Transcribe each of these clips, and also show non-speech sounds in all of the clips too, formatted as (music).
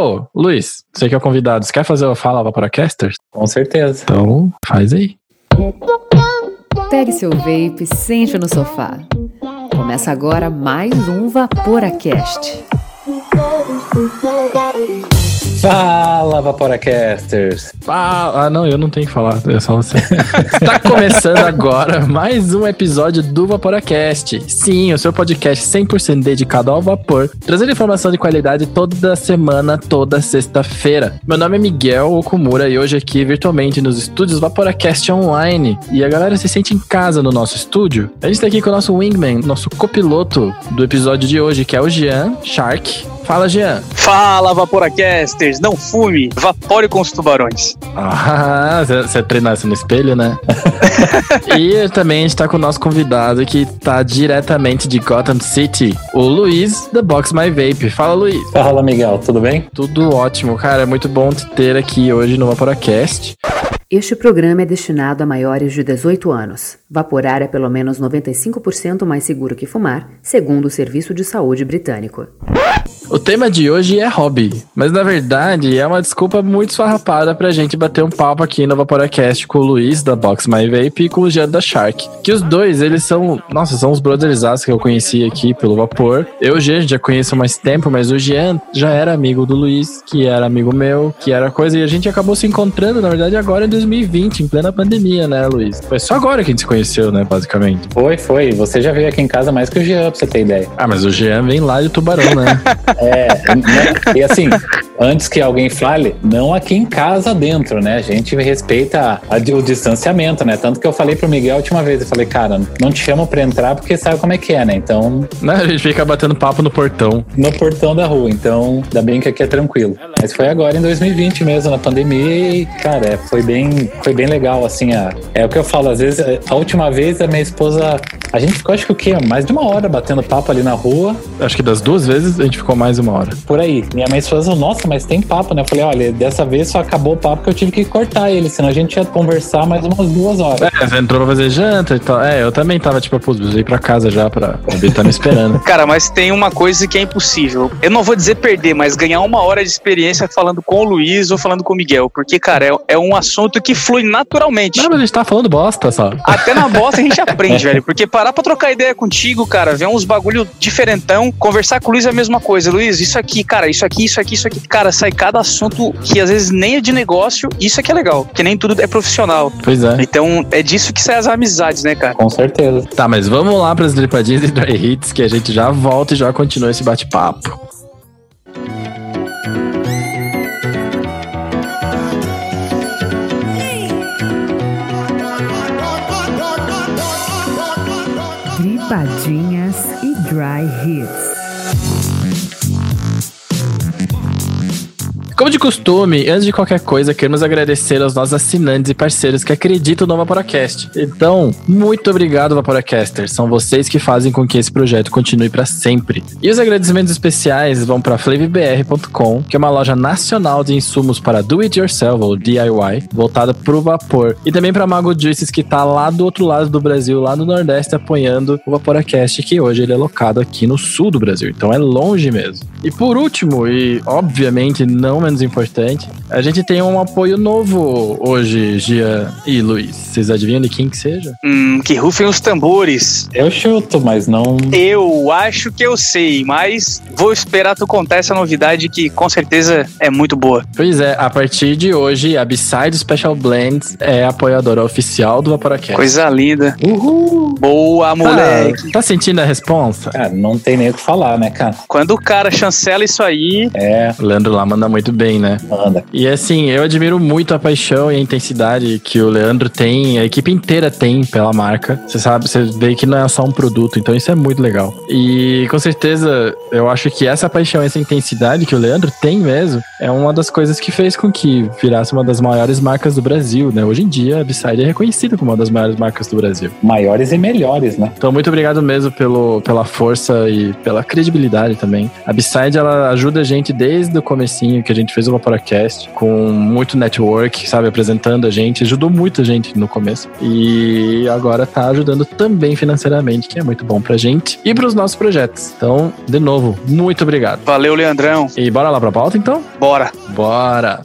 Ô, Luiz, você que é o convidado, você quer fazer o Fala Vaporacasters? Com certeza. Então, faz aí. Pegue seu vape, sente no sofá. Começa agora mais um Vaporacast. Fala, Vaporacasters! Ah, ah, não, eu não tenho que falar, é só você. Está (laughs) começando agora mais um episódio do Vaporacast. Sim, o seu podcast 100% dedicado ao vapor, trazendo informação de qualidade toda semana, toda sexta-feira. Meu nome é Miguel Okumura e hoje aqui virtualmente nos estúdios Vaporacast Online. E a galera se sente em casa no nosso estúdio. A gente está aqui com o nosso wingman, nosso copiloto do episódio de hoje, que é o Jean Shark. Fala, Jean. Fala, Vaporacasters! Não fume, vapore com os tubarões. Ah, (laughs) você treinou isso no espelho, né? (laughs) e também a gente tá com o nosso convidado que tá diretamente de Gotham City, o Luiz, da Box My Vape. Fala, Luiz. Fala, Miguel, tudo bem? Tudo ótimo, cara. É muito bom te ter aqui hoje no Vaporacast. Este programa é destinado a maiores de 18 anos. Vaporar é pelo menos 95% mais seguro que fumar, segundo o Serviço de Saúde Britânico. O tema de hoje é hobby, mas na verdade é uma desculpa muito esfarrapada pra gente bater um papo aqui no Vaporacast com o Luiz da Box My Vape e com o Jean da Shark. Que os dois, eles são, nossa, são os brothers que eu conheci aqui pelo vapor. Eu, o Jean, já conheço há mais tempo, mas o Jean já era amigo do Luiz, que era amigo meu, que era coisa, e a gente acabou se encontrando, na verdade, agora em 2020, em plena pandemia, né, Luiz? Foi só agora que a gente se conheceu, né, basicamente. Foi, foi. Você já veio aqui em casa mais que o Jean, pra você ter ideia. Ah, mas o Jean vem lá de Tubarão, né? (laughs) É, né? e assim, antes que alguém fale, não aqui em casa dentro, né? A gente respeita a, o distanciamento, né? Tanto que eu falei pro Miguel a última vez, eu falei, cara, não te chamo pra entrar porque sabe como é que é, né? Então. (laughs) Não, a gente fica batendo papo no portão. No portão da rua, então ainda bem que aqui é tranquilo. Mas foi agora em 2020 mesmo, na pandemia, e, cara, foi bem, foi bem legal, assim, a, é o que eu falo, às vezes, a última vez a minha esposa, a gente ficou acho que o quê? Mais de uma hora batendo papo ali na rua. Acho que das duas vezes a gente ficou mais uma hora. Por aí. Minha mãe falou, nossa, mas tem papo, né? Eu falei, olha, dessa vez só acabou o papo que eu tive que cortar ele, senão a gente ia conversar mais umas duas horas. É, você entrou pra fazer janta e tal. É, eu também tava, tipo, pô, ir pra casa já pra ele tá me esperando. (laughs) Cara, mas tem uma coisa que é impossível. Eu não vou dizer perder, mas ganhar uma hora de experiência falando com o Luiz ou falando com o Miguel. Porque, cara, é, é um assunto que flui naturalmente. Não, mas a gente tá falando bosta só. Até na bosta a gente (laughs) aprende, velho. Porque parar pra trocar ideia contigo, cara, ver uns bagulho diferentão, conversar com o Luiz é a mesma coisa. Luiz, isso aqui, cara, isso aqui, isso aqui, isso aqui. Cara, sai cada assunto que às vezes nem é de negócio. Isso é que é legal, porque nem tudo é profissional. Pois é. Então é disso que saem as amizades, né, cara? Com certeza. Tá, mas vamos lá pras dripadinhas e dry hits que a gente já volta e já continua esse bate-papo. Como de costume, antes de qualquer coisa, queremos agradecer aos nossos assinantes e parceiros que acreditam no Vaporacast. Então, muito obrigado, Vaporacasters. São vocês que fazem com que esse projeto continue para sempre. E os agradecimentos especiais vão para flavbr.com, que é uma loja nacional de insumos para do it yourself ou DIY, voltada o vapor. E também para Mago Juices, que tá lá do outro lado do Brasil, lá no Nordeste, apoiando o Vaporacast, que hoje ele é locado aqui no sul do Brasil. Então é longe mesmo. E por último, e obviamente não menos importante, a gente tem um apoio novo hoje, Gia e Luiz. Vocês adivinham de quem que seja? Hum, que rufem os tambores. Eu chuto, mas não. Eu acho que eu sei, mas vou esperar tu contar essa novidade que com certeza é muito boa. Pois é, a partir de hoje, a Beside Special Blends é apoiadora oficial do Vaporacast. Coisa linda. Uhul! Boa, moleque. Tá, tá sentindo a responsa? Cara, não tem nem o que falar, né, cara? Quando o cara chancela isso aí, É, O Leandro lá manda muito bem, né? manda. E assim, eu admiro muito a paixão e a intensidade que o Leandro tem, a equipe inteira tem pela marca. Você sabe, você vê que não é só um produto, então isso é muito legal. E com certeza, eu acho que essa paixão, essa intensidade que o Leandro tem mesmo, é uma das coisas que fez com que virasse uma das maiores marcas do Brasil, né? Hoje em dia, a Beside é reconhecida como uma das maiores marcas do Brasil. Maiores e melhores, né? Então, muito obrigado mesmo pelo, pela força e pela credibilidade também. A Beside, ela ajuda a gente desde o comecinho que a gente gente fez o Vaporacast com muito network, sabe, apresentando a gente, ajudou muita gente no começo. E agora tá ajudando também financeiramente, que é muito bom pra gente e pros nossos projetos. Então, de novo, muito obrigado. Valeu, Leandrão. E bora lá pra pauta então? Bora. Bora!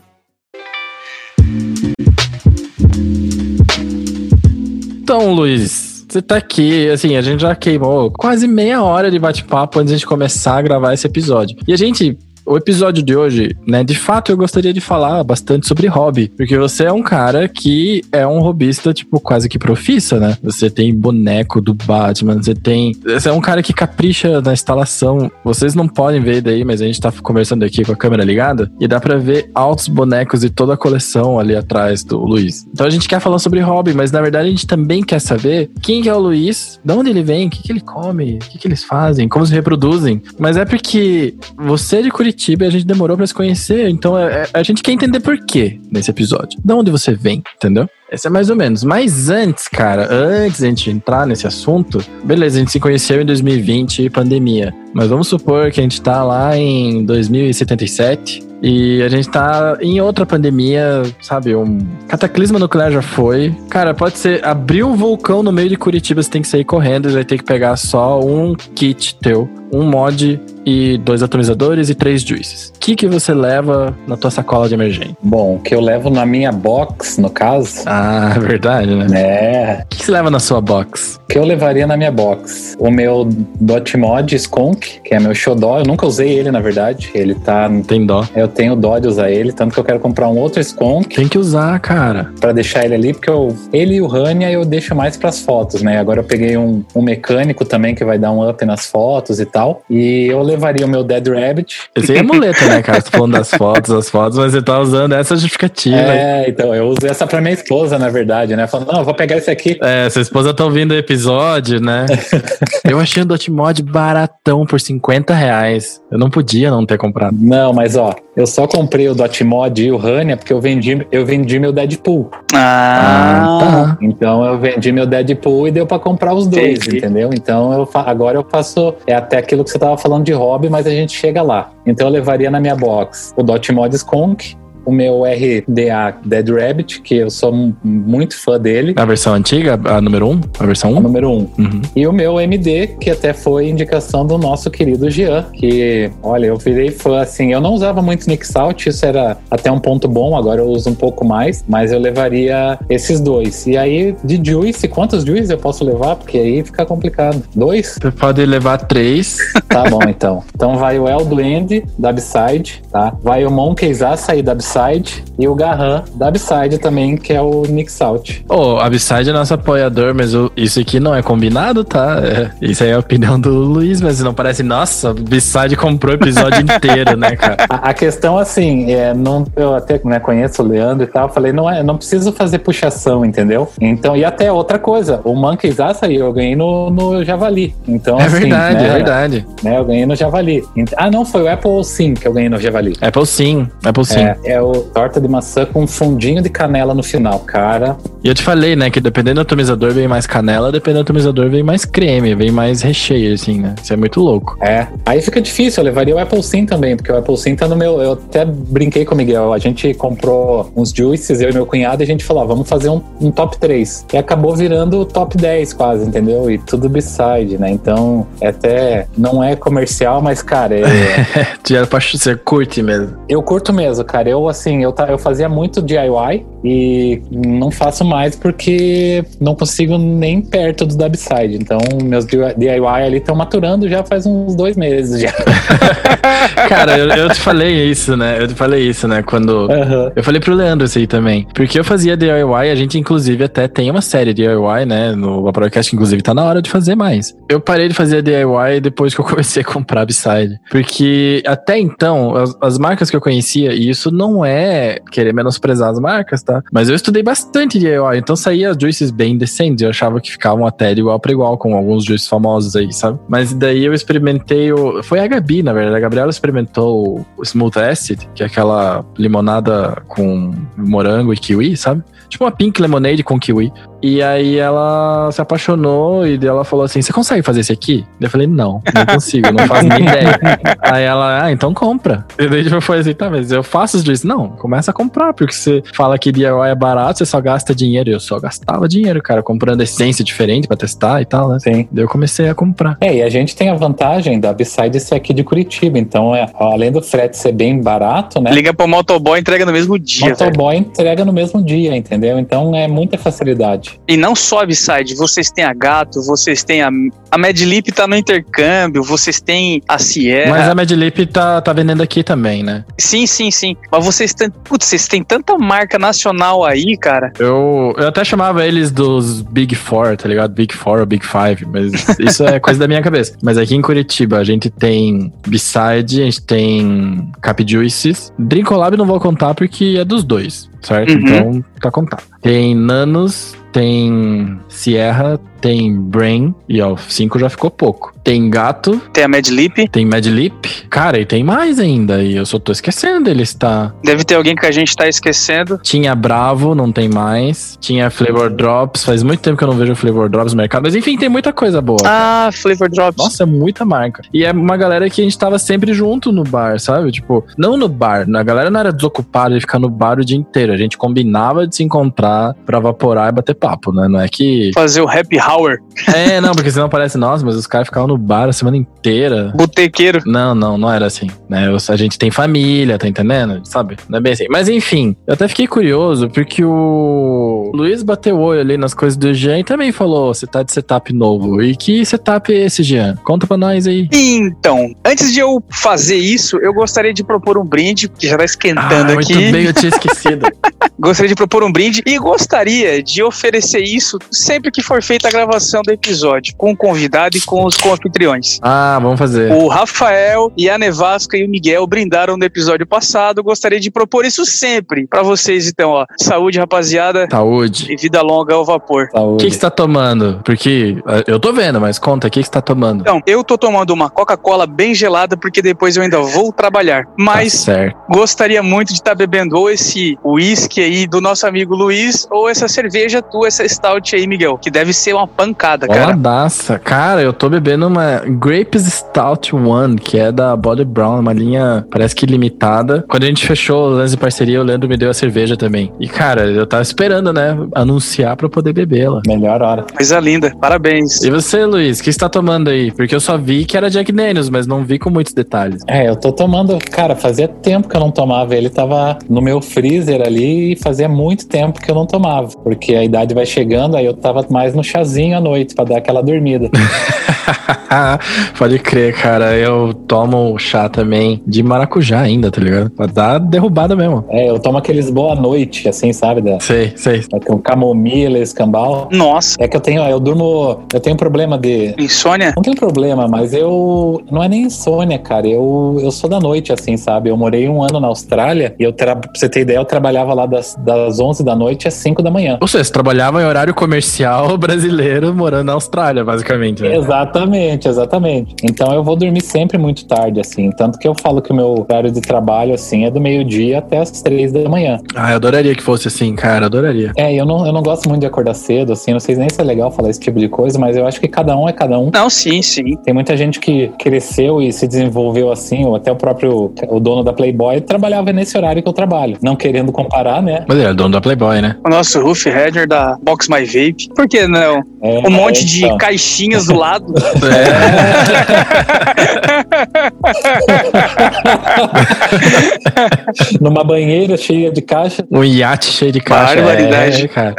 Então, Luiz, você tá aqui, assim, a gente já queimou quase meia hora de bate-papo antes de a gente começar a gravar esse episódio. E a gente o episódio de hoje, né, de fato eu gostaria de falar bastante sobre hobby, porque você é um cara que é um hobbyista, tipo, quase que profissa, né? Você tem boneco do Batman, você tem. Você é um cara que capricha na instalação. Vocês não podem ver daí, mas a gente tá conversando aqui com a câmera ligada e dá pra ver altos bonecos e toda a coleção ali atrás do Luiz. Então a gente quer falar sobre hobby, mas na verdade a gente também quer saber quem que é o Luiz, de onde ele vem, o que, que ele come, o que, que eles fazem, como se reproduzem. Mas é porque você é de Curitiba Curitiba e a gente demorou para se conhecer. Então é, é, a gente quer entender por quê nesse episódio. De onde você vem, entendeu? Esse é mais ou menos. Mas antes, cara, antes de a gente entrar nesse assunto, beleza, a gente se conheceu em 2020, pandemia. Mas vamos supor que a gente tá lá em 2077 e a gente tá em outra pandemia, sabe? Um cataclisma nuclear já foi. Cara, pode ser abrir um vulcão no meio de Curitiba, você tem que sair correndo e vai ter que pegar só um kit teu, um mod e dois atomizadores e três juices. O que, que você leva na tua sacola de emergência? Bom, o que eu levo na minha box, no caso. Ah, (laughs) verdade, né? É. O que, você leva na sua box? O que eu levaria na minha box? O meu Dotmod Skunk, que é meu xodó. Eu nunca usei ele, na verdade. Ele tá. Tem dó. Eu tenho dó de usar ele, tanto que eu quero comprar um outro Skunk. Tem que usar, cara. Pra deixar ele ali, porque eu, ele e o Rania eu deixo mais pras fotos, né? Agora eu peguei um, um mecânico também que vai dar um up nas fotos e tal. E eu levaria o meu Dead Rabbit. Esse aí é muleta, né, cara? Você tá falando das fotos, as fotos, mas você tá usando essa justificativa. É, então, eu usei essa pra minha esposa, na verdade, né? Falando, não, eu vou pegar esse aqui. É, sua esposa tá ouvindo o episódio, né? (laughs) eu achei o Dotmod baratão por 50 reais. Eu não podia não ter comprado. Não, mas ó, eu só comprei o Dotmod e o Rania porque eu vendi, eu vendi meu Deadpool. Ah, tá. Então eu vendi meu Deadpool e deu pra comprar os dois, Entendi. entendeu? Então eu agora eu faço. É até aquilo que você tava falando de hobby, mas a gente chega lá. Então eu levaria na minha box o Dotmod Skunk, o meu RDA Dead Rabbit, que eu sou muito fã dele. A versão antiga, a número 1? A versão O 1? número um. Uhum. E o meu MD, que até foi indicação do nosso querido Jean, que, olha, eu virei fã, assim, eu não usava muito Nick Salt, isso era até um ponto bom, agora eu uso um pouco mais, mas eu levaria esses dois. E aí, de Juice, quantos Juice eu posso levar? Porque aí fica complicado. Dois? Você pode levar três. Tá bom, então. Então vai o El Duende, da Upside, tá? Vai o Monkey's Açaí, da Upside, e o Garran, da Upside também, que é o Nick Salt. Ô, a Abside é nosso apoiador, mas isso aqui não é combinado, tá? É, isso aí é a opinião do Luiz, mas não parece. Nossa, a Abside comprou o episódio (laughs) inteiro, né, cara? A, a questão, assim, é, não, eu até né, conheço o Leandro e tal, falei, não, é, não preciso fazer puxação, entendeu? Então, e até outra coisa, o Monkeys Açaí eu ganhei no, no Javali. Então, É assim, verdade, né, é verdade. Né, eu ganhei no Javali. Ah, não, foi o Apple Sim que eu ganhei no Javali. Apple sim, Apple sim. É, é o torta de maçã com fundinho de canela no final, cara. E eu te falei, né, que dependendo do atomizador vem mais canela, dependendo do atomizador vem mais creme, vem mais recheio, assim, né? Isso é muito louco. É. Aí fica difícil, eu levaria o Apple Sim também, porque o Apple Sim tá no meu. Eu até brinquei com o Miguel. A gente comprou uns juices, eu e meu cunhado, e a gente falou: ah, vamos fazer um, um top 3. E acabou virando o top 10 quase, entendeu? E tudo beside, né? Então, é até. Não é comercial, mas, cara, é, (laughs) Já Você curte mesmo. eu curto mesmo, cara. Eu, assim, eu, eu fazia muito DIY e não faço mais porque não consigo nem perto do Dubside. Então, meus DIY ali estão maturando já faz uns dois meses já. (laughs) Cara, eu, eu te falei isso, né? Eu te falei isso, né? Quando. Aham. Eu falei pro Leandro isso aí também. Porque eu fazia DIY, a gente inclusive até tem uma série DIY, né? No Vaporcast, inclusive, tá na hora de fazer mais. Eu parei de fazer DIY depois que eu (laughs) comecei a comprar Beside. Porque até então, as, as marcas que eu conhecia, e isso não é querer menosprezar as marcas, tá? Mas eu estudei bastante DIY, então saía as juices bem decentes. Eu achava que ficavam até de igual para igual com alguns juices famosos aí, sabe? Mas daí eu experimentei o. Foi a Gabi, na verdade. A Gabriela experimentou o Smooth Acid, que é aquela limonada com morango e kiwi, sabe? Tipo uma pink lemonade com kiwi. E aí ela se apaixonou e ela falou assim: Você consegue fazer esse aqui? Eu falei: Não, não consigo, não faço nem ideia. (laughs) aí ela, ah, então compra. E daí tipo, foi assim: Tá, mas eu faço os juice. Não, começa a comprar, porque você fala que DIY é barato, você só gasta dinheiro. Eu só gastava dinheiro, cara, comprando essência diferente pra testar e tal, né? Sim. Daí eu comecei a comprar. É, e a gente tem a vantagem da Beside ser aqui de Curitiba. Então, é, além do frete ser bem barato, né? Liga pro motoboy e entrega no mesmo dia. velho. Motoboy entrega no mesmo dia, entendeu? Então é muita facilidade. E não só a Beside, vocês têm a Gato, vocês têm a. A Madlib tá no intercâmbio, vocês têm a Sierra. Mas a Madlib tá, tá vendendo aqui também, né? Sim, sim, sim. Mas vocês têm. Putz, vocês têm tanta marca nacional aí, cara. Eu, eu até chamava eles dos Big Four, tá ligado? Big Four ou Big Five, mas isso é coisa da minha cabeça. (laughs) Mas aqui em Curitiba a gente tem Beside, a gente tem Cap Juices. Drinkolab não vou contar porque é dos dois, certo? Uhum. Então tá contado. Tem Nanos, tem Sierra, tem Brain, e ó, 5 já ficou pouco. Tem Gato, Tem a Madlib. tem Madlip. Cara, e tem mais ainda, e eu só tô esquecendo eles, tá? Deve ter alguém que a gente tá esquecendo. Tinha Bravo, não tem mais. Tinha Flavor Drops, faz muito tempo que eu não vejo Flavor Drops no mercado. Mas enfim, tem muita coisa boa. Ah, Flavor Drops. Nossa, é muita marca. E é uma galera que a gente tava sempre junto no bar, sabe? Tipo, não no bar. A galera não era desocupada de ficar no bar o dia inteiro. A gente combinava de se encontrar pra vaporar e bater papo, né? Não é que. Fazer o Happy Hour. É, não, porque senão parece, nossa, mas os caras ficavam no bar a semana inteira. Botequeiro. Não, não, não era assim, né? A gente tem família, tá entendendo? Sabe? Não é bem assim. Mas enfim, eu até fiquei curioso porque o Luiz bateu o olho ali nas coisas do Jean e também falou: você tá de setup novo. E que setup é esse, Jean? Conta pra nós aí. Então, antes de eu fazer isso, eu gostaria de propor um brinde, que já tá esquentando Ah, muito aqui. bem, eu tinha esquecido. (laughs) Gostaria de propor um brinde e gostaria de oferecer isso sempre que for feita a gravação do episódio, com o convidado e com os anfitriões. ah, vamos fazer. O Rafael e a Nevasca e o Miguel brindaram no episódio passado. Gostaria de propor isso sempre pra vocês, então, ó. Saúde, rapaziada, Saúde. e vida longa ao vapor. O Saúde. que que você tá tomando? Porque eh, eu tô vendo, mas conta, o que que você tá tomando? Então, eu tô tomando uma Coca-Cola bem gelada porque depois eu ainda vou trabalhar. Tá Mas certo. gostaria muito de estar bebendo ou esse whisky aí do nosso amigo Luiz ou essa cerveja tua, essa stout aí, Miguel, que deve ser uma pancada, cara. Oladaça. Cara, eu tô bebendo uma Grapes Stout One, que é da Body Brown, uma linha parece que limitada. Quando a gente fechou o lance de parceria, o Leandro me deu a cerveja também. E, cara, eu tava esperando, né, anunciar pra eu poder bebê-la. Melhor hora. Coisa linda, parabéns. E você, Luiz, o que você tá tomando aí? Porque eu só vi que era Jack Daniels, mas não vi com muitos detalhes. É, eu tô tomando, cara, fazia tempo que eu não tomava. Ele tava no meu freezer ali e fazia muito tempo que eu não tomava. Porque a idade vai chegando, aí eu tava mais no chazinho à noite pra dar aquela dormida. (laughs) (laughs) Pode crer, cara. Eu tomo chá também de maracujá ainda, tá ligado? Pra dar derrubada mesmo. É, eu tomo aqueles boa noite, assim, sabe? Da, Sei, sei. com camomila, escambau. Nossa, É que eu tenho, eu durmo, eu tenho problema de. insônia? Não tenho problema, mas eu. Não é nem insônia, cara. Eu, eu sou da noite, assim, sabe? Eu morei um ano na Austrália e eu, tra... pra você ter ideia, eu trabalhava lá das, das 11 da noite às 5 da manhã. Ou seja, você trabalhava em horário comercial (laughs) brasileiro morando na Austrália, basicamente. Né? Exatamente, exatamente. Então eu vou dormir sempre muito tarde, assim. Tanto que eu falo que o meu horário de trabalho, assim, é do meio-dia até as três da manhã. Ah, eu adoraria que fosse assim, cara, adoraria. É, eu não, eu não gosto muito de acordar cedo, assim. Não sei nem se é legal falar esse tipo de coisa, mas eu acho que cada um é cada um. Não, sim, sim. Tem muita gente que cresceu e se desenvolveu assim, ou até o próprio o dono da Playboy trabalhava nesse horário que eu trabalho. Não querendo comparar, né? Mas ele é dono da Playboy, né? O nosso Ruff Hedger da Box My Vape. Por que não? É, Um monte de caixinhas do lado. (laughs) Numa banheira cheia de caixa. Um iate cheio de caixa. Barbaridade. É, cara.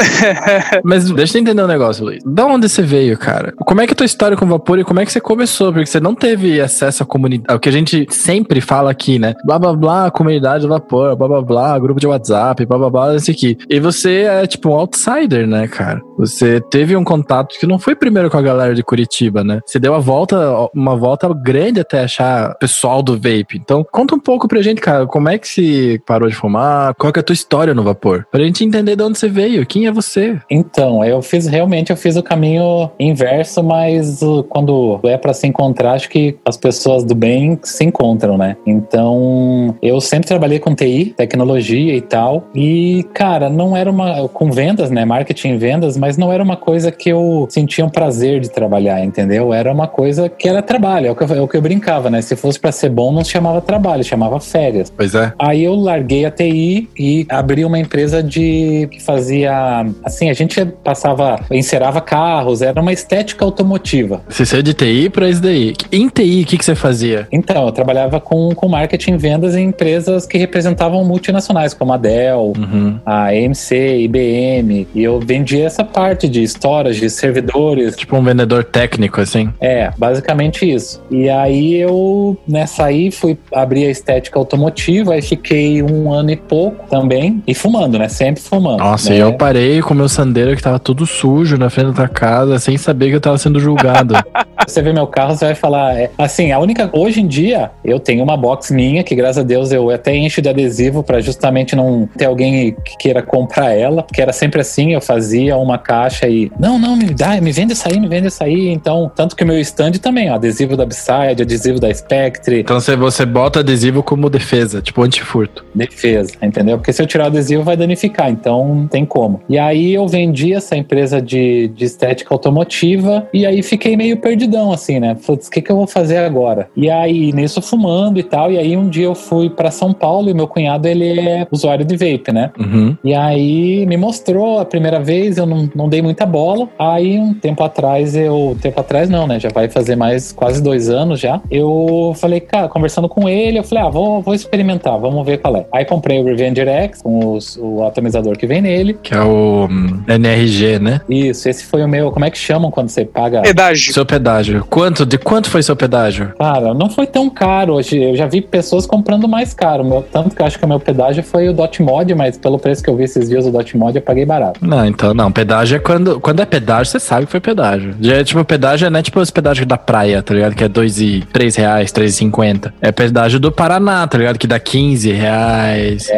Mas deixa eu entender um negócio, Luiz. Da onde você veio, cara? Como é que é a tua história com vapor e como é que você começou? Porque você não teve acesso à comunidade. Ao que a gente sempre fala aqui, né? Blá blá blá, comunidade do vapor, blá blá blá, grupo de WhatsApp, blá blá blá, isso aqui. E você é tipo um outsider, né, cara? Você teve um contato contato, que não foi primeiro com a galera de Curitiba, né? Você deu a volta, uma volta grande até achar pessoal do vape. Então, conta um pouco pra gente, cara, como é que se parou de fumar? Qual é a tua história no vapor? Pra gente entender de onde você veio, quem é você? Então, eu fiz realmente, eu fiz o caminho inverso, mas quando é para se encontrar, acho que as pessoas do bem se encontram, né? Então, eu sempre trabalhei com TI, tecnologia e tal, e cara, não era uma com vendas, né, marketing e vendas, mas não era uma coisa que sentia um prazer de trabalhar, entendeu? Era uma coisa que era trabalho, é o que eu, é o que eu brincava, né? Se fosse para ser bom, não se chamava trabalho, chamava férias. Pois é. Aí eu larguei a TI e abri uma empresa de que fazia assim, a gente passava, encerava carros, era uma estética automotiva. Você saiu de TI para SDI. Em TI, o que, que você fazia? Então, eu trabalhava com, com marketing e vendas em empresas que representavam multinacionais, como a Dell, Uhum. a EMC, IBM, e eu vendia essa parte de storage, servidores, Tipo um vendedor técnico, assim. é, basicamente isso. E aí eu, nessa aí, fui abrir a estética automotiva, aí fiquei um ano e pouco também, e fumando, né? Sempre fumando. Nossa, né? e eu parei com o meu sandeiro que tava tudo sujo na frente da tua casa, sem saber que eu tava sendo julgado. (laughs) Você vê meu carro, você vai falar. é, assim, a única. Hoje em dia, eu tenho uma box minha, que graças a Deus eu até encho de adesivo pra justamente não ter alguém que queira comprar ela, porque era sempre assim, eu fazia uma caixa e. Não, não, me dá, me vende isso aí, me vende isso aí. Então, tanto que o meu stand também, ó, adesivo da Upside, adesivo da Spectre, então você, você bota adesivo como defesa, tipo antifurto. defesa, entendeu? Porque se eu tirar o adesivo vai danificar, então não tem como. E aí eu vendi essa empresa de, de estética automotiva e aí fiquei meio perdidão assim, né? Putz, o que, que eu vou fazer agora? E aí nisso fumando e tal, e aí um dia eu fui pra São Paulo e meu cunhado ele é usuário de vape, né? Uhum. E aí me mostrou a primeira vez, eu não, não dei muita bola. Aí um tempo atrás eu. Tempo atrás não, né? Já vai fazer mais quase dois anos já. Eu falei, cara, conversando com ele, eu falei, ah, vou, vou experimentar, vamos ver qual é. Aí comprei o Revenger X com os- o atomizador que vem nele. Que é o hum, NRG, né? Isso, esse foi o meu. Como é que chamam quando você paga? Pedágio. Seu pedágio. Quanto? De quanto foi seu pedágio? Cara, não foi tão caro hoje. Eu já vi pessoas comprando mais caro. Meu, tanto que eu acho que o meu pedágio foi o Dot Mod, mas pelo preço que eu vi esses dias, o Dot Mod eu paguei barato. Não, então não. Pedágio é quando. Quando é pedágio, você sabe que foi pedágio. Já é tipo, pedágio não é tipo os pedágios da praia, tá ligado? Que é dois e três reais, três e cinquenta. É pedágio do Paraná, tá ligado? Que dá 15 reais.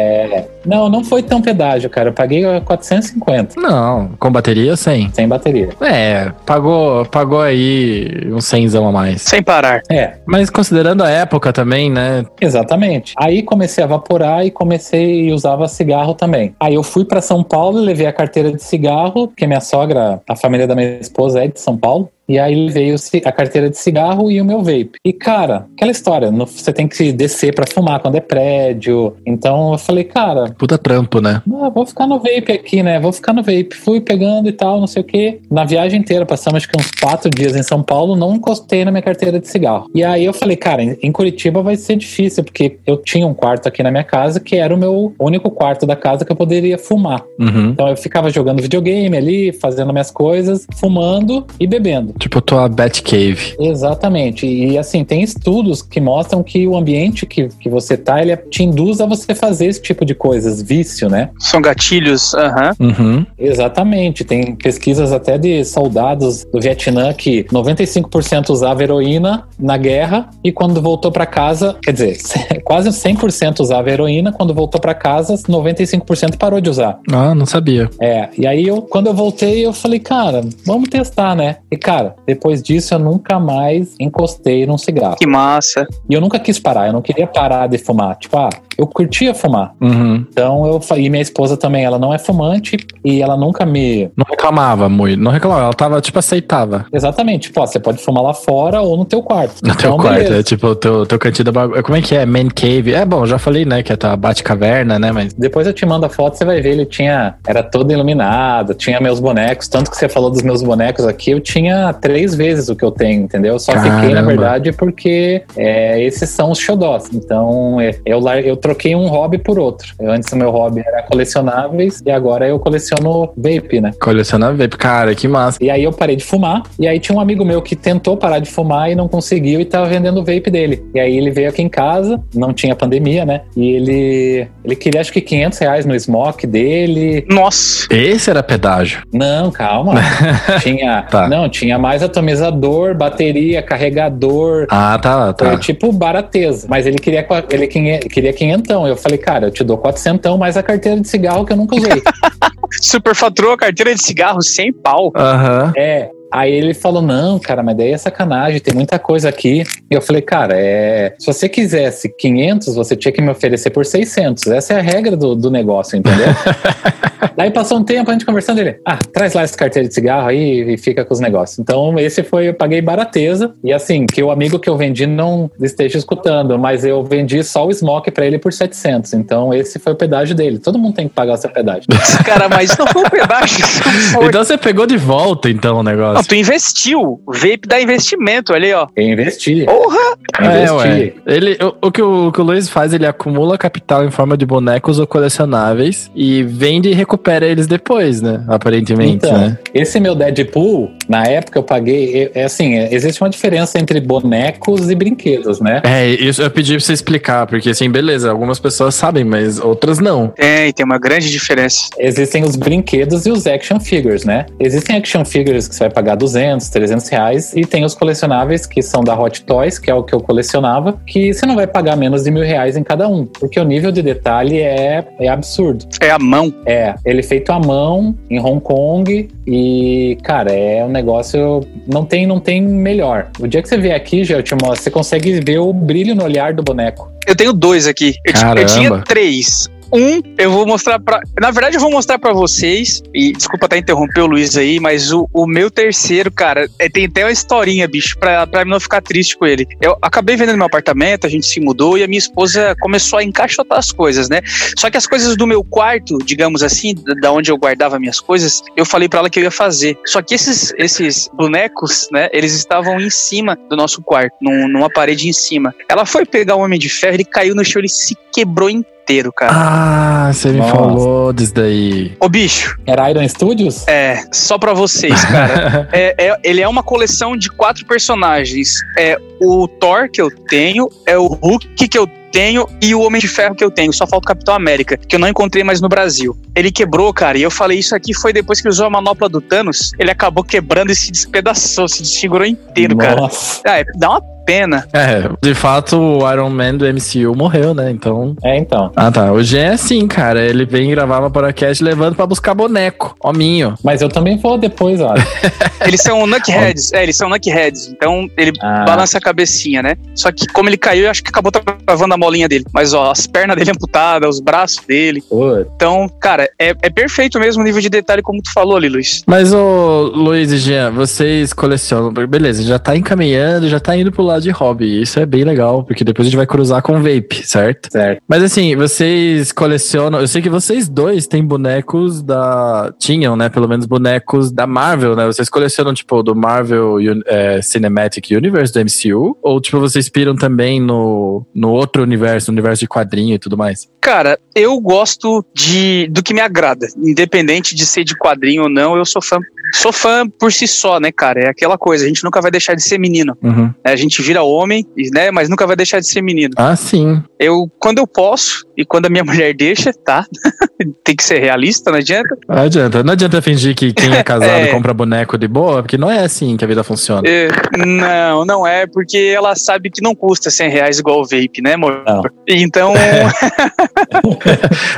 Não, não foi tão pedágio, cara. Eu paguei 450, Não, com bateria 100. sem bateria. É, pagou, pagou aí uns 100 a mais. Sem parar. É, Mas considerando a época também, né? exatamente. Aí comecei a vaporar e comecei e usava cigarro também. Aí eu fui pra São Paulo e levei a carteira de cigarro, porque minha sogra, a família da minha esposa é de São Paulo. E aí veio a carteira de cigarro e o meu vape. E cara, aquela história, você tem que descer pra fumar quando é prédio. Então eu falei, cara, Puta trampo, né? ah, vou ficar no vape aqui, né? Vou ficar no vape. Fui pegando e tal, não sei o quê. Na viagem inteira, passamos acho que uns quatro dias em São Paulo, não encostei na minha carteira de cigarro. E aí eu falei, cara, em em Curitiba vai ser difícil, porque eu tinha um quarto aqui na minha casa que era o meu único quarto da casa que eu poderia fumar. Uhum. Então eu ficava jogando videogame ali, fazendo minhas coisas, fumando e bebendo. Tipo tua Batcave. Exatamente. E assim, tem estudos que mostram que o ambiente que, que você tá, ele te induz a você fazer esse tipo de coisas, vício, né? São gatilhos. Aham. Uhum. Exatamente. Tem pesquisas até de soldados do Vietnã que 95% usava heroína na guerra e quando voltou pra casa, quer dizer, (laughs) quase 100% usava heroína, quando voltou pra casa, 95% parou de usar. Ah, não sabia. É, e aí eu, quando eu voltei, eu falei, cara, vamos testar, né? E cara, depois disso eu nunca mais encostei num cigarro. Que massa. E eu nunca quis parar, eu não queria parar de fumar. Tipo, ah, eu curtia fumar. Uhum. Então eu e minha esposa também, ela não é fumante e ela nunca me Não reclamava muito. Não reclamava, ela tava, tipo, aceitava. Exatamente, tipo, ó, você pode fumar lá fora ou no teu quarto. No teu Então, quarto, beleza. é tipo o teu, teu cantinho da bagulho. Como é que é? Man Cave. É bom, já falei, né? Que é a tua Batcaverna, né? Mas. Depois eu te mando a foto, você vai ver, ele tinha. Era todo iluminado, tinha meus bonecos. Tanto que você falou dos meus bonecos aqui, eu tinha três vezes o que eu tenho, entendeu? Eu só Caramba. fiquei, na verdade, porque é, esses são os xodós. Então, é, eu, lar- eu troquei um hobby por outro. Eu, antes o meu hobby era colecionáveis e agora eu coleciono vape, né? Colecionar vape, cara, que massa. E aí eu parei de fumar, e aí tinha um amigo meu que tentou parar de fumar e não conseguiu e tava vendendo o vape dele. E aí ele veio aqui em casa, não tinha pandemia, né? E ele, ele queria acho que 500 reais no smoke dele. Nossa. Esse era pedágio. Não, calma. (laughs) tinha, Tá. não, tinha mais atomizador, bateria, carregador. Ah, tá, Foi tá. tipo barateza. Mas ele queria, ele queria quinhentão. Eu falei, cara, eu te dou quatrocentão mais a carteira de cigarro que eu nunca usei. (laughs) Superfaturou a carteira de cigarro sem pau. Aham. É. Aí ele falou: não, cara, mas daí é sacanagem, tem muita coisa aqui. E eu falei: cara, é, se você quisesse 500, você tinha que me oferecer por 600. Essa é a regra do, do negócio, entendeu? (laughs) daí passou um tempo a gente conversando. Ele: ah, traz lá essa carteira de cigarro aí e fica com os negócios. Então, esse foi, eu paguei barateza. E assim, que o amigo que eu vendi não esteja escutando, mas eu vendi só o smoke pra ele por 700. Então, esse foi o pedágio dele. Todo mundo tem que pagar o seu pedágio. (laughs) Cara, mas não foi um pedaço. isso Foi. (laughs) Então você pegou de volta, então, o Não, negócio. tu investiu. Vape dá investimento, aí, ó. Eu investi. Porra! É, investi. ué. Ele, o, o que o, o que o Luiz faz, ele acumula capital em forma de bonecos ou colecionáveis e vende e recupera eles depois, né? Aparentemente, Então, né? esse meu Deadpool, na época eu paguei. É, é assim, é, existe uma diferença entre bonecos e brinquedos, né? É, isso eu pedi pra você explicar, porque assim, beleza, algumas pessoas sabem, mas outras não. Tem, tem uma grande diferença. Existem os brinquedos e os action figures, né? Existem action figures que você vai pagar 200, 300 reais, e tem os colecionáveis que são da Hot Toys, que é o que eu colecionava, que você não vai pagar menos de mil reais em cada um, porque o nível de detalhe é, é absurdo. É a mão. É, ele é feito à mão em Hong Kong e, cara, é um negócio não tem não tem melhor. O dia que você vier aqui, já eu te mostro, você consegue ver o brilho no olhar do boneco. Eu tenho dois aqui. Eu, eu tinha três. Um, eu vou mostrar pra. Na verdade, eu vou mostrar pra vocês. E desculpa até interromper o Luiz aí, mas o, o meu terceiro, cara, é, tem até uma historinha, bicho, pra, pra não ficar triste com ele. Eu acabei vendendo meu apartamento, a gente se mudou e a minha esposa começou a encaixotar as coisas, né? Só que as coisas do meu quarto, digamos assim, da onde eu guardava minhas coisas, eu falei pra ela que eu ia fazer. Só que esses, esses bonecos, né, eles estavam em cima do nosso quarto, num- numa parede em cima. Ela foi pegar o Homem de Ferro, ele caiu no chão, ele se quebrou inteiro, cara. Ah, você me Nossa. falou disso daí. Ô, bicho, Era Iron Studios? é, só pra vocês, cara. (laughs) É, é- ele é uma coleção de quatro personagens. É o Thor que eu tenho, é o Hulk que eu tenho e o Homem de Ferro que eu tenho. Só falta o Capitão América, que eu não encontrei mais no Brasil. Ele quebrou, cara, e eu falei isso aqui foi depois que usou a manopla do Thanos. Ele acabou quebrando e se despedaçou, se desfigurou inteiro, cara. Nossa. Ah, é, dá uma pena. É, de fato, o Iron Man do MCU morreu, né? Então. É, então. Ah, tá. O Jean é assim, cara. Ele vem gravar uma podcast levando pra buscar boneco. Hominho. Mas eu também vou depois, ó. (laughs) Eles são Nuckheads. é, eles são Nuckheads. Então ele Ah. balança a cabecinha, né? Só que como ele caiu, eu acho que acabou travando a molinha dele. Mas ó, as pernas dele amputadas, os braços dele. Putz. Então, cara, é, é perfeito mesmo o nível de detalhe como tu falou ali, Luiz. Mas, ô Luiz e Jean, vocês colecionam. Beleza, já tá encaminhando, já tá indo pro lado de hobby. Isso é bem legal, porque depois a gente vai cruzar com vape, certo? Certo. Mas assim, vocês colecionam. Eu sei que vocês dois têm bonecos da. Tinham, né? Pelo menos bonecos da Marvel, né? Vocês colecionam, tipo, do Marvel é, Cinematic Universe, do MCU? Ou, tipo, vocês piram também no, no outro universo, no universo de quadrinho e tudo mais? Cara, eu gosto de do que me agrada. Independente de ser de quadrinho ou não, eu sou fã. Sou fã por si só, né, cara? É aquela coisa, a gente nunca vai deixar de ser menino. Uhum. né? A gente vira homem, né? Mas nunca vai deixar de ser menino. Ah, sim. Eu, quando eu posso, e quando a minha (laughs) mulher deixa, tá? (laughs) Tem que ser realista, não adianta. Não adianta. Não adianta fingir que quem é casado (laughs) É. compra boneco de boa, porque não é assim que a vida funciona. É, não, não é, porque ela sabe que não custa 100 reais igual o vape, né, amor? Não. Então,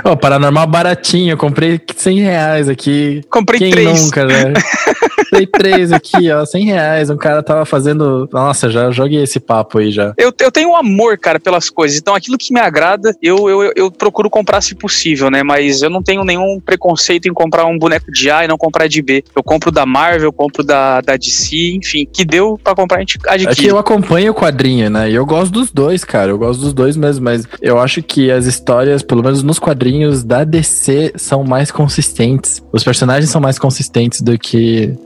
Ó, Paranormal baratinho, eu comprei 100 reais aqui. comprei Quem três. nunca, né? Comprei três aqui, ó, 100 reais. Um cara tava fazendo. Nossa, já joguei esse papo aí já. Eu, eu tenho um amor, cara, pelas coisas. Então, aquilo que me agrada, eu, eu, eu procuro comprar se possível, né? Mas eu não tenho nenhum preconceito em comprar um boneco de A e não comprar de B. Eu compro da Marvel, eu compro da, da DC, enfim, que deu pra comprar, a gente adquire. É que eu acompanho o quadrinho, né? E eu gosto dos dois, cara. Eu gosto dos dois mesmo, mas eu acho que as histórias, pelo menos nos quadrinhos da DC, são mais consistentes. Os personagens são mais consistentes do que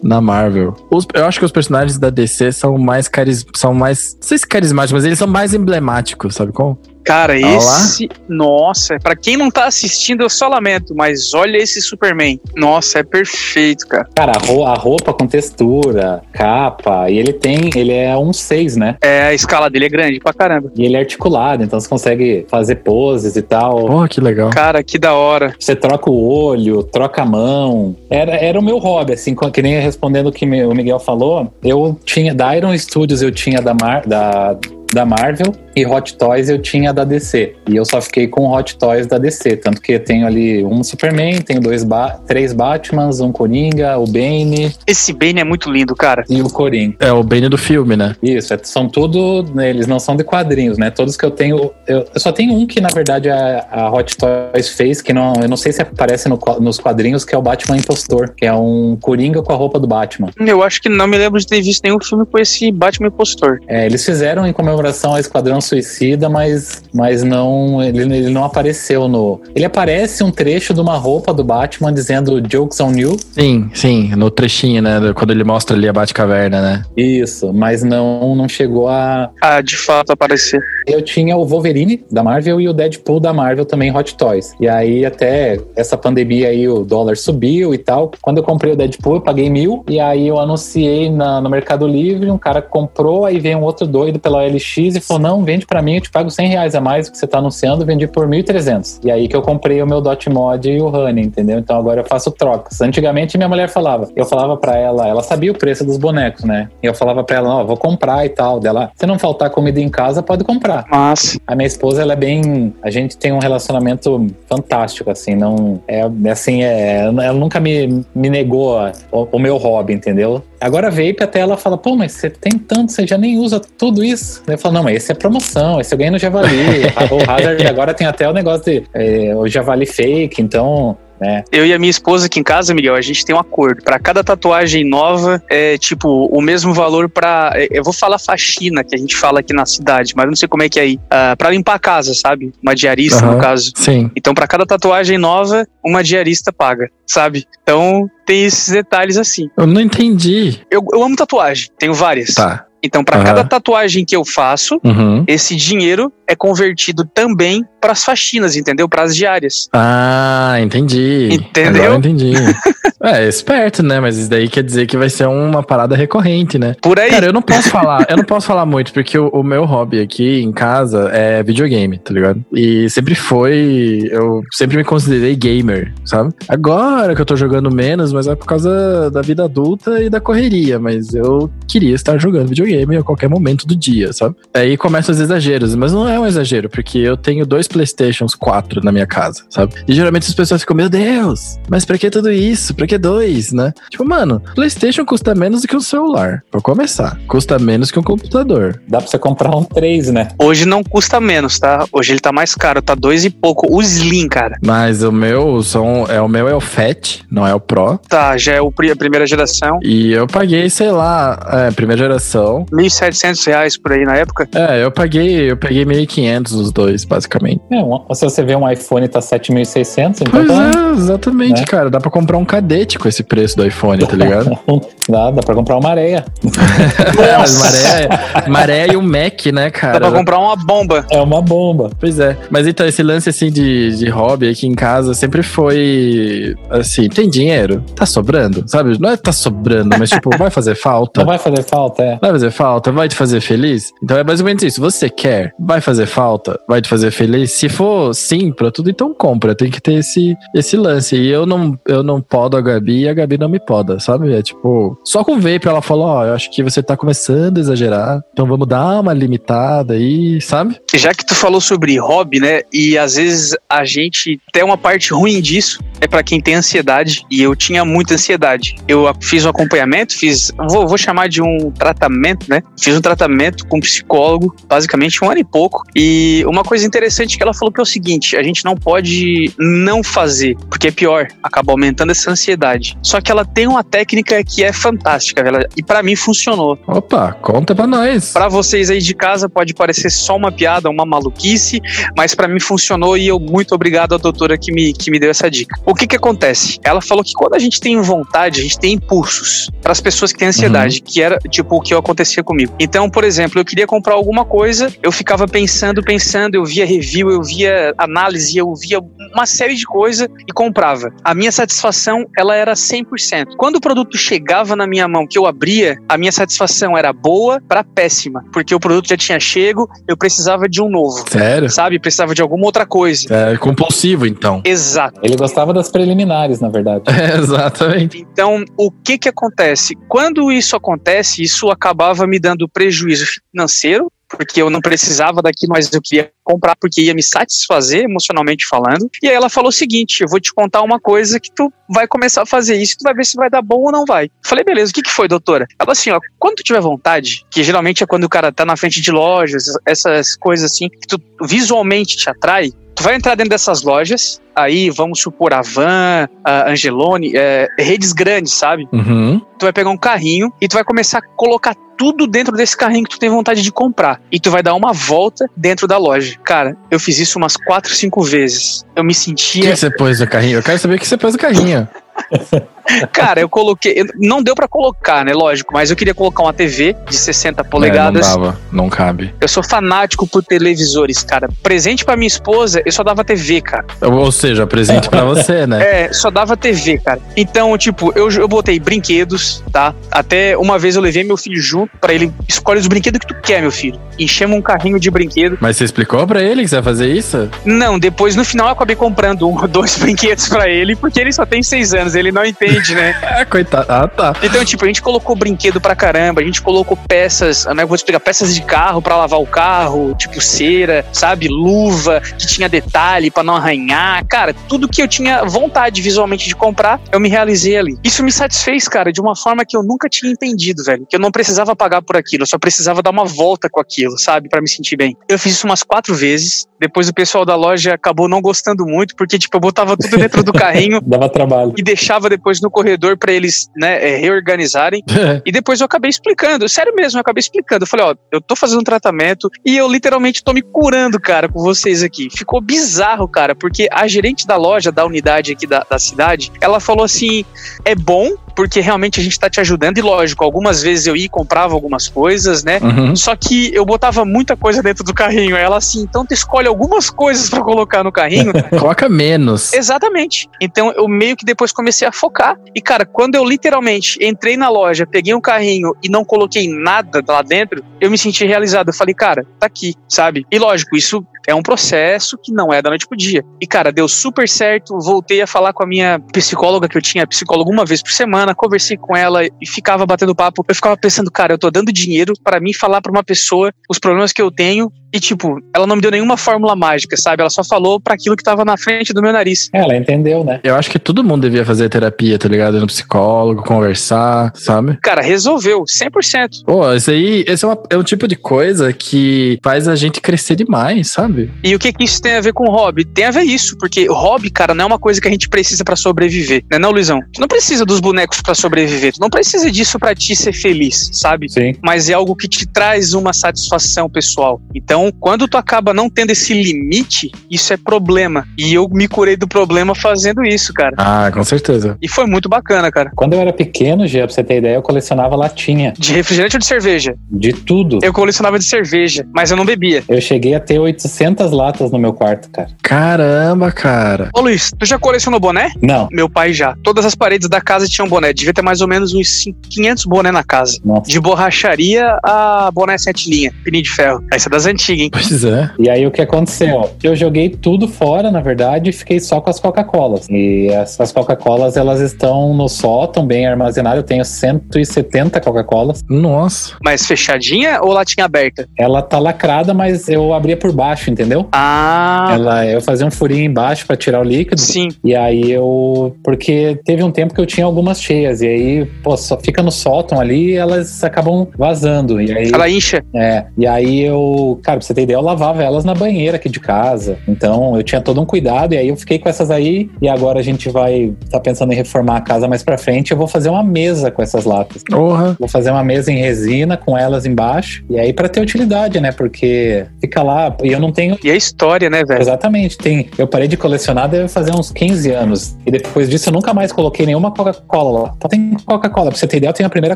na Marvel. Os- eu acho que os personagens da DC são mais caris, são mais, não sei se carismáticos, mas eles são mais emblemáticos, sabe como? Cara, Olha lá. esse. Nossa, pra quem não tá assistindo, eu só lamento, mas olha esse Superman. Nossa, é perfeito, cara. Cara, a ro- a roupa com textura, capa, e ele tem, ele é um 6, né? É, a escala dele é grande pra caramba. E ele é articulado, então você consegue fazer poses e tal. Porra, que legal. Cara, que da hora. Você troca o olho, troca a mão. Era, era o meu hobby, assim, que nem respondendo o que o Miguel falou. Eu tinha, da Iron Studios eu tinha da, Mar, da, da Marvel e Hot Toys eu tinha da DC. E eu só fiquei com Hot Toys da DC. Tanto que eu tenho ali um Superman, tenho dois ba três Batmans, um Coringa, o Bane Esse Bane é muito lindo, cara. e o Coringa. É o Bane do filme, né? Isso, é- são tudo. né, eles não são de quadrinhos, né? Todos que eu tenho. Eu, eu só tenho um que, na verdade, a, a Hot Toys fez, que não, eu não sei se aparece no nos quadrinhos, que é o Batman Impostor, que é um Coringa com a roupa do Batman. Eu acho que não me lembro de ter visto nenhum filme com esse Batman impostor. É, eles fizeram em comemoração ao Esquadrão Suicida, mas, mas não. Ele, ele não apareceu no. Ele aparece um trecho de uma roupa do Batman dizendo Jokes on You. Sim, sim, no trechinho, né? do- Quando ele mostra ali a Batcaverna, né? Isso, mas não, não chegou a, Ah, de fato aparecer. Eu tinha o Wolverine da Marvel e o Deadpool da Marvel também, Hot Toys. E aí, até essa pandemia aí, o dólar subiu e tal. Quando eu comprei o Deadpool, eu paguei mil. E aí eu anunciei na- no Mercado Livre, um cara comprou, aí veio um outro doido pela OLX e falou: não, vende pra mim, eu te pago 100 reais a mais que você tá anunciando, vendi por 1.300. E aí que eu comprei o meu Dot Mod e o Honey, entendeu? Então agora eu faço trocas. Antigamente minha mulher falava, eu falava pra ela, ela sabia o preço dos bonecos, né? E eu falava pra ela, ó, vou comprar e tal. Dela, se não faltar comida em casa, pode comprar. Mas, A minha esposa, ela é bem. A gente tem um relacionamento fantástico, assim. Não. É é assim, é. Ela nunca me, me negou a- o, o meu hobby, entendeu? Agora vape até ela fala, pô, mas você tem tanto, você já nem usa tudo isso. Eu falo, não, mas esse é promoção, esse eu ganhei no Javali. o Hazard (laughs) agora tem até o negócio de é, o Javali fake, então. Né? eu e a minha esposa aqui em casa, Miguel, a gente tem um acordo. Pra cada tatuagem nova, é tipo o mesmo valor pra. é, Eu vou falar faxina, que a gente fala aqui na cidade, mas não sei como é que é aí. Ah, pra limpar a casa, sabe? Uma diarista, Aham. no caso. Sim. Então, pra cada tatuagem nova, uma diarista paga, sabe? Então, tem esses detalhes assim. Eu não entendi. Eu, eu amo tatuagem, tenho várias. Tá. Então, pra Aham. cada tatuagem que eu faço, Uhum. esse dinheiro é convertido também pras faxinas, entendeu? Pras diárias. Ah, entendi. Entendeu? Agora eu entendi. (laughs) é, esperto, né? Mas isso daí quer dizer que vai ser uma parada recorrente, né? Por aí. Cara, eu não posso (laughs) falar, eu não posso falar muito, porque o, o meu hobby aqui em casa é videogame, tá ligado? E sempre foi. Eu sempre me considerei gamer, sabe? Agora que eu tô jogando menos, mas é por causa da vida adulta e da correria. Mas eu queria estar jogando videogame a qualquer momento do dia, sabe? Aí começam os exageros, mas não é um exagero, porque eu tenho dois PlayStations 4 na minha casa, sabe? E geralmente as pessoas ficam, meu Deus, mas pra que tudo isso? Pra que dois, né? Tipo, mano, PlayStation custa menos do que um celular, pra começar. Custa menos que um computador. Dá pra você comprar um 3, né? Hoje não custa menos, tá? Hoje ele tá mais caro, tá dois e pouco. O Slim, cara. Mas o meu são, é o meu é o Fat, não é o Pro. Tá, já é o, a primeira geração. E eu paguei, sei lá, é, primeira geração. 1.700 reais por aí na época. É, eu paguei, eu paguei 1.500 os dois, basicamente. É, um- se você vê um iPhone tá 7.600, então Pois tá, é, exatamente, né? cara. Dá pra comprar um cadete com esse preço do iPhone, tá ligado? (laughs) dá, dá pra comprar uma areia. (laughs) é, mas maré, maré e um Mac, né, Dá cara? pra comprar uma bomba. É uma bomba. Pois é. Mas então, esse lance assim de, de hobby aqui em casa sempre foi assim, tem dinheiro? Tá sobrando, sabe? Não é tá sobrando, mas tipo, vai fazer falta? Não vai fazer falta, é. Vai fazer falta? Vai te fazer feliz? Então é basicamente isso. Você quer? Vai fazer falta? Vai te fazer feliz? Se for sim pra tudo, então compra. Tem que ter esse, esse lance. E eu não, eu não podo a Gabi e a Gabi não me poda, sabe? É tipo, só com vape ela falou: Ó, eu acho que você tá começando a exagerar. Então vamos dar uma limitada aí, sabe? Já que tu falou sobre hobby, né? E às vezes a gente tem uma parte ruim disso é pra quem tem ansiedade e eu tinha muita ansiedade. Eu fiz um acompanhamento, fiz, vou, vou chamar de um tratamento tratamento, né? Fiz um tratamento com um psicólogo, basicamente um ano e pouco. E uma coisa interessante que ela falou que é o seguinte: a gente não pode não fazer, porque é pior, acaba aumentando essa ansiedade. Só que ela tem uma técnica que é fantástica, velho, e para mim funcionou. Opa, conta pra nós. Para vocês aí de casa pode parecer só uma piada, uma maluquice, mas para mim funcionou e eu muito obrigado à doutora que me, que me deu essa dica. O que que acontece? Ela falou que quando a gente tem vontade, a gente tem impulsos. Para as pessoas que têm ansiedade, uhum. que era tipo o que acontecia comigo. Então, por exemplo, eu queria comprar alguma coisa, eu ficava pensando, pensando, eu via review, eu via análise, eu via uma série de coisas e comprava. A minha satisfação, ela era 100%. Quando o produto chegava na minha mão, que eu abria, a minha satisfação era boa para péssima, porque o produto já tinha chego, eu precisava de um novo. Sério? Sabe? Precisava de alguma outra coisa. É compulsivo, então. Exato. Ele gostava das preliminares, na verdade. É, (laughs) exatamente. Então, o que que acontece? Quando isso acontece, isso acabava me dando prejuízo financeiro, porque eu não precisava daquilo, mas eu queria comprar porque ia me satisfazer emocionalmente falando. E aí ela falou o seguinte: eu vou te contar uma coisa que tu vai começar a fazer isso, tu vai ver se vai dar bom ou não vai. Falei, beleza, o que, que foi, doutora? Ela assim, ó, quando tu tiver vontade, que geralmente é quando o cara tá na frente de lojas, essas coisas assim, que tu visualmente te atrai, Tu vai entrar dentro dessas lojas, aí vamos supor a Van, a Angelone, é, redes grandes, sabe? Uhum. Tu vai pegar um carrinho e tu vai começar a colocar tudo dentro desse carrinho que tu tem vontade de comprar. E tu vai dar uma volta dentro da loja. Cara, eu fiz isso umas quatro, cinco vezes. Eu me sentia. O que você pôs no carrinho? Eu quero saber o que você pôs no carrinho. (laughs) Cara, eu coloquei. Não deu para colocar, né? Lógico, mas eu queria colocar uma TV de 60 polegadas. É, não dava, não cabe. Eu sou fanático por televisores, cara. Presente para minha esposa, eu só dava TV, cara. Ou seja, presente para você, né? É, só dava TV, cara. Então, tipo, eu, eu botei brinquedos, tá? Até uma vez eu levei meu filho junto para ele escolhe os brinquedos que tu quer, meu filho. Enchemos um carrinho de brinquedo. Mas você explicou para ele que você vai fazer isso? Não, depois no final eu acabei comprando um, dois (laughs) brinquedos para ele, porque ele só tem seis anos, ele não entende né? É, coitado. Ah, tá. Então, tipo, a gente colocou brinquedo pra caramba, a gente colocou peças, né? Vou explicar, peças de carro pra lavar o carro, tipo cera, sabe? Luva, que tinha detalhe pra não arranhar. Cara, tudo que eu tinha vontade visualmente de comprar, eu me realizei ali. Isso me satisfez, cara, de uma forma que eu nunca tinha entendido, velho. Que eu não precisava pagar por aquilo, eu só precisava dar uma volta com aquilo, sabe? para me sentir bem. Eu fiz isso umas quatro vezes. Depois o pessoal da loja acabou não gostando muito, porque, tipo, eu botava tudo dentro do (laughs) carrinho. Dava trabalho. E deixava depois no corredor para eles, né, é, reorganizarem. (laughs) e depois eu acabei explicando, sério mesmo, eu acabei explicando. Eu falei, ó, eu tô fazendo um tratamento e eu literalmente tô me curando, cara, com vocês aqui. Ficou bizarro, cara, porque a gerente da loja, da unidade aqui da, da cidade, ela falou assim: é bom porque realmente a gente tá te ajudando. E lógico, algumas vezes eu ia e comprava algumas coisas, né? Uhum. Só que eu botava muita coisa dentro do carrinho. Aí ela assim, então tu escolhe algumas coisas para colocar no carrinho. (laughs) Coloca menos. Exatamente. Então eu meio que depois comecei a focar. E cara, quando eu literalmente entrei na loja, peguei um carrinho e não coloquei nada lá dentro, eu me senti realizado. Eu falei, cara, tá aqui, sabe? E lógico, isso é um processo que não é da noite pro dia. E, cara, deu super certo. Voltei a falar com a minha psicóloga, que eu tinha psicóloga uma vez por semana, conversei com ela e ficava batendo papo. Eu ficava pensando, cara, eu tô dando dinheiro para mim falar para uma pessoa os problemas que eu tenho e, tipo, ela não me deu nenhuma fórmula mágica, sabe? Ela só falou para aquilo que tava na frente do meu nariz. É, ela entendeu, né? Eu acho que todo mundo devia fazer terapia, tá ligado? Ir no psicólogo, conversar, sabe? Cara, resolveu, 100%. Pô, esse aí, esse é, uma, é um tipo de coisa que faz a gente crescer demais, sabe? E o que, que isso tem a ver com hobby? Tem a ver isso, porque hobby, cara, não é uma coisa que a gente precisa para sobreviver, né, não, Luizão? Tu não precisa dos bonecos para sobreviver, tu não precisa disso para ti ser feliz, sabe? Sim. Mas é algo que te traz uma satisfação pessoal. Então, quando tu acaba não tendo esse limite, isso é problema. E eu me curei do problema fazendo isso, cara. Ah, com certeza. E foi muito bacana, cara. Quando eu era pequeno, já pra você ter ideia, eu colecionava latinha. De refrigerante ou de cerveja? De tudo. Eu colecionava de cerveja, mas eu não bebia. Eu cheguei a ter 800 latas no meu quarto, cara. Caramba, cara. Ô Luiz, tu já colecionou boné? Não. Meu pai já. Todas as paredes da casa tinham boné. Devia ter mais ou menos uns 500 boné na casa. Nossa. De borracharia a boné sete linha, pininho de ferro. Essa é das antigas. Antiga, hein? Pois é. E aí o que aconteceu? Eu joguei tudo fora, na verdade, e fiquei só com as Coca-Colas. E essas Coca-Colas, elas estão no sótão, bem armazenadas. Eu tenho 170 Coca-Colas. Nossa. Mas fechadinha ou latinha aberta? Ela tá lacrada, mas eu abria por baixo, entendeu? Ah, Ela, eu fazia um furinho embaixo pra tirar o líquido. sim. E aí eu. Porque teve um tempo que eu tinha algumas cheias. E aí, pô, só fica no sótão ali e elas acabam vazando. E aí. Ela incha. É, e aí eu, cara, pra você ter ideia, eu lavava elas na banheira aqui de casa. Então eu tinha todo um cuidado, e aí eu fiquei com essas aí, e agora a gente vai tá pensando em reformar a casa mais pra frente. Eu vou fazer uma mesa com essas latas. Porra. Vou fazer uma mesa em resina com elas embaixo, e aí pra ter utilidade, né? Porque fica lá, e eu não tenho. E a história, né, velho? Exatamente, tem. Eu parei de colecionar deve fazer uns 15 anos. E depois disso eu nunca mais coloquei nenhuma Coca-Cola lá. Só tem Coca-Cola. Pra você ter ideia, eu tenho a primeira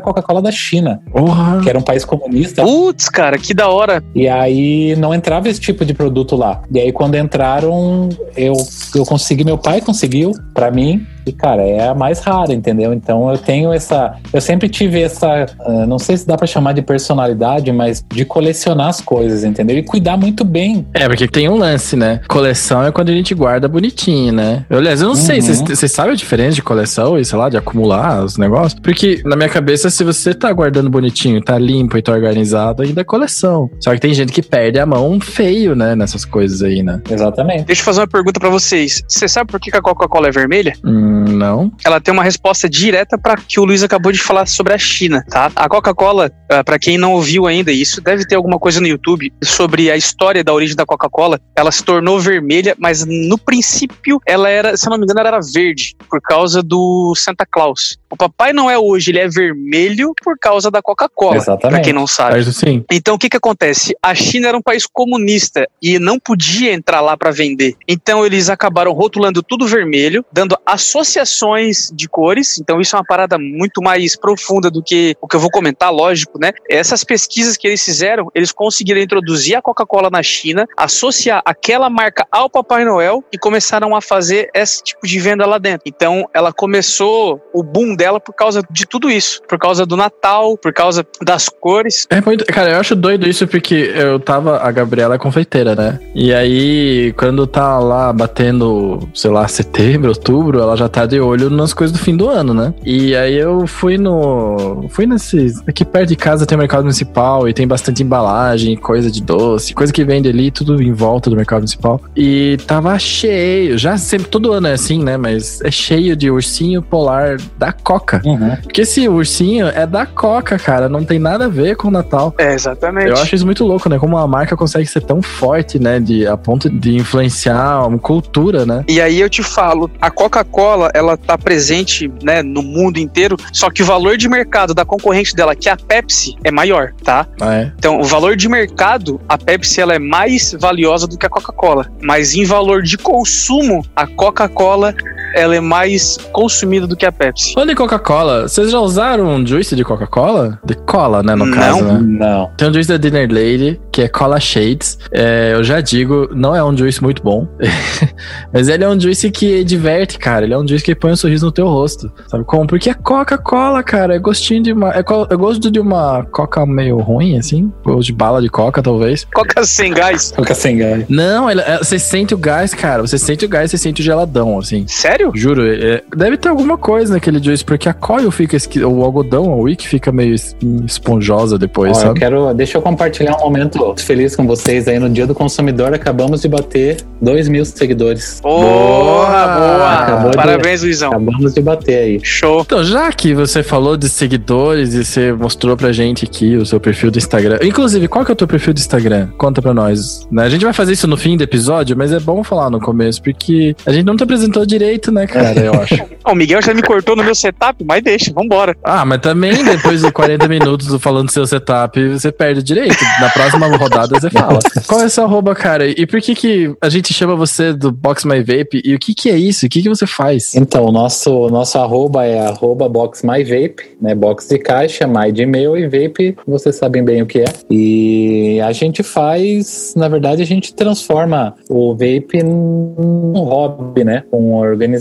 Coca-Cola da China, Porra. que era um país comunista. Putz, cara, que da hora. E aí não entrava esse tipo de produto lá. E aí quando entraram, eu, eu consegui, meu pai conseguiu pra mim. E cara, é a mais rara, entendeu? Então eu tenho essa. Eu sempre tive essa. ah, não sei se dá pra chamar de personalidade, mas de colecionar as coisas, entendeu? E cuidar muito bem. É, porque tem um lance, né? Coleção é quando a gente guarda bonitinho, né? Eu, aliás, eu não sei, Uhum. vocês vocês sabem a diferença de coleção e, sei lá, de acumular os negócios? Porque, na minha cabeça, se você tá guardando bonitinho, tá limpo e tá organizado, ainda é coleção. Só que tem gente que perde a mão feio, né? Nessas coisas aí, né? Exatamente. Deixa eu fazer uma pergunta pra vocês. Você sabe por que que a Coca-Cola é vermelha? Hum, não. Ela tem uma resposta direta para que o Luiz acabou de falar sobre a China, tá? A Coca-Cola, ah, pra quem não ouviu ainda, isso deve ter alguma coisa no YouTube sobre a história da origem da Coca-Cola. Ela se tornou vermelha, mas no princípio ela era, se eu não me engano, ela era verde por causa do Santa Claus. O Papai Noel hoje ele é vermelho por causa da Coca-Cola, Exatamente. pra quem não sabe. Mas assim, Então o que que acontece? A China era um país comunista e não podia entrar lá para vender. Então eles acabaram rotulando tudo vermelho, dando associações de cores. Então isso é uma parada muito mais profunda do que o que eu vou comentar, lógico, né? Essas pesquisas que eles fizeram, eles conseguiram introduzir a Coca-Cola na China, associar aquela marca ao Papai Noel e começaram a fazer esse tipo de venda lá dentro. Então ela começou o boom dela por causa de tudo isso, por causa do Natal, por causa das cores. É muito. Cara, eu acho doido isso porque eu tava. A Gabriela é confeiteira, né? E aí, quando tá lá batendo, sei lá, setembro, outubro, ela já tá de olho nas coisas do fim do ano, né? E aí eu fui no. Fui nesses. Aqui perto de casa tem o mercado municipal e tem bastante embalagem, coisa de doce, coisa que vende ali, tudo em volta do mercado municipal. E tava cheio. Já sempre, todo ano é assim, né? Mas é cheio de ursinho polar da Coca. Uhum. Porque esse ursinho é da Coca, cara. Não tem nada a ver com o Natal. É, exatamente. Eu acho isso muito louco, né? Como uma marca consegue ser tão forte, né? De, a ponto de influenciar uma cultura, né? E aí eu te falo, a Coca-Cola, ela tá presente, né, no mundo inteiro, só que o valor de mercado da concorrente dela, que é a Pepsi, é maior, tá? Ah, é. Então, o valor de mercado, a Pepsi ela é mais valiosa do que a Coca-Cola, mas em valor de consumo, a Coca-Cola ela é mais consumida do que a Pepsi. Falando em Coca-Cola, vocês já usaram um juice de Coca-Cola? De cola, né? No Não. caso, né? Não. Tem um juice da Dinner Lady, que é Cola Shades. É, eu já digo, não é um juice muito bom. (laughs) mas ele é um juice que diverte, cara. Ele é um juice que põe um sorriso no teu rosto. Sabe como? Porque é Coca-Cola, cara. É gostinho de uma. É, co- é gosto de uma Coca meio ruim, assim. Gosto de bala de Coca, talvez. Coca sem gás. Fica sem gás. Não, ele- você sente o gás, cara. Você sente o gás, você sente o geladão, assim. Sério? Juro, é- deve ter alguma coisa naquele juice, porque a coil fica, esqui- o algodão, a wick fica meio es- esponjosa depois, Ó, eu sabe? quero, deixa eu compartilhar um momento feliz com vocês aí no Dia do Consumidor. Acabamos de bater 2 mil seguidores. Boa, boa. Acabou de- Parabéns, Luizão. Acabamos de bater aí. Show. Então, já que você falou de seguidores e você mostrou pra gente aqui o seu perfil do Instagram. Inclusive, qual que é o teu perfil do Instagram? Conta pra nós. né? A gente vai fazer isso no fim do episódio, mas é bom falar no começo, porque a gente não te apresentou direito, né, cara? Eu acho. (laughs) O Miguel já me cortou no meu setup, mas deixa, vambora. Ah, mas também depois de 40 minutos do falando do seu setup, você perde o direito. Na próxima rodada você fala. Qual é seu arroba, cara? E por que que a gente chama você do Box My Vape? E o que que é isso? O que que você faz? Então, o nosso, nosso arroba é arroba boxmyvape, né? Box de caixa, my de e-mail e vape, vocês sabem bem o que é. E a gente faz, na verdade, a gente transforma o vape num hobby, né? Com organização,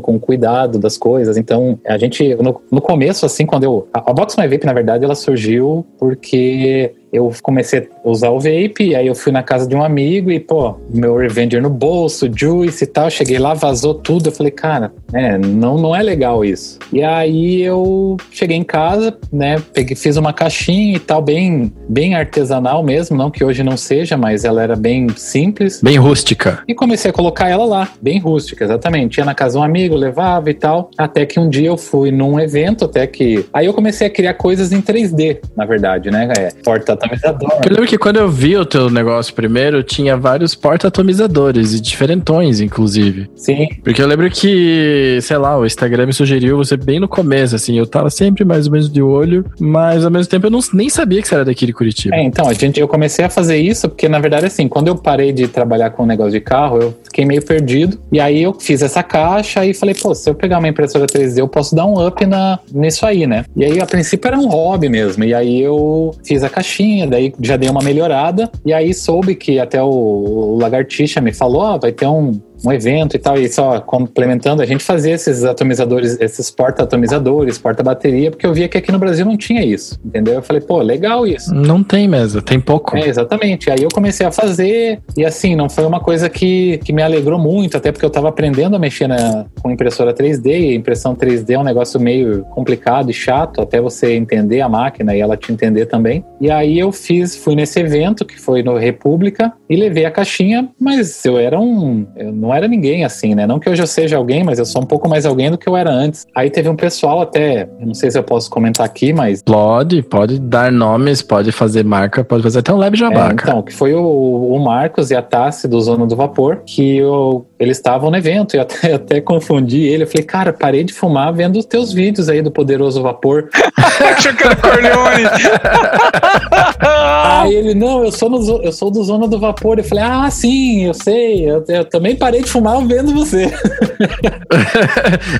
com cuidado das coisas. Então, a gente, no, no começo, assim, quando eu. A, a Box My Vape, na verdade, ela surgiu porque eu comecei a usar o vape, e aí eu fui na casa de um amigo e, pô, meu Revenger no bolso, Juice e tal, cheguei lá, vazou tudo, eu falei, cara, é, não, não é legal isso. E aí eu cheguei em casa, né, peguei, fiz uma caixinha e tal, bem, bem artesanal mesmo, não que hoje não seja, mas ela era bem simples. Bem rústica. E comecei a colocar ela lá, bem rústica, exatamente. Ia na casa de um amigo, levava e tal, até que um dia eu fui num evento, até que... Aí eu comecei a criar coisas em 3D, na verdade, né, é, porta-atomizador. Eu lembro que quando eu vi o teu negócio primeiro, tinha vários porta-atomizadores e diferentões, inclusive. Sim. Porque eu lembro que, sei lá, o Instagram me sugeriu você bem no começo, assim, eu tava sempre mais ou menos de olho, mas ao mesmo tempo eu não, nem sabia que você era daqui de Curitiba. É, então, a gente, eu comecei a fazer isso porque, na verdade, assim, quando eu parei de trabalhar com o negócio de carro, eu fiquei meio perdido. E aí eu fiz essa caixa e falei, pô, se eu pegar uma impressora 3D, eu posso dar um up na, nisso aí, né? E aí, a princípio, era um hobby mesmo. E aí eu fiz a caixinha, daí já dei uma melhorada. E aí soube que até o, Lagartixa me falou, vai ter um, um evento e tal, e só complementando, a gente fazia esses atomizadores, esses porta-atomizadores, porta-bateria, porque eu via que aqui no Brasil não tinha isso, entendeu? Eu falei, pô, legal isso. Não tem mesmo, tem pouco. É, exatamente. Aí eu comecei a fazer, e assim, não foi uma coisa que, que me alegrou muito, até porque eu tava aprendendo a mexer na, com impressora 3D, e impressão 3D é um negócio meio complicado e chato, até você entender a máquina e ela te entender também. E aí eu fiz, fui nesse evento, que foi no República, e levei a caixinha, mas eu era um. Eu não era ninguém assim, né? Não que hoje eu seja alguém, mas eu sou um pouco mais alguém do que eu era antes. Aí teve um pessoal até, não sei se eu posso comentar aqui, mas. Pode, pode dar nomes, pode fazer marca, pode fazer até um leve jabá. É, então, que foi o, o Marcos e a Tassi do Zona do Vapor, que eu, eles estavam no evento, e até, (laughs) eu até confundi ele. Eu falei, cara, parei de fumar vendo os teus vídeos aí do Poderoso Vapor. (laughs) Achou que era Corleone. (laughs) aí ele, não, eu sou, no, eu sou do Zona do Vapor. Eu falei, ah, sim, eu sei, eu, eu também parei de fumar vendo você.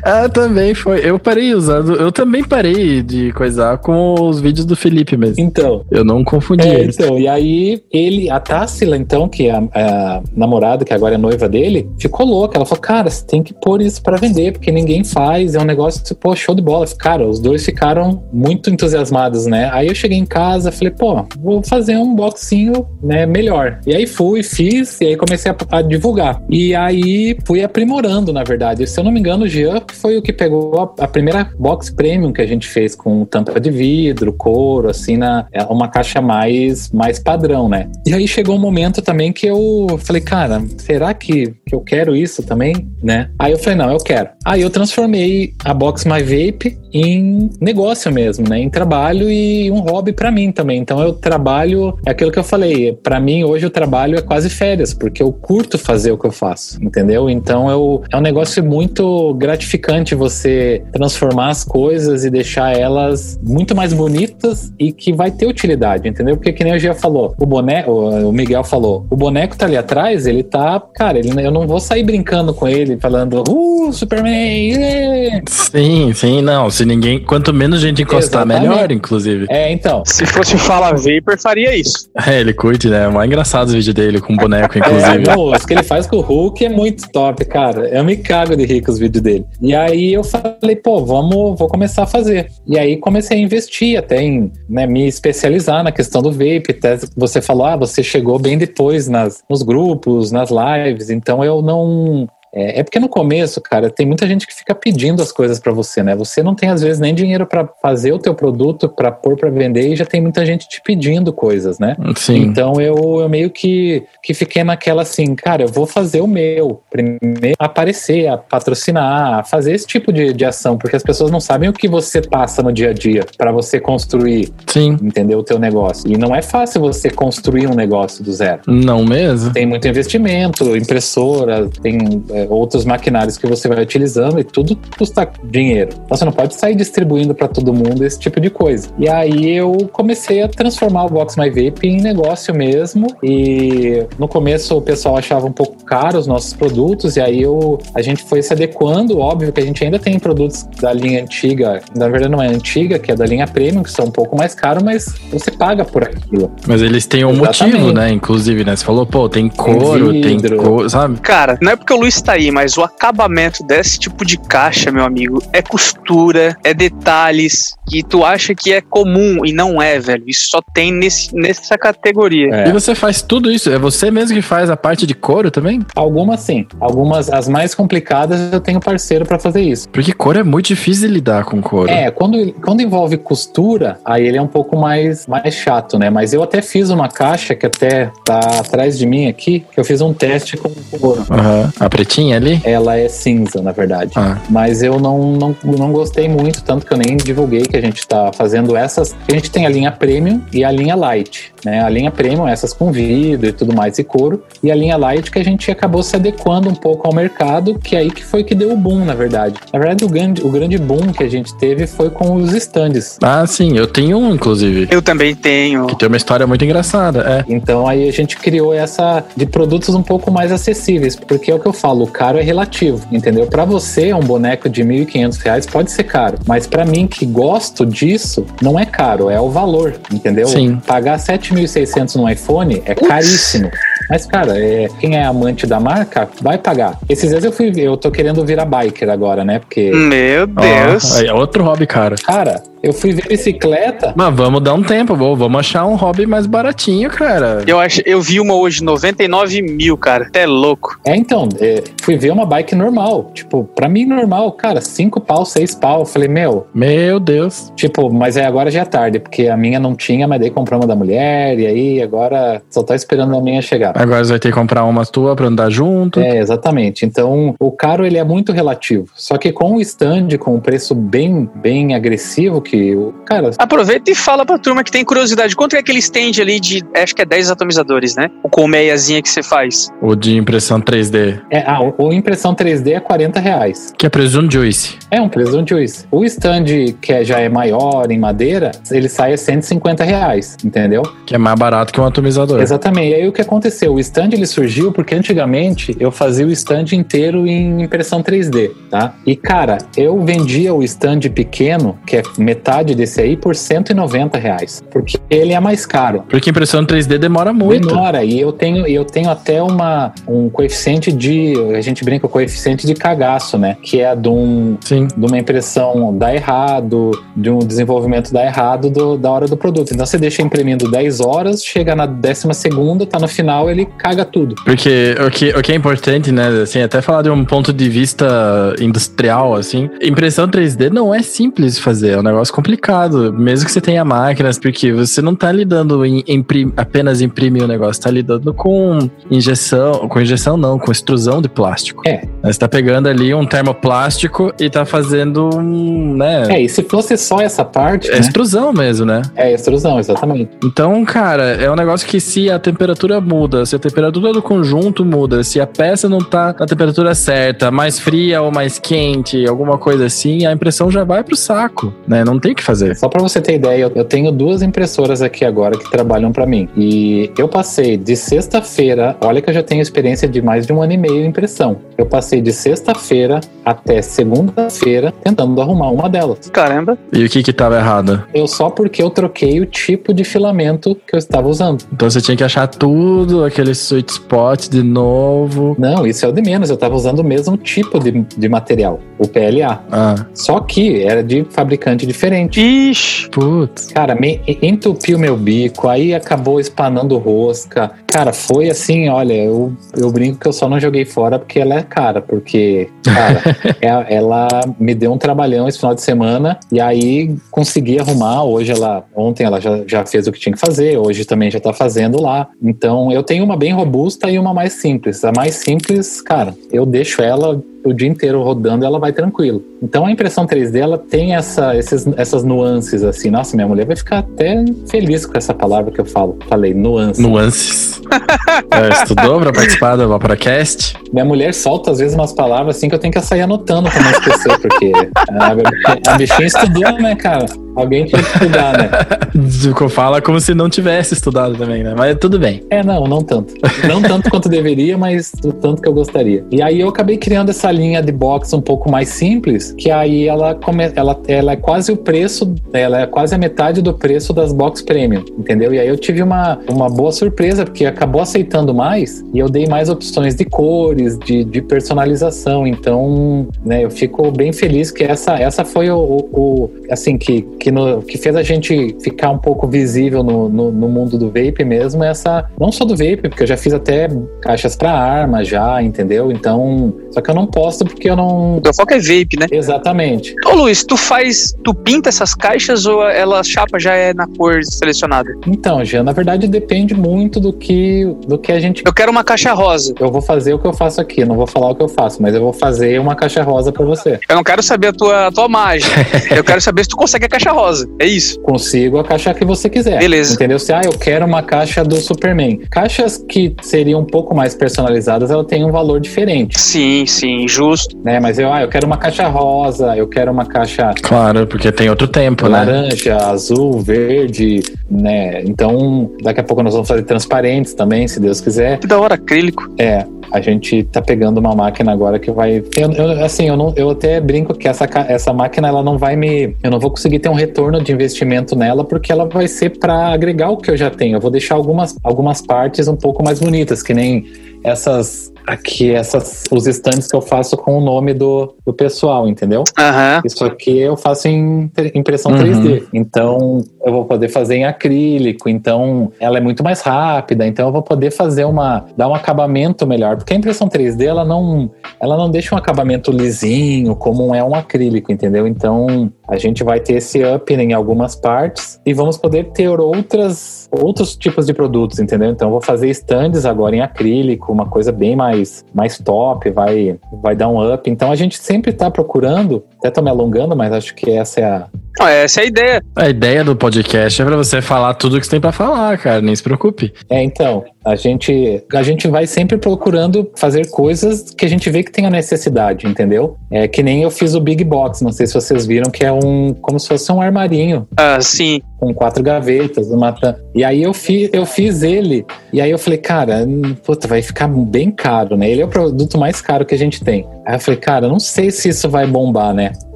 ah, (laughs) também foi. Eu parei usando. Eu também parei de coisar com os vídeos do Felipe mesmo. Então. Eu não confundi É, eles. então, e aí ele, a Tássila, então, que é a, a namorada, que agora é noiva dele, ficou louca. Ela falou, cara, você tem que pôr isso pra vender, porque ninguém faz, é um negócio, pô, show de bola. Cara, os dois ficaram muito entusiasmados, né? Aí eu cheguei em casa, falei, pô, vou fazer um boxinho, né, melhor. E aí fui, fiz, e aí comecei a, a divulgar. E aí fui aprimorando, na verdade. Se eu não me engano, o Jean foi o que pegou a, a primeira box premium que a gente fez com tampa de vidro, couro, assim, na, é uma caixa mais, mais padrão, né? E aí chegou um momento também que eu falei, cara, será que, que eu quero isso também, né? Aí eu falei, não, eu quero. Aí eu transformei a Box My Vape em negócio mesmo, né? Em trabalho e um hobby pra mim também. Então eu trabalho, é aquilo que eu falei, Pra mim hoje o trabalho é quase férias, porque eu curto fazer o que eu faço, entendeu? Então eu, é um negócio muito gratificante você transformar as coisas e deixar elas muito mais bonitas e que vai ter utilidade, entendeu? Porque que nem o Gia falou, o boneco, o Miguel falou, o boneco tá ali atrás, ele tá, cara, ele, eu não vou sair brincando com ele, falando, uh, Superman, yeah! Sim, sim, não. Se ninguém. Quanto menos gente encostar, Exatamente. melhor, inclusive. É, então. Se fosse Fala Vapor, faria isso. É, ele curte, né? É mais engraçado os vídeos dele com boneco, É, inclusive. não, os que ele faz com o Hulk é muito top, cara. Eu me cago de rir com os vídeos dele. E aí eu falei, pô, vamos, vou começar a fazer. E aí comecei a investir até em né, me especializar na questão do vape. Até você falou, ah, você chegou bem depois nas, nos grupos, nas lives. Então eu não. É, é porque no começo, cara, tem muita gente que fica pedindo as coisas pra você, né? Você não tem às vezes nem dinheiro pra fazer o teu produto, pra pôr pra vender e já tem muita gente te pedindo coisas, né? Sim. Então eu, eu meio que, que fiquei naquela assim, cara, eu vou fazer o meu. Primeiro, aparecer, a patrocinar, a fazer esse tipo de, de ação, porque as pessoas não sabem o que você passa no dia a dia pra você construir, Sim. entendeu? O teu negócio. E não é fácil você construir um negócio do zero. Não mesmo? Tem muito investimento, impressora, tem é, outros maquinários que você vai utilizando e tudo custa dinheiro. Então você não pode sair distribuindo para todo mundo esse tipo de coisa. E aí eu comecei a transformar o Box My Vape em negócio mesmo. E no começo o pessoal achava um pouco caro os nossos produtos, e aí eu, a gente foi se adequando. Óbvio que a gente ainda tem produtos da linha antiga, na verdade não é antiga, que é da linha premium, que são um pouco mais caros, mas você paga por aquilo. Mas eles têm um Exatamente. motivo, né? Inclusive, né? Você falou, pô, tem couro, tem, vidro. couro, sabe? Cara, não é porque o Luiz tá aí, mas o acabamento desse tipo de caixa, meu amigo, é costura, é detalhes. Que tu acha que é comum e não é, velho. Isso só tem nesse, nessa categoria. É. E você faz tudo isso? É você mesmo que faz a parte de couro também? Algumas sim. Algumas, as mais complicadas, eu tenho parceiro pra fazer isso. Porque couro é muito difícil de lidar com couro. É, quando, quando envolve costura, aí ele é um pouco mais, mais chato, né? Mas eu até fiz uma caixa que até tá atrás de mim aqui, que eu fiz um teste com couro. Aham. A pretinha ali? Ela é cinza, na verdade. Ah. Mas eu não, não, não gostei muito, tanto que eu nem divulguei que a gente tá fazendo essas. A gente tem a linha Premium e a linha Light, né? A linha Premium, essas com vidro e tudo mais e couro, e a linha Light que a gente acabou se adequando um pouco ao mercado, que aí que foi que deu o boom, na verdade. Na verdade, o grande, o grande boom que a gente teve foi com os stands. Ah, sim, eu tenho um, inclusive. Eu também tenho. Que tem uma história muito engraçada, é. Então aí a gente criou essa de produtos um pouco mais acessíveis, porque é o que eu falo, o caro é relativo, entendeu? Para você, um boneco de 1.500 reais pode ser caro, mas para mim que gosto disso, não é caro, é o valor, entendeu? Sim. Pagar 7.600 no iPhone é caríssimo. Mas, cara, é, quem é amante da marca vai pagar. Esses dias eu fui, eu tô querendo virar biker agora, né? Porque, Meu Deus. aí é outro hobby, cara. cara, eu fui ver bicicleta. Mas vamos dar um tempo, vou- vamos achar um hobby mais baratinho, cara. Eu, acho, eu vi uma hoje, 99 mil, cara. Até louco. É, então, é, fui ver uma bike normal. Tipo, pra mim normal, cara, cinco pau, seis pau. Eu falei, meu, Meu Deus. Tipo, mas aí agora já é tarde, porque a minha não tinha, mas daí comprou uma da mulher, e aí agora só tá esperando a minha chegar. Agora você vai ter que comprar uma tua pra andar junto. É, exatamente. Então, o caro ele é muito relativo. Só que com o stand, com um preço bem, bem agressivo, que o cara, Aproveita e fala pra turma que tem curiosidade. Quanto é aquele stand ali de, acho que é 10 atomizadores, né? O colmeiazinha que você faz. O de impressão 3D. é, ah, o, o impressão 3D é 40 reais. Que é Presume Juice. É um preço juice. O stand que é- já é maior em madeira, ele sai a 150 reais, entendeu? Que é mais barato que um atomizador. Exatamente. E aí o que aconteceu? O stand ele surgiu porque antigamente eu fazia o stand inteiro em impressão 3D, tá? E cara, eu vendia o stand pequeno, que é metade desse aí, por 190 reais. Porque ele é mais caro. Porque impressão 3D demora muito. Demora, e eu tenho, eu tenho até uma, um coeficiente de. A gente brinca com o coeficiente de cagaço, né? Que é de, um, Sim. de uma impressão dar errado, de um desenvolvimento dar errado do- da hora do produto. Então você deixa imprimindo 10 horas, chega na décima segunda, tá no final, ele caga tudo. Porque o que, o que é importante, né, assim, até falar de um ponto de vista industrial, assim, impressão 3D não é simples de fazer, é um negócio complicado, mesmo que você tenha máquinas, porque você não tá lidando em, imprim- apenas imprimir o negócio, tá lidando com injeção, com injeção não, com extrusão de plástico. É. Você tá pegando ali um termoplástico e tá fazendo um, né, É, e se fosse só essa parte, é né? extrusão mesmo, né? É extrusão, exatamente. Então, cara, é um negócio que se a temperatura muda, se a temperatura do conjunto muda, se a peça não tá na temperatura certa, mais fria ou mais quente, alguma coisa assim, a impressão já vai pro saco, né? Não tem o que fazer. Só pra você ter ideia, eu, tenho duas impressoras aqui agora que trabalham pra mim. E eu passei de sexta-feira, olha que eu já tenho experiência de mais de um ano e meio em impressão. Eu passei de sexta-feira até segunda-feira tentando arrumar uma delas. Caramba. E o que que tava errado? Eu só porque eu troquei o tipo de filamento que eu estava usando. Então você tinha que achar tudo, aquele sweet spot de novo. Não, isso é o de menos. Eu estava usando o mesmo tipo de, de material, o PLA. Ah, Só que era de fabricante diferente. Ixi. putz. Cara, me entupiu meu bico, aí acabou espanando rosca. Cara, foi assim, olha, eu, eu brinco que eu só não joguei fora porque ela é cara, porque, cara, (laughs) é- ela me deu um trabalhão esse final de semana e aí consegui arrumar. Hoje ela, ontem ela já, já fez o que tinha que fazer, hoje também já tá fazendo lá. Então eu tenho uma bem robusta e uma mais simples. A mais simples, cara, eu deixo ela o dia inteiro rodando ela vai tranquilo. Então a impressão 3D ela tem essa, esses, essas nuances assim. Nossa, minha mulher vai ficar até feliz com essa palavra que eu falo. Falei, nuance. Nuances. (laughs) É, estudou pra participar do Vaporacast? Minha mulher solta às vezes umas palavras assim que eu tenho que sair anotando pra não esquecer, porque a, a bichinha estudou, né, cara? Alguém tinha que estudar, né? Fala como se não tivesse estudado também, né? Mas tudo bem. É, não, não tanto. Não tanto quanto deveria, mas o tanto que eu gostaria. E aí eu acabei criando essa linha de box um pouco mais simples, que aí ela, come, ela, ela é quase o preço, ela é quase a metade do preço das box premium, entendeu? E aí eu tive uma, uma boa surpresa, porque acabou aceitando mais e eu dei mais opções de cores, de, de personalização. Então, né, eu fico bem feliz que essa, essa foi o, o- o- assim, que que, no, que fez a gente ficar um pouco visível no, no, no, mundo do vape mesmo essa. Não só do vape, porque eu já fiz até caixas para arma já, entendeu? Então. Só que eu não posto porque eu não. O foco é vape, né? Exatamente. Ô Luiz, tu faz. Tu pinta essas caixas ou ela chapa já é na cor selecionada? Então, já na verdade depende muito do que, do que a gente. Eu quero uma caixa rosa. Eu vou fazer o que eu faço aqui, não vou falar o que eu faço, mas eu vou fazer uma caixa rosa para você. Eu não quero saber a tua, a tua mágica. (laughs) eu quero saber se tu consegue a caixa rosa. É isso. Consigo a caixa que você quiser. Beleza. Entendeu? Se, ah, eu quero uma caixa do Superman. Caixas que seriam um pouco mais personalizadas, ela tem um valor diferente. Sim, sim, justo. Né? Mas eu, ah, eu quero uma caixa rosa, eu quero uma caixa. Claro, porque tem outro tempo, laranja, né? Laranja, azul, verde, né? Então, daqui a pouco nós vamos fazer transparentes também, se Deus quiser. Que da hora, acrílico. É, a gente tá pegando uma máquina agora que vai. Eu, eu, assim, eu, não, eu até brinco que essa, essa máquina ela não vai me. Eu não vou conseguir ter um retorno de investimento nela porque ela vai ser para agregar o que eu já tenho. Eu vou deixar algumas, algumas partes um pouco mais bonitas, que nem essas aqui essas os estandes que eu faço com o nome do, do pessoal, entendeu? Uhum. Isso aqui eu faço em impressão uhum. 3D. Então eu vou poder fazer em acrílico, então ela é muito mais rápida, então eu vou poder fazer uma dar um acabamento melhor, porque a impressão 3D ela não ela não deixa um acabamento lisinho como é um acrílico, entendeu? Então a gente vai ter esse up em algumas partes e vamos poder ter outras outros tipos de produtos, entendeu? Então vou fazer stands agora em acrílico, uma coisa bem mais, mais top, vai, vai dar um up. Então a gente sempre está procurando, até tô me alongando, mas acho que essa é a, não, essa é a ideia. A ideia do podcast é para você falar tudo que você tem para falar, cara. Nem se preocupe. É, então, a gente, a gente vai sempre procurando fazer coisas que a gente vê que tem a necessidade, entendeu? É que nem eu fiz o Big Box, não sei se vocês viram, que é um como se fosse um armarinho. Ah, sim. Com quatro gavetas, uma E aí eu fiz, eu fiz ele, e aí eu falei, cara, puta, vai ficar bem caro, né? Ele é o produto mais caro que a gente tem. Aí eu falei, cara, não sei se isso vai bombar, né?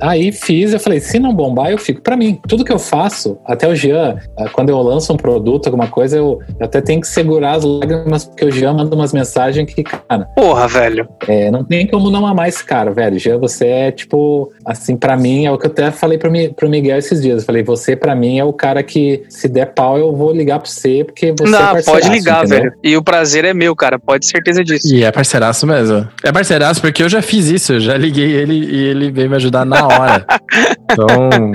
Aí fiz, eu falei, se não bombar, eu fico para mim. Tudo que eu faço, até o Jean, ah, quando eu lanço um produto, alguma coisa, eu, até tenho que segurar as lágrimas, porque o Jean manda umas mensagens que, cara. Porra, velho. É, não tem como não amar esse cara, velho. Jean, você é tipo, assim, para mim, é o que eu até falei pro, pro Miguel esses dias. Eu falei, você para mim é o cara que, se der pau, eu vou ligar pra você, porque você não, é pode ligar, entendeu? velho. E o prazer é meu, cara, pode ter certeza disso. E é parceiraço mesmo. É parceiraço porque eu já fiz isso, eu já liguei ele e ele veio me ajudar na hora. (laughs) então,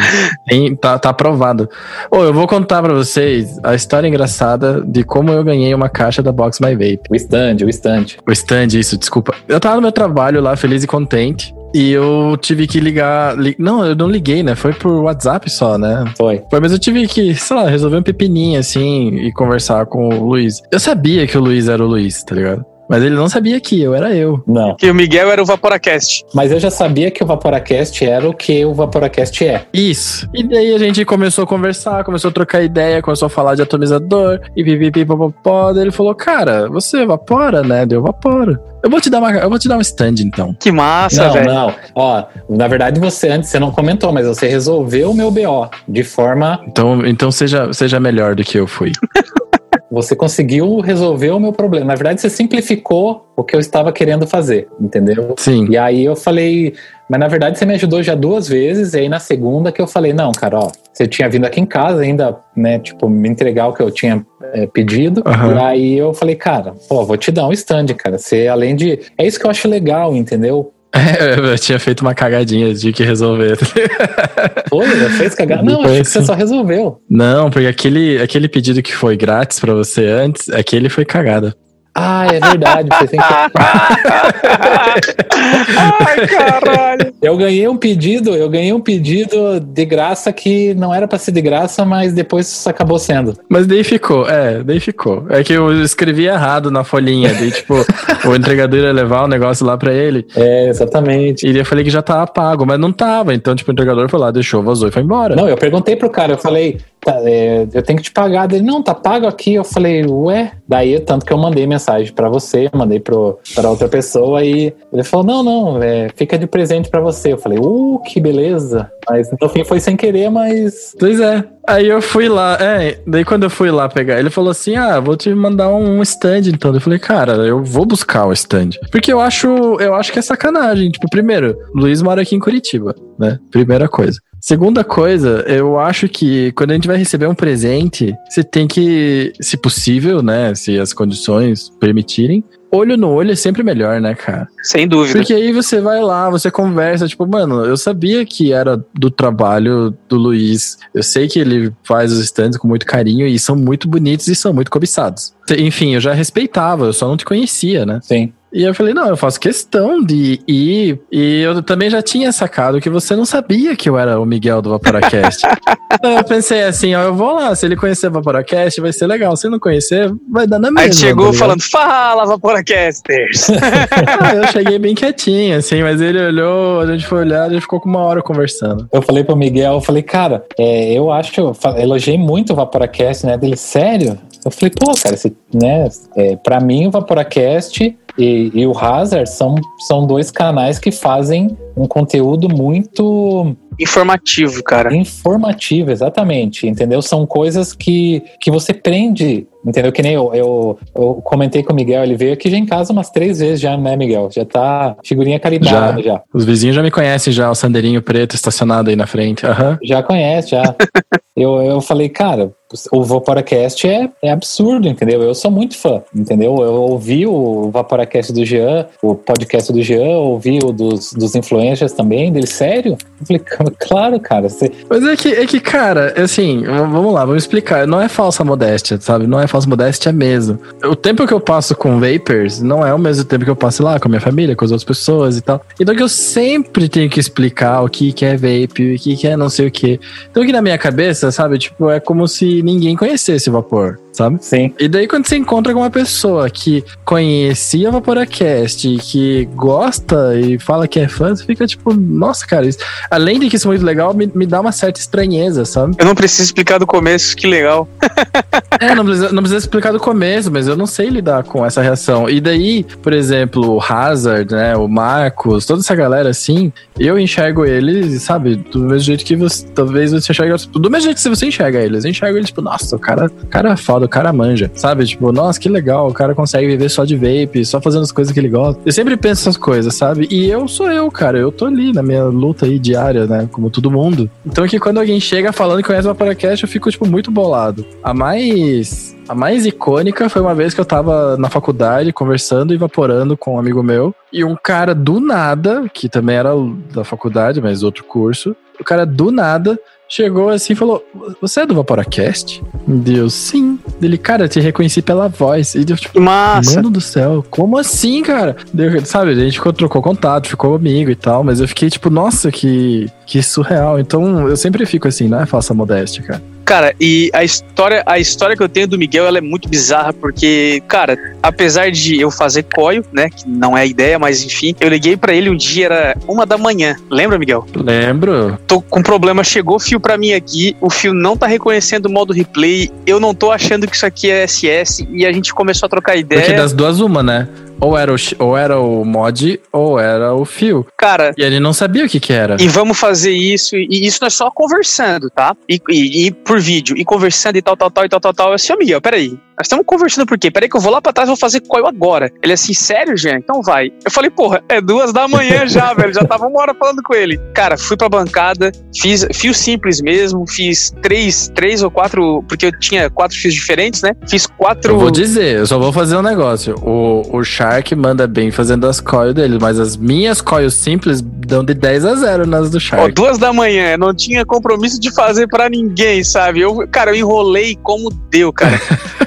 tem, tá, tá aprovado. Oh, eu vou contar pra vocês a história engraçada de como eu ganhei uma caixa da Box My Vape. O stand, o stand. O stand, isso, desculpa. Eu tava no meu trabalho lá, feliz e contente. E eu tive que ligar. Li... Não, eu não liguei, né? Foi por WhatsApp só, né? Foi. Foi, mas eu tive que, sei lá, resolver um pepininho assim e conversar com o Luiz. Eu sabia que o Luiz era o Luiz, tá ligado? Mas ele não sabia que eu era eu. Não. Que o Miguel era o Vaporacast. Mas eu já sabia que o Vaporacast era o que o Vaporacast é. Isso. E daí a gente começou a conversar, começou a trocar ideia, começou a falar de atomizador e pipipi popopó. Daí ele falou: Cara, você evapora, né? Deu vapora. Eu vou te dar uma, eu vou te dar um stand então. Que massa, não, velho. Não, não. Ó, na verdade você antes você não comentou, mas você resolveu o meu BO de forma Então, então seja seja melhor do que eu fui. (laughs) Você conseguiu resolver o meu problema. Na verdade, você simplificou o que eu estava querendo fazer, entendeu? Sim. E aí eu falei, mas na verdade você me ajudou já duas vezes, e aí na segunda que eu falei, não, cara, ó, você tinha vindo aqui em casa ainda, né, tipo, me entregar o que eu tinha é, pedido, uhum. e aí eu falei, cara, pô, vou te dar um stand, cara, você além de... É isso que eu acho legal, entendeu? É, eu tinha feito uma cagadinha de que resolver. (laughs) Foi? Fez cagada? Não, acho que você só resolveu. Não, porque aquele, aquele pedido que foi grátis para você antes, aquele foi cagada. Ah, é verdade. Você tem que... (laughs) Ai, caralho. Eu ganhei um pedido, eu ganhei um pedido de graça que não era para ser de graça, mas depois acabou sendo. Mas daí ficou, é, daí ficou. É que eu escrevi errado na folhinha, daí tipo, (laughs) o entregador ia levar o negócio lá para ele. É, exatamente. E eu falei que já tava pago, mas não tava. Então, tipo, o entregador foi lá, deixou, vazou e foi embora. Não, eu perguntei pro cara, eu falei, tá, é, eu tenho que te pagar. Ele, não, tá pago aqui. Eu falei, ué? Daí, tanto que eu mandei mensagem para você, mandei pro, pra outra pessoa e ele falou, não, não, é, fica de presente para você. Eu falei, uh, que beleza. Mas no fim foi sem querer, mas. Pois é. Aí eu fui lá, é, daí quando eu fui lá pegar, ele falou assim: Ah, vou te mandar um stand então. Eu falei, cara, eu vou buscar o stand. Porque eu acho, eu acho que é sacanagem. Tipo, primeiro, Luiz mora aqui em Curitiba. Né? Primeira coisa. Segunda coisa, eu acho que quando a gente vai receber um presente, você tem que, se possível, né, se as condições permitirem, olho no olho é sempre melhor, né, cara? Sem dúvida. Porque aí você vai lá, você conversa, tipo, mano, eu sabia que era do trabalho do Luiz. Eu sei que ele faz os stands com muito carinho e são muito bonitos e são muito cobiçados. Enfim, eu já respeitava, eu só não te conhecia, né? Sim. E eu falei, não, eu faço questão de ir. E eu também já tinha sacado que você não sabia que eu era o Miguel do Vaporacast. (laughs) então eu pensei assim, ó, eu vou lá, se ele conhecer o Vaporacast, vai ser legal. Se não conhecer, vai dar na mesma. Aí chegou tá falando, fala, Vaporacasters! (laughs) ah, eu cheguei bem quietinho, assim, mas ele olhou, a gente foi olhar, a gente ficou com uma hora conversando. Eu falei pro Miguel, eu falei, cara, é, eu acho, eu elogiei muito o Vaporacast, né? Dele, sério? Eu falei, pô, cara, você, né? É, pra mim, o Vaporacast e, e, o Hazard são, são dois canais que fazem um conteúdo muito informativo, cara. Informativo, exatamente. Entendeu? São coisas que, que você prende. Entendeu? Que nem eu, eu, eu comentei com o Miguel, ele veio aqui já em casa umas três vezes já, né, Miguel? Já tá figurinha carimbada já. já. Os vizinhos já me conhecem já, o Sandeirinho preto estacionado aí na frente. Uhum. Já conhece, já. (laughs) eu, eu falei, cara, o Vaporacast é, é absurdo, entendeu? Eu sou muito fã, entendeu? Eu ouvi o Vaporacast do Jean, o podcast do Jean, ouvi o dos, dos influencers também, dele, sério? Eu falei, (laughs) claro, cara. Você... Mas é que, é que, cara, assim, vamos lá, vamos explicar. Não é falsa modéstia, sabe? Não é falsa modéstia mesmo. O tempo que eu passo com vapers não é o mesmo tempo que eu passo lá com a minha família, com as outras pessoas e tal. Então que eu sempre tenho que explicar o que, que é vape, o que, que é não sei o que. Então que na minha cabeça, sabe, tipo, é como se ninguém conhecesse o vapor sabe? Sim. E daí quando você encontra com uma pessoa que conhecia o Vaporacast, que gosta e fala que é fã, você fica tipo, nossa, cara, isso, além de que isso é muito legal, me, me dá uma certa estranheza, sabe? Eu não preciso explicar do começo, que legal. (laughs) é, não precisa, não precisa explicar do começo, mas eu não sei lidar com essa reação. E daí, por exemplo, o Hazard, né, o Marcos, toda essa galera assim, eu enxergo eles, sabe, do mesmo jeito que você, talvez você enxerga, do mesmo jeito que você enxerga eles, eu enxergo eles, tipo, nossa, o cara, o cara é foda, o cara manja, sabe? Tipo, nossa, que legal, o cara consegue viver só de vape, só fazendo as coisas que ele gosta. Eu sempre penso essas coisas, sabe? E eu sou eu, cara, eu tô ali na minha luta aí diária, né? Como todo mundo. Então que quando alguém chega falando que conhece o Vaporacast, eu fico, tipo, muito bolado. A mais a mais icônica foi uma vez que eu tava na faculdade conversando e evaporando com um amigo meu. E um cara do nada, que também era da faculdade, mas outro curso, o cara do nada chegou assim e falou: Você é do Vaporacast? Deus, sim. Ele, cara, te reconheci pela voz. E deu tipo, Massa. Mano do céu, como assim, cara? Deu, sabe, a gente ficou, trocou contato, ficou amigo e tal, mas eu fiquei tipo, nossa, que, que surreal. Então eu sempre fico assim, não é falsa modéstia, cara. Cara, e a história, a história que eu tenho do Miguel, ela é muito bizarra, porque, cara, apesar de eu fazer coio, né, que não é a ideia, mas enfim, eu liguei para ele um dia, era uma da manhã. Lembra, Miguel? Lembro. Tô com problema, chegou fio para mim aqui, o fio não tá reconhecendo o modo replay, eu não tô achando que isso aqui é SS, e a gente começou a trocar ideia. Porque das duas uma, né? Ou era, o, ou era o mod, ou era o fio. Cara. E ele não sabia o que que era. E vamos fazer isso, e isso nós só conversando, tá? E, e, e por vídeo, e conversando e tal, tal, tal, e tal, tal, tal. Eu assim, Miguel, peraí. Nós estamos conversando por quê? Peraí que eu vou lá pra trás e vou fazer coil agora. Ele assim, sério, Jean? Então vai. Eu falei, porra, é duas da manhã (laughs) já, velho. Já tava uma hora falando com ele. Cara, fui pra bancada, fiz fio simples mesmo, fiz três, três ou quatro, porque eu tinha quatro fios diferentes, né? Fiz quatro. Eu vou dizer, eu só vou fazer um negócio. O, o Shark manda bem fazendo as coils dele, mas as minhas coils simples dão de 10 a 0 nas do Shark. Ó, duas da manhã, não tinha compromisso de fazer para ninguém, sabe? Eu, cara, eu enrolei como deu, cara. (laughs)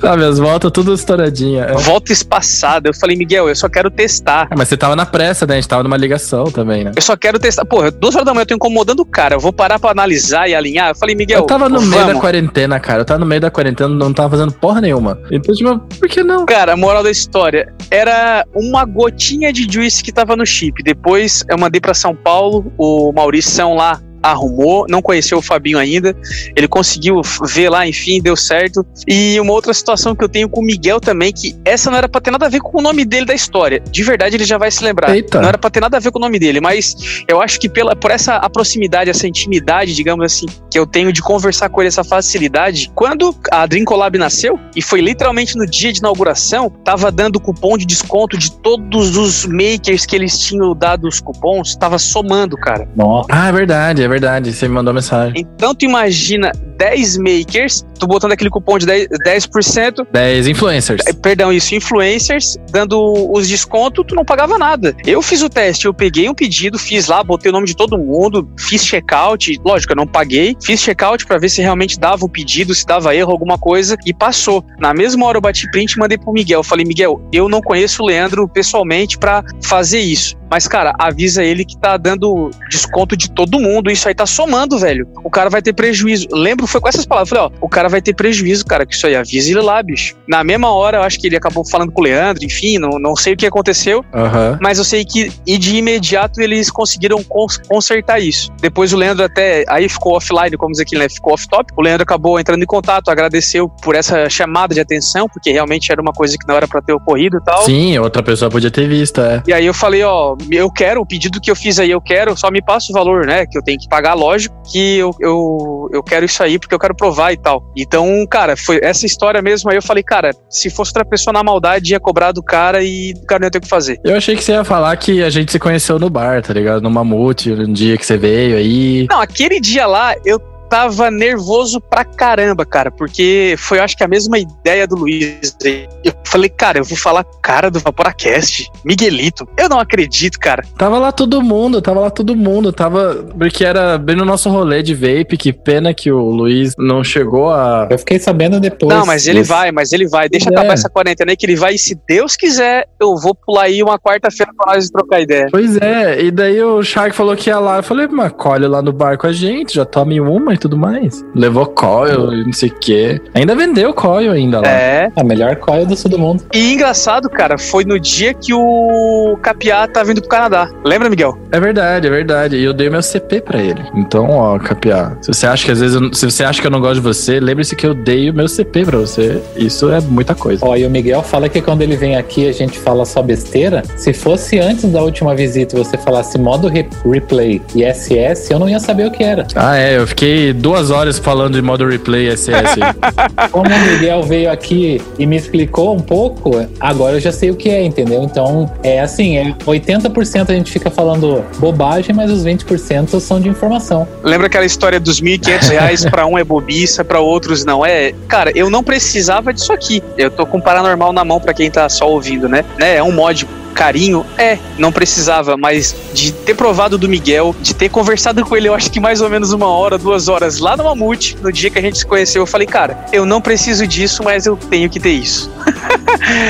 Sabe, as voltas tudo estouradinha. É. Volta espaçada. Eu falei, Miguel, eu só quero testar. É, mas você tava na pressa, né? A gente tava numa ligação também, né? Eu só quero testar. Porra, duas horas da manhã eu tô incomodando o cara. Eu vou parar pra analisar e alinhar. Eu falei, Miguel. Eu tava no meio da quarentena, cara. Eu tava no meio da quarentena, não tava fazendo porra nenhuma. Então, tipo, por que não? Cara, a moral da história era uma gotinha de juice que tava no chip. Depois eu mandei pra São Paulo, o Maurição lá arrumou, não conheceu o Fabinho ainda, ele conseguiu ver lá, enfim, deu certo. E uma outra situação que eu tenho com o Miguel também, que essa não era pra ter nada a ver com o nome dele da história. De verdade, ele já vai se lembrar. Eita. Não era pra ter nada a ver com o nome dele, mas eu acho que pela, por essa proximidade, essa intimidade, digamos assim, que eu tenho de conversar com ele, essa facilidade, quando a Dream Collab nasceu, e foi literalmente no dia de inauguração, tava dando cupom de desconto de todos os makers que eles tinham dado os cupons, tava somando, cara. Nossa. Ah, é verdade, é verdade. Você me mandou mensagem. Então tu imagina 10 makers, tu botando aquele cupom de 10%, 10% 10 influencers. eh, perdão, isso, influencers, dando os descontos, tu não pagava nada. Eu fiz o teste, eu peguei um pedido, fiz lá, botei o nome de todo mundo, fiz checkout, lógico, eu não paguei, fiz checkout pra ver se realmente dava o pedido, se dava erro, alguma coisa, e passou. Na mesma hora eu bati print e mandei pro Miguel. Eu falei, Miguel, eu não conheço o Leandro pessoalmente pra fazer isso. Mas, cara, avisa ele que tá dando desconto de todo mundo. Isso aí tá somando, velho. O cara vai ter prejuízo. Lembro, foi com essas palavras. Falei, ó, o cara vai ter prejuízo, cara, que isso aí avisa ele lá, bicho. Na mesma hora, eu acho que ele acabou falando com o Leandro, enfim, não, não sei o que aconteceu. Aham. Mas eu sei que e de imediato eles conseguiram cons- consertar isso. Depois o Leandro até aí ficou offline, como diz aqui, né? Ficou off top. O Leandro acabou entrando em contato, agradeceu por essa chamada de atenção, porque realmente era uma coisa que não era pra ter ocorrido e tal. Sim, outra pessoa podia ter visto, é. E aí eu falei, ó, eu quero, o pedido que eu fiz aí, eu quero, só me passa o valor, né? Que eu tenho que pagar, lógico, que eu, eu, eu quero isso aí, porque eu quero provar e tal. Então, cara, foi essa história mesmo. Aí eu falei, cara, se fosse outra pessoa na maldade, ia cobrar do cara e o cara não ia ter o que fazer. Eu achei que você ia falar que a gente se conheceu no bar, tá ligado? No Mamute, um dia que você veio aí. Não, aquele dia lá eu tava nervoso pra caramba, cara, porque foi, acho que a mesma ideia do Luiz. Eu falei, cara, eu vou falar cara do Vaporacast, Miguelito. Eu não acredito, cara. Tava lá todo mundo, tava lá todo mundo. Tava. Porque era bem no nosso rolê de vape. Que pena que o Luiz não chegou a. Eu fiquei sabendo depois. não, mas ele Isso. vai, mas ele vai. Deixa É. acabar essa quarentena aí que ele vai. E se Deus quiser, eu vou pular aí uma quarta-feira pra nós trocar ideia. Pois é, e daí o Shark falou que ia lá. Eu falei, mas colhe lá no bar com a gente, já tome uma e tudo mais. Levou coil e não sei o quê. Ainda vendeu coil ainda lá. É. A melhor coil do sul do mundo. E engraçado, cara, foi no dia que o Capiá tá vindo pro Canadá. Lembra, Miguel? É verdade, é verdade. E eu dei meu CP pra ele. Então, ó, Capiá, se você acha que às vezes eu- se você acha que eu não gosto de você, lembre-se que eu dei o meu CP pra você. Isso é muita coisa. Ó, e o Miguel fala que quando ele vem aqui a gente fala só besteira. Se fosse antes da última visita e você falasse modo re- replay e SS, eu não ia saber o que era. Ah, é, eu fiquei duas horas falando de modo replay SS. (laughs) Como o Miguel veio aqui e me explicou um pouco, agora eu já sei o que é, entendeu? Então, é assim, é 80% a gente fica falando bobagem, mas os 20% são de informação. Lembra aquela história dos 1.500 reais (laughs) pra um é bobiça, pra outros não é? Cara, eu não precisava disso aqui. Eu tô com o paranormal na mão pra quem tá só ouvindo, né? né? É um mod carinho. É, não precisava, mas de ter provado do Miguel, de ter conversado com ele, eu acho que mais ou menos uma hora, duas horas lá no Mamute, no dia que a gente se conheceu, eu falei, cara, eu não preciso disso, mas eu tenho que ter isso. (laughs)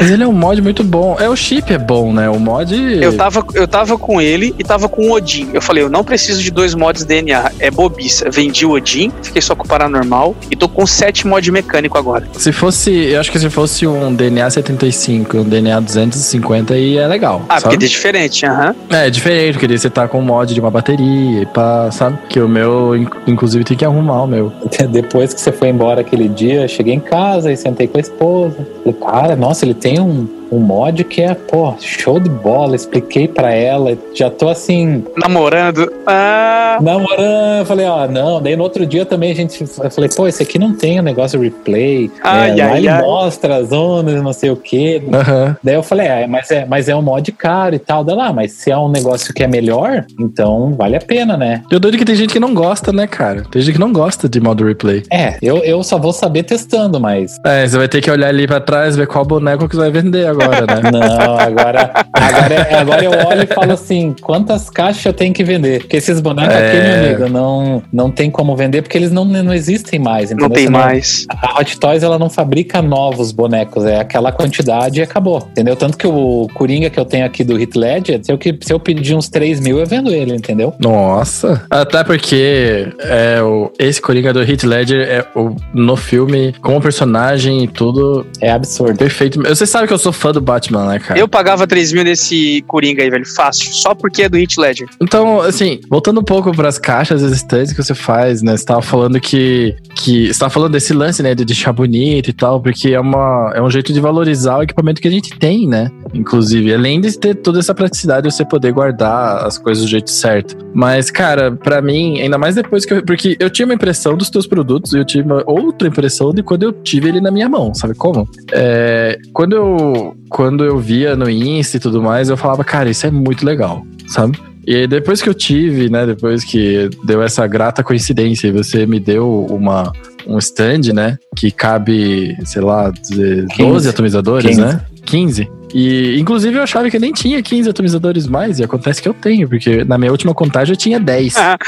Mas ele é um mod muito bom. É, o chip é bom, né? O mod. Eu tava, eu tava com ele e tava com o Odin. Eu falei, eu não preciso de dois mods DNA, é bobiça. Vendi o Odin, fiquei só com o paranormal e tô com sete mod mecânico agora. Se fosse. Eu acho que se fosse um DNA 75, um DNA 250, aí é legal. Ah, sabe? porque é diferente, aham. É, é diferente, porque daí você tá com um mod de uma bateria e pá, sabe? Que o meu, in- inclusive, tem que arrumar o meu. Depois que você foi embora aquele dia, eu cheguei em casa e sentei com a esposa. Falei, cara, nossa, ele tem um, um mod que é, pô, show de bola. Expliquei pra ela, já tô assim, Namorando. Ah, namorando. Eu falei, ó, não. Daí no outro dia também a gente, eu falei, pô, esse aqui não tem o negócio replay. Ai, é, lá ai, ele ai. mostra as zonas, não sei o quê. Aham. Daí eu falei, é, mas é, mas é um mod caro e tal. Daí lá, mas se é um negócio que é melhor, então vale a pena, né? E o doido é que tem gente que não gosta, né, cara? Tem gente que não gosta de modo replay. É, eu, eu só vou saber testando, mas. É, você vai ter que olhar ali pra trás, ver qual boneco que você vai vender agora, né? Não, agora, agora, agora eu olho e falo assim: quantas caixas eu tenho que vender? Porque esses bonecos É. aqui, meu amigo, não, não tem como vender porque eles não, não existem mais. não entendeu? tem Você mais. A Hot Toys ela não fabrica novos bonecos, é aquela quantidade e acabou. Entendeu? Tanto que o Coringa que eu tenho aqui do Hit Ledger, se eu, que- se eu pedir uns 3 mil, eu vendo ele, entendeu? Nossa. Até porque é, o, esse Coringa do Heath Ledger é o, no filme, como personagem e tudo, É absurdo. perfeito. Você sabe que eu sou fã fã do Batman, né, cara? Eu pagava 3 mil nesse Coringa aí, velho, fácil. Só porque é do Hit Ledger. Então, assim, voltando um pouco pras caixas existentes que você faz, né? Você tava falando que. que você tava falando desse lance, né? De deixar bonito e tal, porque é, uma, é um jeito de valorizar o equipamento que a gente tem, né? Inclusive, além de ter toda essa praticidade, você poder guardar as coisas do jeito certo. Mas, cara, para mim, ainda mais depois que eu. Porque eu tinha uma impressão dos teus produtos e eu tive uma outra impressão de quando eu tive ele na minha mão, sabe como? É, quando eu. Quando eu via no Insta e tudo mais, eu falava, cara, isso é muito legal, sabe? E aí, depois que eu tive, né? Depois que deu essa grata coincidência e você me deu uma, um stand, né? Que cabe, sei lá, 12 15. atomizadores, 15. né? 15. E, inclusive, eu achava que nem tinha 15 atomizadores mais, e acontece que eu tenho, porque na minha última contagem eu tinha 10. Ah.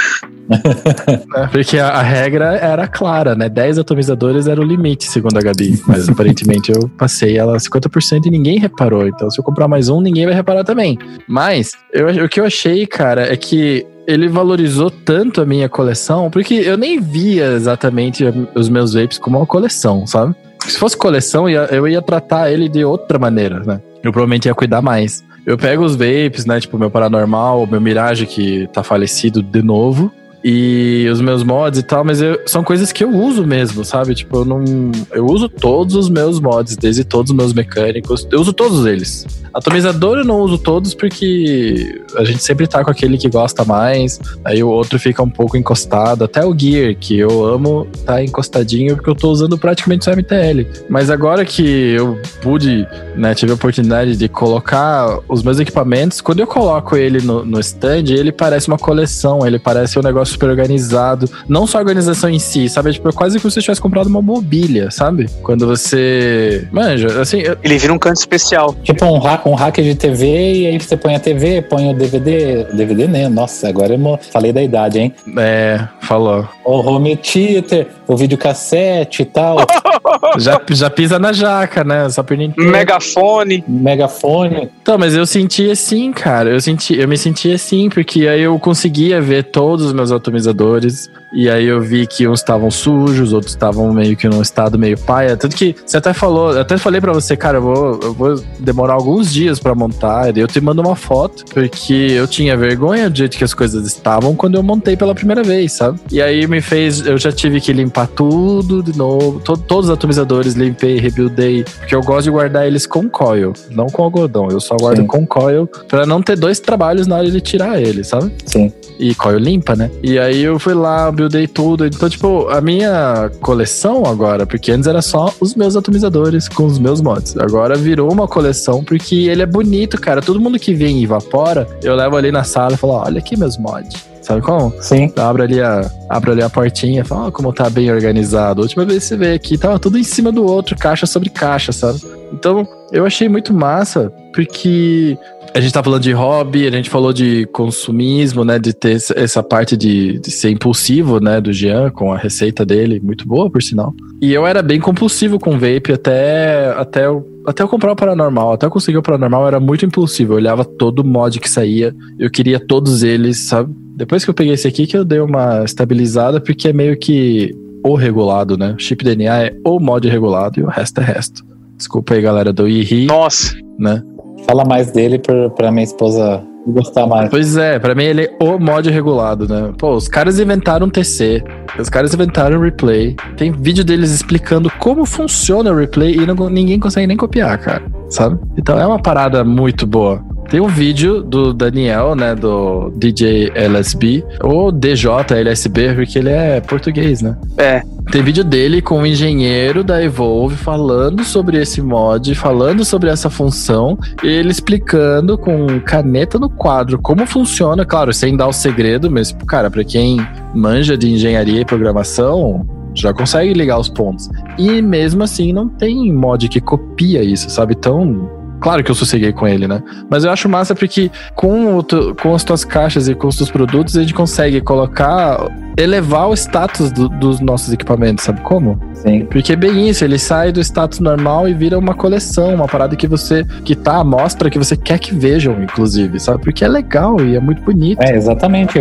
né? Porque a, a regra era clara, né? 10 atomizadores era o limite, segundo a Gabi. Mas aparentemente eu passei ela 50% e ninguém reparou. Então, se eu comprar mais um, ninguém vai reparar também. Mas, eu, o que eu achei, cara, é que ele valorizou tanto a minha coleção, porque eu nem via exatamente os meus vapes como uma coleção, sabe? Se fosse coleção, eu ia tratar ele de outra maneira, né? Eu provavelmente ia cuidar mais. Eu pego os vapes, né? Tipo, meu Paranormal, meu Mirage, que tá falecido de novo. E os meus mods e tal, mas eu- são coisas que eu uso mesmo, sabe? Tipo, eu não. Eu uso todos os meus mods, desde todos os meus mecânicos. Eu uso todos eles. Atomizador eu não uso todos porque a gente sempre tá com aquele que gosta mais. Aí o outro fica um pouco encostado. Até o Gear, que eu amo, tá encostadinho porque eu tô usando praticamente só MTL. Mas agora que eu pude, né, tive a oportunidade de colocar os meus equipamentos, quando eu coloco ele no, no stand, ele parece uma coleção, ele parece um negócio super organizado. Não só a organização em si, sabe? Tipo, é quase como se você tivesse comprado uma mobília, sabe? Quando você. Manja, assim, eu- Ele vira um canto especial. Tipo um, hack, um hack de TV e aí você põe a TV, põe o DVD. DVD né? Nossa, agora eu falei da idade, hein? é, falou. O home theater, o videocassete e tal, (laughs) Já, já pisa na jaca, né? Só perna inteira. Megafone. megafone. Então, mas eu senti assim, cara. Eu senti, eu me senti assim, porque aí eu conseguia ver todos os meus atomizadores. E aí eu vi que uns estavam sujos, outros estavam meio que num estado meio paia. Tanto que você até falou, eu até falei pra você, cara, eu vou, eu vou demorar alguns dias pra montar. E eu te mando uma foto, porque eu tinha vergonha do jeito que as coisas estavam quando eu montei pela primeira vez, sabe? E aí me fez, eu já tive que limpar tudo de novo, to- todos os atomizadores limpei, rebuildei, porque eu gosto de guardar eles com coil, não com algodão. Eu só guardo Sim. com coil pra não ter dois trabalhos na hora de tirar ele, sabe? Sim. E coil limpa, né? E aí eu fui lá, buildei tudo. Então, tipo, a minha coleção agora, porque antes era só os meus atomizadores com os meus mods. Agora virou uma coleção porque ele é bonito, cara. Todo mundo que vem e evapora, eu levo ali na sala e falo: olha aqui meus mods. Sabe como? Sim. Abre ali a, abre ali a portinha, fala ó, como tá bem organizado. A última vez que você veio aqui, tava tudo em cima do outro, caixa sobre caixa, sabe? Então, eu achei muito massa, porque a gente tá falando de hobby, a gente falou de consumismo, né? De ter essa- parte de, de ser impulsivo, né? Do Jean, com a receita dele, muito boa, por sinal. E eu era bem compulsivo com vape até, até, eu, até eu comprar o Paranormal. Até eu conseguir o Paranormal, eu era muito impulsivo. Eu olhava todo mod que saía, eu queria todos eles, sabe? Depois que eu peguei esse aqui, que eu dei uma estabilizada, porque é meio que o regulado, né? O chip DNA é o mod regulado e o resto é resto. Desculpa aí, galera do IRI, Nossa. né? Fala mais dele pra, minha esposa gostar mais. Pois é, pra mim ele é o mod regulado, né? Pô, os caras inventaram TC, os caras inventaram replay. Tem vídeo deles explicando como funciona o replay e não- ninguém consegue nem copiar, cara, sabe? Então é uma parada muito boa. Tem um vídeo do Daniel, né, do DJ LSB, ou DJ LSB, porque ele é português, né? É. Tem vídeo dele com um engenheiro da Evolve falando sobre esse mod, falando sobre essa função, e ele explicando com caneta no quadro como funciona, claro, sem dar o segredo, mas, cara, pra quem manja de engenharia e programação, já consegue ligar os pontos. E mesmo assim, não tem mod que copia isso, sabe? Então. Claro que eu sosseguei com ele, né? Mas eu acho massa porque com, o tu- com as tuas caixas e com os teus produtos, a gente consegue colocar, elevar o status do- dos nossos equipamentos, sabe como? Sim. Porque é bem isso, ele sai do status normal e vira uma coleção, uma parada que você, que tá à mostra, que você quer que vejam, inclusive, sabe? Porque é legal e é muito bonito. É, exatamente.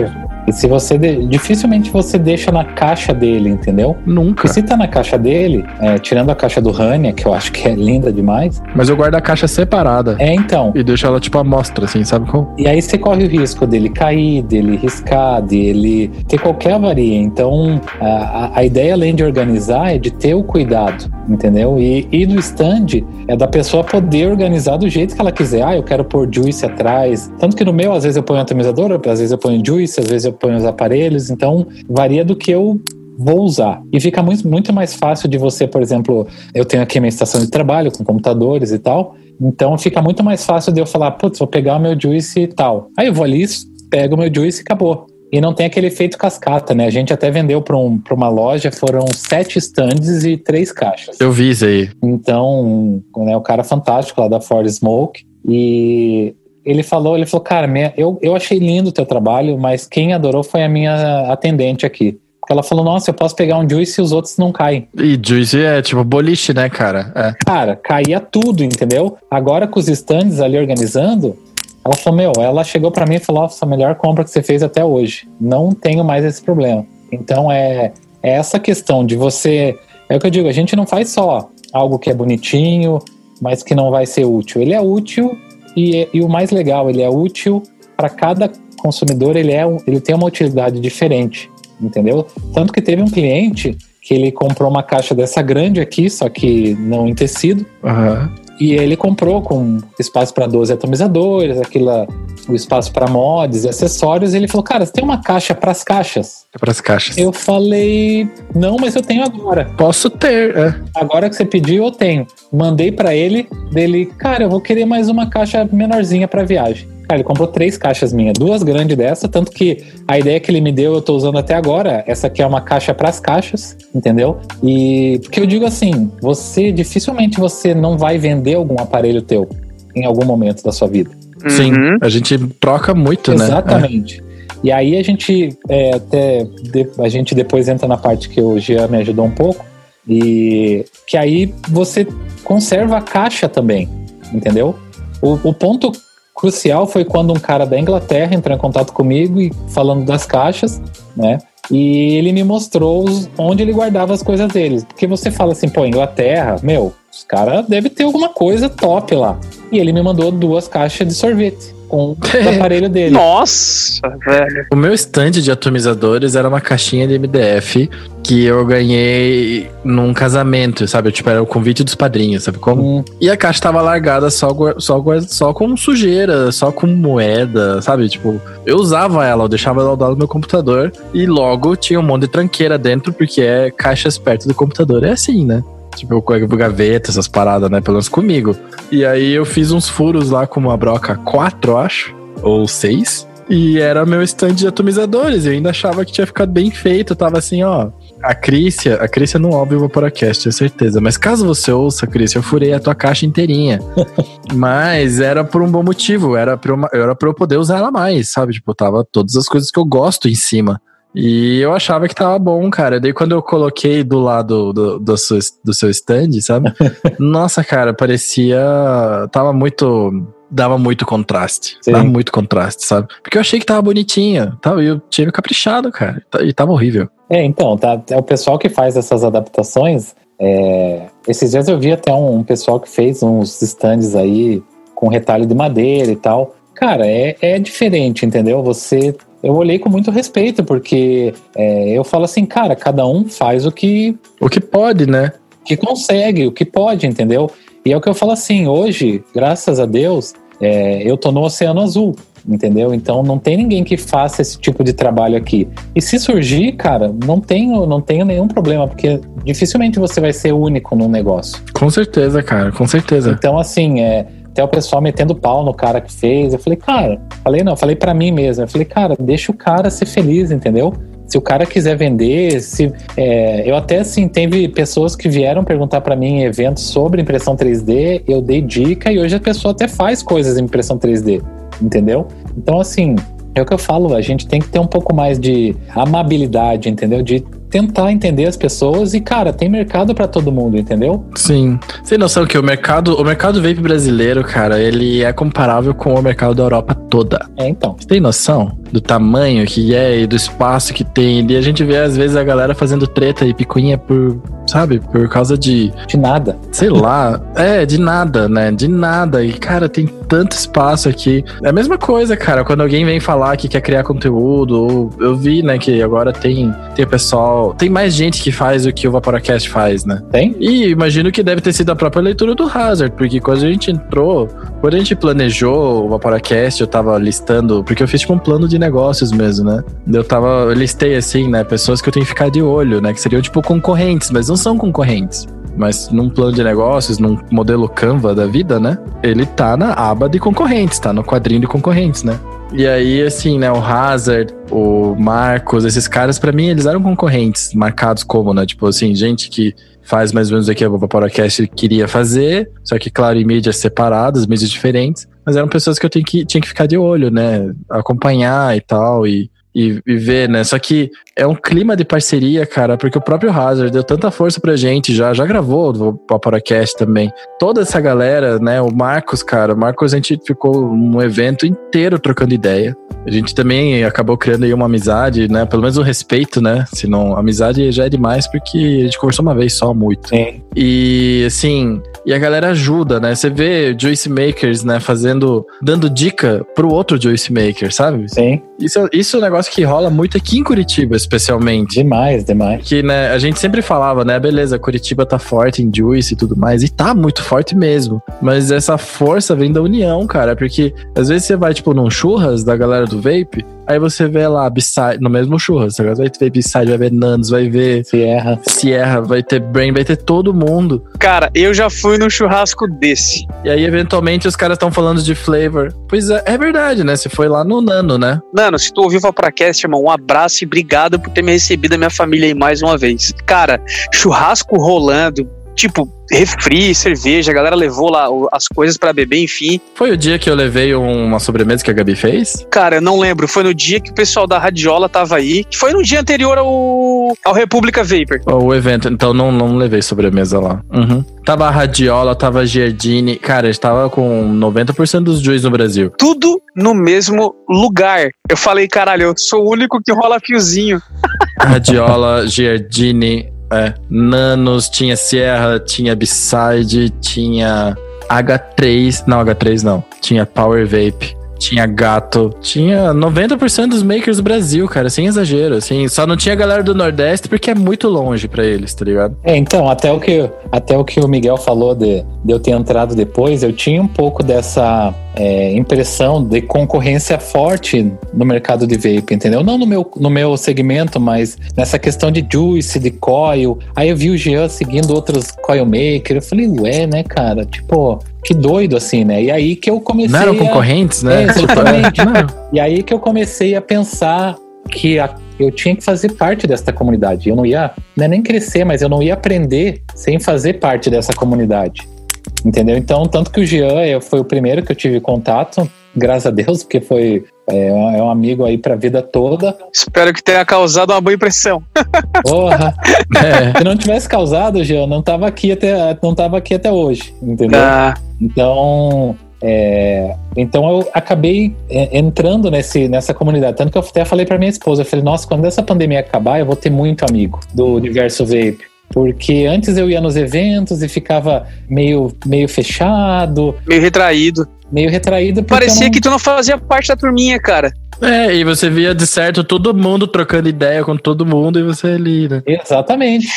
E se você. de- dificilmente você deixa na caixa dele, entendeu? Nunca. E se tá na caixa dele, é, tirando a caixa do Rania, que eu acho que é linda demais, Mas eu guardo a caixa separada. é então. E deixo ela tipo à mostra, assim, sabe como? E aí você corre o risco dele cair, dele riscar, dele ter qualquer avaria. Então, a, a- a ideia, além de organizar, é de ter o cuidado, entendeu? E, e do stand é da pessoa poder organizar do jeito que ela quiser. Ah, eu quero pôr juice atrás. Tanto que no meu, às vezes eu ponho atomizador, às vezes eu ponho juice, às vezes eu ponho os aparelhos. Então, varia do que eu vou usar. E fica muito, muito mais fácil de você, por exemplo, eu tenho aqui a minha estação de trabalho com computadores e tal. Então fica muito mais fácil de eu falar, putz, vou pegar o meu juice e tal. Aí eu vou ali, pego o meu juice e acabou. E não tem aquele efeito cascata, né? A gente até vendeu para um, pra uma loja, foram sete stands e três caixas. Eu vi isso aí. Então, né, o cara fantástico lá da Ford Smoke. E ele falou, ele falou, cara, minha- eu, eu achei lindo o teu trabalho, mas quem adorou foi a minha atendente aqui. Porque ela falou, nossa, eu posso pegar um juice e os outros não caem. E Juice é tipo boliche, né, cara? É. Cara, caía tudo, entendeu? Agora com os stands ali organizando, ela falou, meu, ela chegou pra mim e falou, nossa, a melhor compra que você fez até hoje. Não tenho mais esse problema. Então é, é essa questão de você. É o que eu digo, a gente não faz só algo que é bonitinho, mas que não vai ser útil. Ele é útil e, e o mais legal, ele é útil para cada consumidor, ele, é, ele tem uma utilidade diferente, entendeu? Tanto que teve um cliente que ele comprou uma caixa dessa grande aqui, só que não em tecido, Aham. E ele comprou com espaço para 12 atomizadores, aquela, o espaço para mods e acessórios. E ele falou: Cara, você tem uma caixa para as caixas? É pras caixas. Eu falei: Não, mas eu tenho agora. Posso ter, é. Agora que você pediu, eu tenho. Mandei para ele, dele: Cara, eu vou querer mais uma caixa menorzinha para viagem. Cara, ele comprou três caixas minhas, duas grandes dessa, tanto que a ideia que ele me deu eu tô usando até agora. Essa aqui é uma caixa para as caixas, entendeu? E porque eu digo assim, você dificilmente você não vai vender algum aparelho teu em algum momento da sua vida. Sim. Uhum. A gente troca muito, né? Exatamente. E aí a gente é, até de- a gente depois entra na parte que o Jean me ajudou um pouco e que aí você conserva a caixa também, entendeu? O, o ponto crucial foi quando um cara da Inglaterra entrou em contato comigo e falando das caixas, né? E ele me mostrou os- onde ele guardava as coisas deles. Porque você fala assim, pô, Inglaterra, meu, os caras devem ter alguma coisa top lá. E ele me mandou duas caixas de sorvete com o (laughs) aparelho dele. Nossa, velho. O meu stand de atomizadores era uma caixinha de MDF que eu ganhei num casamento, sabe? Tipo, era o convite dos padrinhos, sabe como? Hum, E a caixa tava largada só, só, só com sujeira, só com moeda, sabe? Tipo, eu usava ela, eu deixava ela ao lado do meu computador e logo tinha um monte de tranqueira dentro, porque é caixas perto do computador. É assim, né? Tipo, eu com gaveta, essas paradas, né? Pelo menos comigo. E aí eu fiz uns furos lá com uma broca 4, eu acho, ou 6. E era meu stand de atomizadores. Eu ainda achava que tinha ficado bem feito. Eu tava assim, ó. A Crícia, a Crícia não ouve o Vaporacast, tenho certeza. Mas caso você ouça, Crícia, eu furei a tua caixa inteirinha. (laughs) Mas era por um bom motivo. Era pra, eu, era pra eu poder usar ela mais, sabe? Tipo, tava todas as coisas que eu gosto em cima. E eu achava que tava bom, cara. Daí quando eu coloquei do lado do, do, seu, do seu stand, sabe? (laughs) Nossa, cara, parecia. Tava muito. Dava muito contraste. Sim. Dava muito contraste, sabe? Porque eu achei que tava bonitinha. Tava, eu tinha me caprichado, cara. E tava horrível. É, então, tá, é o pessoal que faz essas adaptações. é, esses dias eu vi até um, um pessoal que fez uns stands aí com retalho de madeira e tal. Cara, é, é diferente, entendeu? Você. Eu olhei com muito respeito, porque é, eu falo assim, cara, cada um faz o que, O que pode, né? que consegue, o que pode, entendeu? E é o que eu falo assim, hoje, graças a Deus, é, eu tô no Oceano Azul, entendeu? Então não tem ninguém que faça esse tipo de trabalho aqui. E se surgir, cara, não tenho, não tenho nenhum problema, porque dificilmente você vai ser único num negócio. Com certeza, cara. Com certeza. Então, assim, é, até o pessoal metendo pau no cara que fez. Eu falei, cara, falei não, falei pra mim mesmo. Eu falei, cara, deixa o cara ser feliz, entendeu? Se o cara quiser vender, se é, eu até assim teve pessoas que vieram perguntar pra mim em eventos sobre impressão 3D, eu dei dica e hoje a pessoa até faz coisas em impressão 3D, entendeu? Então assim, é o que eu falo, a gente tem que ter um pouco mais de amabilidade, entendeu? De tentar entender as pessoas e cara, tem mercado pra todo mundo, entendeu? Sim. Sem noção que o mercado, o mercado vape brasileiro, cara, ele é comparável com o mercado da Europa toda. É, então. Você tem noção? do tamanho que é e do espaço que tem. E a gente vê, às vezes, a galera fazendo treta e picuinha por, sabe, por causa de. De nada. Sei lá. (laughs) É, de nada, né? De nada. E, cara, tem tanto espaço aqui. É a mesma coisa, cara, quando alguém vem falar que quer criar conteúdo, ou eu vi, né, que agora tem, tem pessoal. Tem mais gente que faz o que o Vaporacast faz, né? Tem? E imagino que deve ter sido a própria leitura do Hazard, porque quando a gente entrou, quando a gente planejou o Vaporacast, eu tava listando, porque eu fiz tipo um plano de negócios mesmo, né? Eu tava, eu listei assim, né, pessoas que eu tenho que ficar de olho, né, que seriam tipo concorrentes, mas não são concorrentes. Mas num plano de negócios, num modelo Canva da vida, né? Ele tá na aba de concorrentes, tá no quadrinho de concorrentes, né? E aí, assim, né, o Hazard, o Marcos, esses caras, para mim, eles eram concorrentes, marcados como, né? Tipo assim, gente que faz mais ou menos o que a Vaporacast queria fazer, só que, claro, em mídias separadas, mídias diferentes, mas eram pessoas que eu tinha que, tinha que ficar de olho, né? Acompanhar e tal, e, e, e ver, né? Só que é um clima de parceria, cara, porque o próprio Hazard deu tanta força pra gente já, já gravou o Vaporacast também. Toda essa galera, né? O Marcos, cara, o Marcos a gente ficou um evento inteiro trocando ideia. A gente também acabou criando aí uma amizade, né? Pelo menos um respeito, né? Se não, amizade já é demais porque a gente conversou uma vez só muito. Sim. E assim, e a galera ajuda, né? Você vê Juice Makers, né, fazendo, dando dica pro outro Juice Maker, sabe? Sim. Isso, isso é um negócio que rola muito aqui em Curitiba, especialmente. Demais, demais. Que, né, a gente sempre falava, né, beleza, Curitiba tá forte em Juice e tudo mais, e tá muito forte mesmo. Mas essa força vem da união, cara, porque às vezes você vai, tipo, num churras da galera do Vape, aí você vê lá, Beside, no mesmo churras, você vai ver Beside, vai ver Nandos, vai ver Sierra. Sierra, vai ter Brain, vai ter todo mundo. Cara, eu já fui num churrasco desse. E aí, eventualmente, os caras estão falando de flavor. Pois é, é verdade, né? Você foi lá no Nano, né? Mano, se tu ouviu o Vaporacast, irmão, um abraço e obrigado por ter me recebido a minha família aí mais uma vez. Cara, churrasco rolando, tipo, refri, cerveja, a galera levou lá as coisas pra beber, enfim. Foi o dia que eu levei uma sobremesa que a Gabi fez? Cara, eu não lembro, foi no dia que o pessoal da Radiola tava aí, foi no dia anterior ao, ao República Vapor. O evento, então não, não levei sobremesa lá. Uhum. Tava a Radiola, tava a Giardini. Cara, a gente tava com 90% dos juiz no Brasil. Tudo no mesmo lugar. Eu falei, caralho, eu sou o único que rola fiozinho. Radiola, Giardini, é, Nanos, tinha Sierra, tinha Beside, tinha H3. Não, H3 não. Tinha Power Vape. Tinha gato, tinha 90% dos makers do Brasil, cara, sem exagero, assim. Só não tinha galera do Nordeste porque é muito longe pra eles, tá ligado? É, então, até o que, até o, que o Miguel falou de, de eu ter entrado depois, eu tinha um pouco dessa é, impressão de concorrência forte no mercado de vape, entendeu? Não no meu, no meu segmento, mas nessa questão de juice, de coil. Aí eu vi o Jean seguindo outros coil maker, eu falei, ué, né, cara? Tipo, que doido assim, né? E aí que eu comecei Não eram a... concorrentes, né? É, exatamente. Não. E aí que eu comecei a pensar que a- eu tinha que fazer parte dessa comunidade. Eu não ia, não é nem crescer, mas eu não ia aprender sem fazer parte dessa comunidade. Entendeu? Então, tanto que o Jean foi o primeiro que eu tive contato, graças a Deus, porque foi é, um é um amigo aí pra vida toda. Espero que tenha causado uma boa impressão. (laughs) Porra! É. Se não tivesse causado, Jean, não tava aqui até, não tava aqui até hoje, entendeu? Ah, Então, é, então eu acabei é, entrando nesse, nessa comunidade. Tanto que eu até falei pra minha esposa, eu falei, nossa, quando essa pandemia acabar, eu vou ter muito amigo do universo vape. Porque antes eu ia nos eventos e ficava meio, meio fechado, meio retraído. meio retraído. Parecia não- que tu não fazia parte da turminha, cara. É, e você via de certo todo mundo trocando ideia com todo mundo e você ali, né? Exatamente.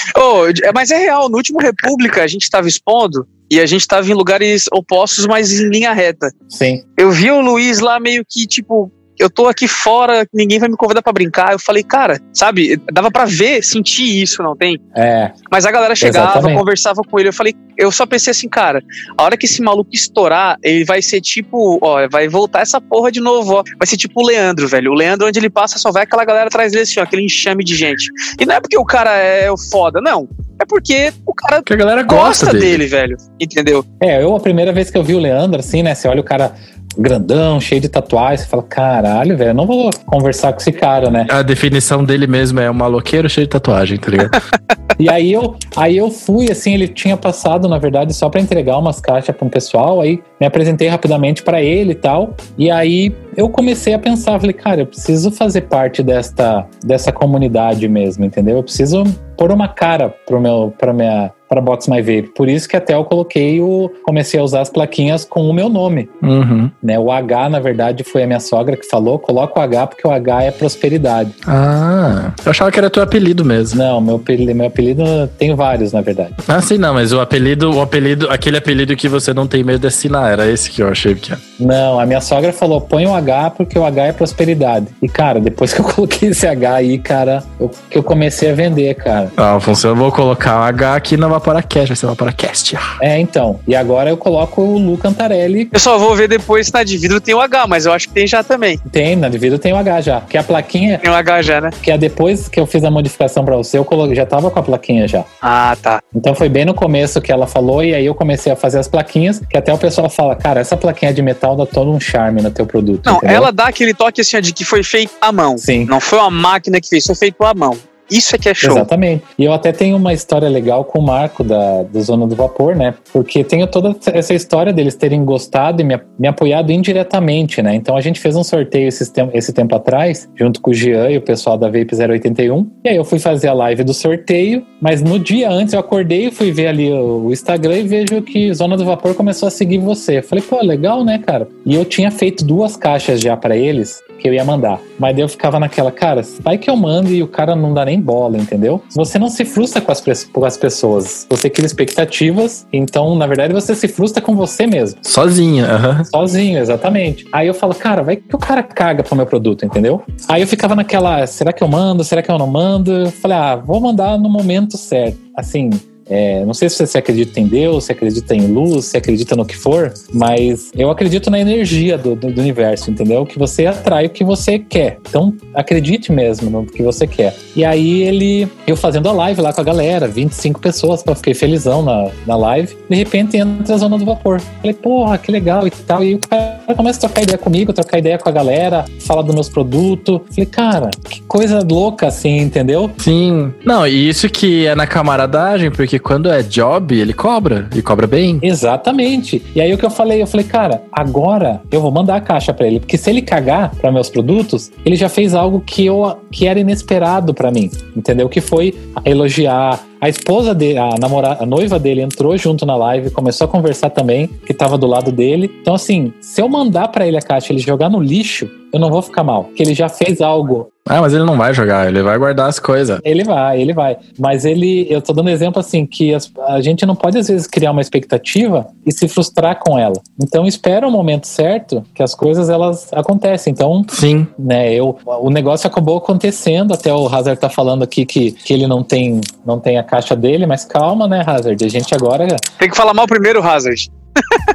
É, mas é real, no último República a gente tava expondo e a gente tava em lugares opostos, mas em linha reta. Sim. Eu vi o Luiz lá meio que, tipo, eu tô aqui fora, ninguém vai me convidar pra brincar. Eu falei, cara, sabe, dava pra ver, sentir isso, não tem? É, Mas a galera chegava, Exatamente. conversava com ele. Eu falei, eu só pensei assim, cara, a hora que esse maluco estourar, ele vai ser tipo, ó, vai voltar essa porra de novo, ó. Vai ser tipo o Leandro, velho. O Leandro, onde ele passa, só vai aquela galera atrás dele, assim, ó, aquele enxame de gente. E não é porque o cara é o foda, não. É porque o cara Porque a galera gosta, gosta dele. dele, velho. Entendeu? É, eu a primeira vez que eu vi o Leandro, assim, né? Você olha o cara grandão, cheio de tatuagens. Você fala, caralho, velho, eu não vou conversar com esse cara, né? A definição dele mesmo é um maloqueiro cheio de tatuagem, tá ligado? (laughs) e aí eu, aí eu fui, assim, ele tinha passado, na verdade, só para entregar umas caixas para um pessoal, aí me apresentei rapidamente para ele e tal. E aí eu comecei a pensar, falei, cara, eu preciso fazer parte desta, dessa comunidade mesmo, entendeu? Eu preciso pôr uma cara pro meu, pra minha, para Box My Vape. Por isso que até eu coloquei o. Comecei a usar as plaquinhas com o meu nome. Uhum. Né? O H, na verdade, foi a minha sogra que falou: coloca o H porque o H é prosperidade. Ah, eu achava que era teu apelido mesmo. Não, meu apelido, meu apelido tem vários, na verdade. Ah, sim, não, mas o apelido, o apelido, aquele apelido que você não tem medo de assinar, era esse que eu achei que era. Não, a minha sogra falou: põe o H porque o H é prosperidade. E, cara, depois que eu (laughs) coloquei esse H aí, cara, eu, que eu comecei a vender, cara. Ah, Afonso, eu vou colocar o H aqui na Vaporacast, vai ser Vaporacast. É, então. E agora eu coloco o Lu Cantarelli. Eu só vou ver depois se na de vidro tem o H, mas eu acho que tem já também. Tem, na de vidro tem o H já. Que a plaquinha. Tem o H já, né? Que é depois que eu fiz a modificação pra você, eu coloquei, já tava com a plaquinha já. Ah, tá. Então foi bem no começo que ela falou, e aí eu comecei a fazer as plaquinhas, que até o pessoal fala, cara, essa plaquinha de metal dá todo um charme no teu produto. Não, entendeu? ela dá aquele toque assim de que foi feito à mão. Sim. Não foi uma máquina que fez, foi feito à mão. Isso é que é show. Exatamente. E eu até tenho uma história legal com o Marco da, do Zona do Vapor, né? Porque tenho toda essa história deles terem gostado e me, me apoiado indiretamente, né? Então a gente fez um sorteio esse, esse tempo atrás, junto com o Jean e o pessoal da Vape 081. E aí eu fui fazer a live do sorteio, mas no dia antes eu acordei e fui ver ali o, o Instagram e vejo que Zona do Vapor começou a seguir você. Eu falei, pô, legal, né, cara? E eu tinha feito duas caixas já para eles que eu ia mandar. Mas daí eu ficava naquela, cara, vai que eu mando e o cara não dá nem bola, entendeu? Você não se frustra com as, com as pessoas. Você cria expectativas, então, na verdade, você se frustra com você mesmo. Sozinho, aham. Sozinho, exatamente. Aí eu falo, cara, vai que o cara caga pro meu produto, entendeu? Aí eu ficava naquela, será que eu mando? Será que eu não mando? Eu falei, ah, vou mandar no momento certo. Assim, é, não sei se você acredita em Deus, se acredita em luz, se acredita no que for, mas eu acredito na energia do, do, do, universo, entendeu? Que você atrai o que você quer. Então, acredite mesmo no que você quer. E aí ele, eu fazendo a live lá com a galera, 25 pessoas, eu fiquei felizão na, na live. De repente entra a zona do vapor. Falei, porra, que legal e tal. E o cara começa a trocar ideia comigo, trocar ideia com a galera, fala dos meus produtos. Falei, cara, que coisa louca assim, entendeu? Sim. Não, e isso que é na camaradagem, porque quando é job, ele cobra. E cobra bem. Exatamente. E aí o que eu falei, eu falei, cara, agora eu vou mandar a caixa para ele, porque se ele cagar para meus produtos, ele já fez algo que eu que era inesperado para mim, entendeu? Que foi elogiar, a esposa dele, a namorada, a noiva dele entrou junto na live, começou a conversar também, que tava do lado dele. Então, assim, se eu mandar para ele a caixa ele jogar no lixo, eu não vou ficar mal, que ele já fez algo. Ah, mas ele não vai jogar, ele vai guardar as coisas. Ele vai, ele vai. Mas ele, eu tô dando exemplo assim, que as, a gente não pode às vezes criar uma expectativa e se frustrar com ela. Então espera o momento certo que as coisas elas acontecem. Então, sim, né, eu, o negócio acabou acontecendo, até o Hazard tá falando aqui que, que ele não tem, não tem a caixa dele, mas calma, né, Hazard? A gente agora. Tem que falar mal primeiro, Hazard.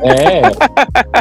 É.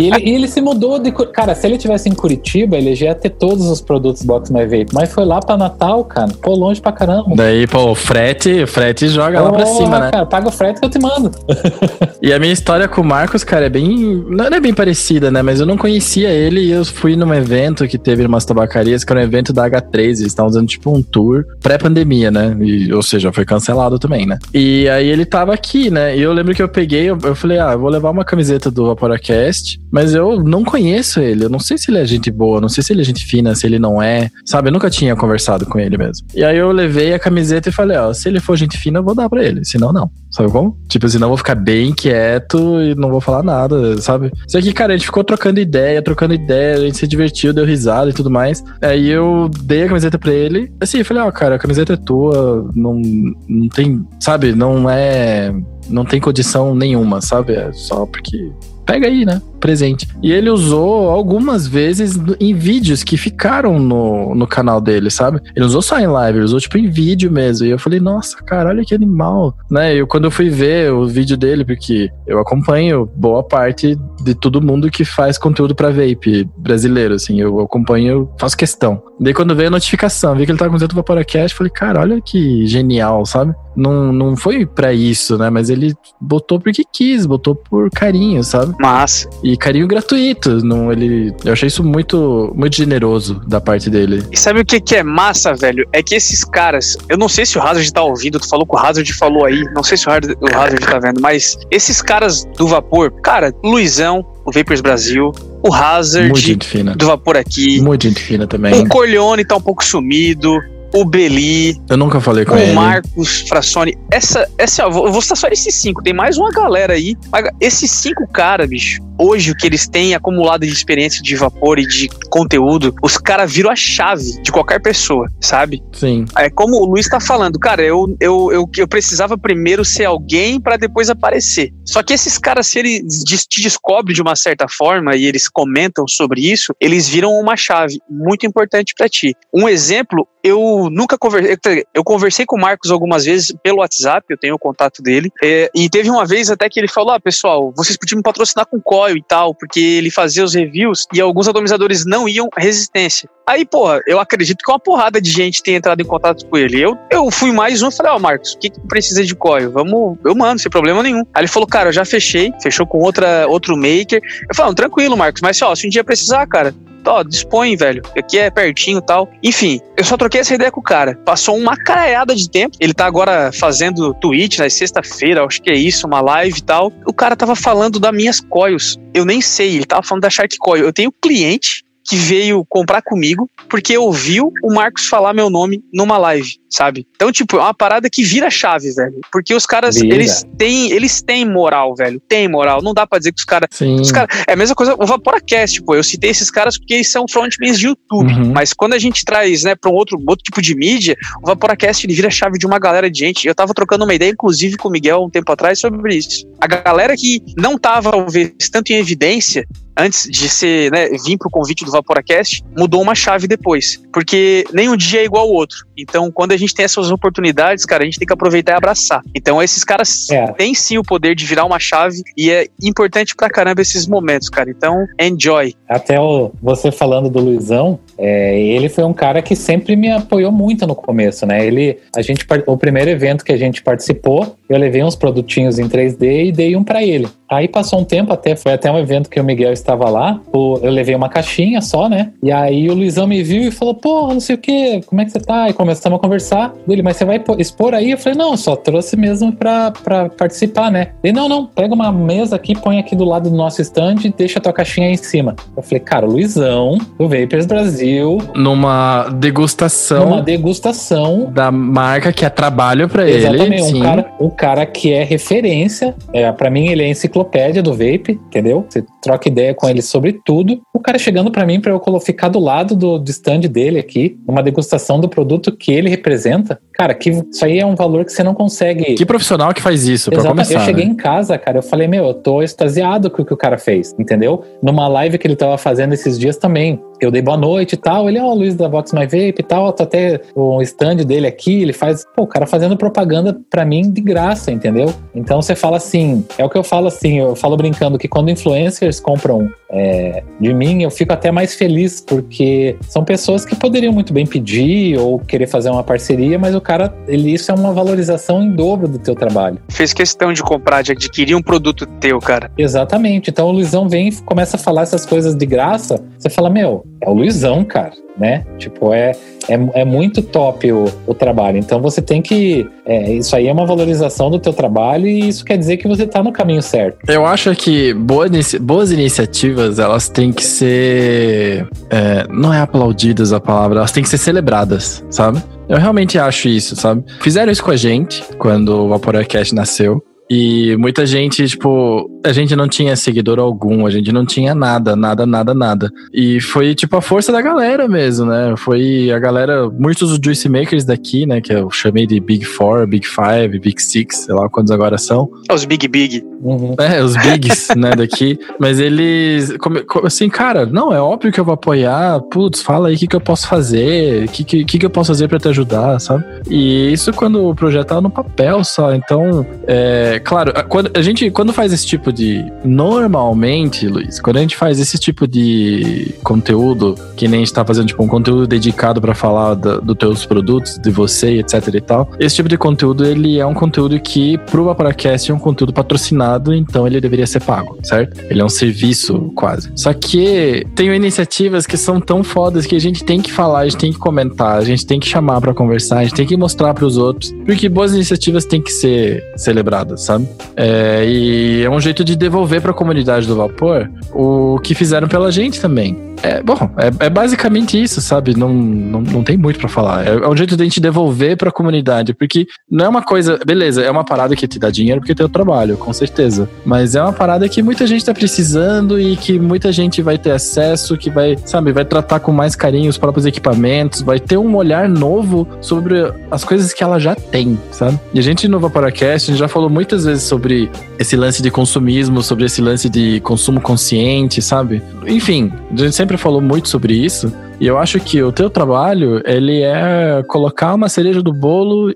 E ele, e ele se mudou de. Cara, se ele tivesse em Curitiba, ele já ia ter todos os produtos Box My Vape. Mas foi lá pra Natal, cara. Pô, longe pra caramba. Daí, pô, o frete, o frete joga lá pra cima, né? Cara, paga o frete que eu te mando. (laughs) e a minha história com o Marcos, cara, é bem. Não é bem parecida, né? Mas eu não conhecia ele e eu fui num evento que teve umas tabacarias, que era um evento da H3. Eles estavam usando tipo um tour pré-pandemia, né? E, ou seja, foi cancelado também, né? E aí ele tava aqui, né? E eu lembro que eu peguei, eu, eu falei, ah, eu vou levar uma camiseta do Vaporacast, mas eu não conheço ele. Eu não sei se ele é gente boa, não sei se ele é gente fina, se ele não é. Sabe, eu nunca tinha conversado com ele mesmo. E aí eu levei a camiseta e falei, ó, se ele for gente fina, eu vou dar pra ele. Senão, não. Sabe como? Tipo, senão eu vou ficar bem quieto e não vou falar nada, sabe? Isso aqui, cara, a gente ficou trocando ideia, trocando ideia, a gente se divertiu, deu risada e tudo mais. Aí eu dei a camiseta pra ele. Assim, eu falei, ó, cara, a camiseta é tua, não, não tem, sabe, não é não tem condição nenhuma, sabe? É só porque. Pega aí, né? Presente. E ele usou algumas vezes em vídeos que ficaram no, no canal dele, sabe? Ele usou só em live, ele usou tipo em vídeo mesmo. E eu falei, nossa, cara, olha que animal. Né? Eu, quando eu fui ver o vídeo dele, porque eu acompanho boa parte de todo mundo que faz conteúdo para vape brasileiro, assim. Eu acompanho, faço questão. Daí quando veio a notificação, vi que ele tava com o Vaporacast, falei, cara, olha que genial, sabe? Não, não foi para isso, né? Mas ele botou porque quis, botou por carinho, sabe? Mas. e carinho gratuito. Não, ele, eu achei isso muito, muito generoso da parte dele. E sabe o que, que é massa, velho? É que esses caras, eu não sei se o Hazard tá ouvindo, tu falou que o Hazard falou aí, não sei se o Hazard, o Hazard tá vendo, mas esses caras do vapor, cara, Luizão, o Vapers Brasil, o Hazard Muito gente fina. do vapor aqui, Muito gente fina também. o Corleone tá um pouco sumido, o Beli, Eu nunca falei com o ele. Marcos Frassoni. Essa, essa, ó, eu vou citar só esses cinco. Tem mais uma galera aí. Esses cinco caras, bicho, hoje o que eles têm acumulado de experiência de vapor e de conteúdo, os caras viram a chave de qualquer pessoa, sabe? Sim. É como o Luiz tá falando, cara, eu, eu, eu, eu precisava primeiro ser alguém pra depois aparecer. Só que esses caras, se eles te descobrem de uma certa forma e eles comentam sobre isso, eles viram uma chave muito importante pra ti. Um exemplo, eu nunca conversei, eu conversei com o Marcos algumas vezes pelo WhatsApp, eu tenho o contato dele, é, e teve uma vez até que ele falou, ah, pessoal, vocês podiam me patrocinar com coil e tal, porque ele fazia os reviews e alguns atomizadores não iam resistência. Aí, porra, eu acredito que uma porrada de gente tem entrado em contato com ele. Eu, eu fui mais um e falei, ó, Marcos, o que, que precisa de coil? Vamos, eu mando, sem problema nenhum. Aí ele falou, cara, eu já fechei, fechou com outra, outro maker. Eu falei, tranquilo, Marcos, mas ó, se um dia precisar, cara, ó, dispõe, velho. Aqui é pertinho tal. Enfim, eu só troquei essa ideia com o cara. Passou uma caralhada de tempo. Ele tá agora fazendo tweet na sexta-feira, acho que é isso, uma live e tal. O cara tava falando das minhas coils. Eu nem sei, ele tava falando da Shark Coil. Eu tenho cliente que veio comprar comigo porque ouviu o Marcos falar meu nome numa live, sabe? Então, tipo, é uma parada que vira chave, velho. Porque os caras, Vira. eles têm, eles têm moral, velho. Tem moral. Não dá pra dizer que os caras os cara, é a mesma coisa, o Vaporacast, pô. Eu citei esses caras porque eles são frontmans de YouTube. Uhum. Mas quando a gente traz, né, pra um outro, outro tipo de mídia, o Vaporacast ele vira chave de uma galera de gente. Eu tava trocando uma ideia, inclusive, com o Miguel um tempo atrás sobre isso. A galera que não tava, talvez, tanto em evidência antes de ser, né, vir pro convite do Vaporacast, mudou uma chave depois. Porque nenhum dia é igual ao outro. Então, quando a gente tem essas oportunidades, cara, a gente tem que aproveitar e abraçar. Então, esses caras É. têm sim o poder de virar uma chave e é importante pra caramba esses momentos, cara. Então, enjoy. Até o, você falando do Luizão, é, ele foi um cara que sempre me apoiou muito no começo, né? Ele, a gente, o primeiro evento que a gente participou, eu levei uns produtinhos em 3D e dei um pra ele. Aí passou um tempo até, foi até um evento que o Miguel estava lá, o- eu levei uma caixinha só, né? E aí o Luizão me viu e falou, pô, não sei o que, como é que você tá? E começamos a conversar. Ele, mas você vai expor aí? Eu falei, não, só trouxe mesmo pra, pra participar, né? Ele, não, não, pega uma mesa aqui, põe aqui do lado do nosso stand e deixa a tua caixinha aí em cima. Eu falei, cara, o Luizão, do Vapers Brasil, Numa degustação numa degustação. da marca que é trabalho pra ele. Exatamente, um cara, um cara que é referência. É, para mim, ele é enciclopédia do vape, entendeu? Você troca ideia com ele sobre tudo. O cara chegando pra mim pra eu ficar do lado do, do stand dele aqui, numa degustação do produto que ele representa. Cara, que isso aí é um valor que você não consegue. Que profissional que faz isso, pra começar. eu cheguei né? em casa, cara, eu falei, meu, eu tô extasiado com o que o cara fez, entendeu? Numa live que ele tava fazendo esses dias também. Eu dei boa noite e tal. Ele, ó, Luiz da Vox My Vape e tal. Tô até o stand dele aqui. Ele faz, pô, o cara fazendo propaganda pra mim de graça, entendeu? Então você fala assim, é o que eu falo assim, eu falo brincando que quando influencers compram é, de mim, eu fico até mais feliz, porque são pessoas que poderiam muito bem pedir ou querer fazer uma parceria, mas o cara, ele, isso é uma valorização em dobro do teu trabalho. Fez questão de comprar, de adquirir um produto teu, cara. Exatamente. Então o Luizão vem e começa a falar essas coisas de graça. Você fala, meu, é o Luizão, cara, né? Tipo, é, é, é muito top o, o trabalho. Então você tem que. é, isso aí é uma valorização do teu trabalho e isso quer dizer que você tá no caminho certo. Eu acho que boa inici- boas iniciativas, elas têm que ser. é, não é aplaudidas a palavra, elas têm que ser celebradas, sabe? Eu realmente acho isso, sabe? Fizeram isso com a gente quando o Vaporacast nasceu. E muita gente, tipo, a gente não tinha seguidor algum, a gente não tinha nada, nada, nada, nada. E foi, tipo, a força da galera mesmo, né? Foi a galera, muitos dos Juice Makers daqui, né? Que eu chamei de Big Four, Big Five, Big Six, sei lá quantos agora são. É os Big Big. Uhum. É, os bigs, (laughs) né, daqui. Mas eles, come- co- assim, cara, não, é óbvio que eu vou apoiar. Putz, fala aí o que, que eu posso fazer, o que, que, que que eu posso fazer pra te ajudar, sabe? E isso quando o projeto tava no papel só. Então, é, É, claro, quando a gente quando faz esse tipo de. Normalmente, Luiz, quando a gente faz esse tipo de conteúdo, que nem a gente tá fazendo, tipo, um conteúdo dedicado para falar dos do teus produtos, de você, etc e tal, esse tipo de conteúdo, ele é um conteúdo que, pro Vaporacast, é um conteúdo patrocinado, então ele deveria ser pago, certo? Ele é um serviço, quase. Só que tem iniciativas que são tão fodas que a gente tem que falar, a gente tem que comentar, a gente tem que chamar para conversar, a gente tem que mostrar para os outros, porque boas iniciativas têm que ser celebradas, sabe? É, e é um jeito de devolver para a comunidade do Vapor o que fizeram pela gente também. É, bom, é, é basicamente isso, sabe? Não, não, não tem muito para falar. É, é, um jeito de a gente devolver para a comunidade, porque não é uma coisa, beleza, é uma parada que te dá dinheiro porque tem o trabalho, com certeza. Mas é uma parada que muita gente tá precisando e que muita gente vai ter acesso, que vai, sabe, vai tratar com mais carinho os próprios equipamentos, vai ter um olhar novo sobre as coisas que ela já tem, sabe? E a gente no Vaporacast, a gente já falou muitas vezes sobre esse lance de consumismo, sobre esse lance de consumo consciente, sabe? Enfim, a gente sempre falou muito sobre isso. E eu acho que o teu trabalho, ele é colocar uma cereja do bolo,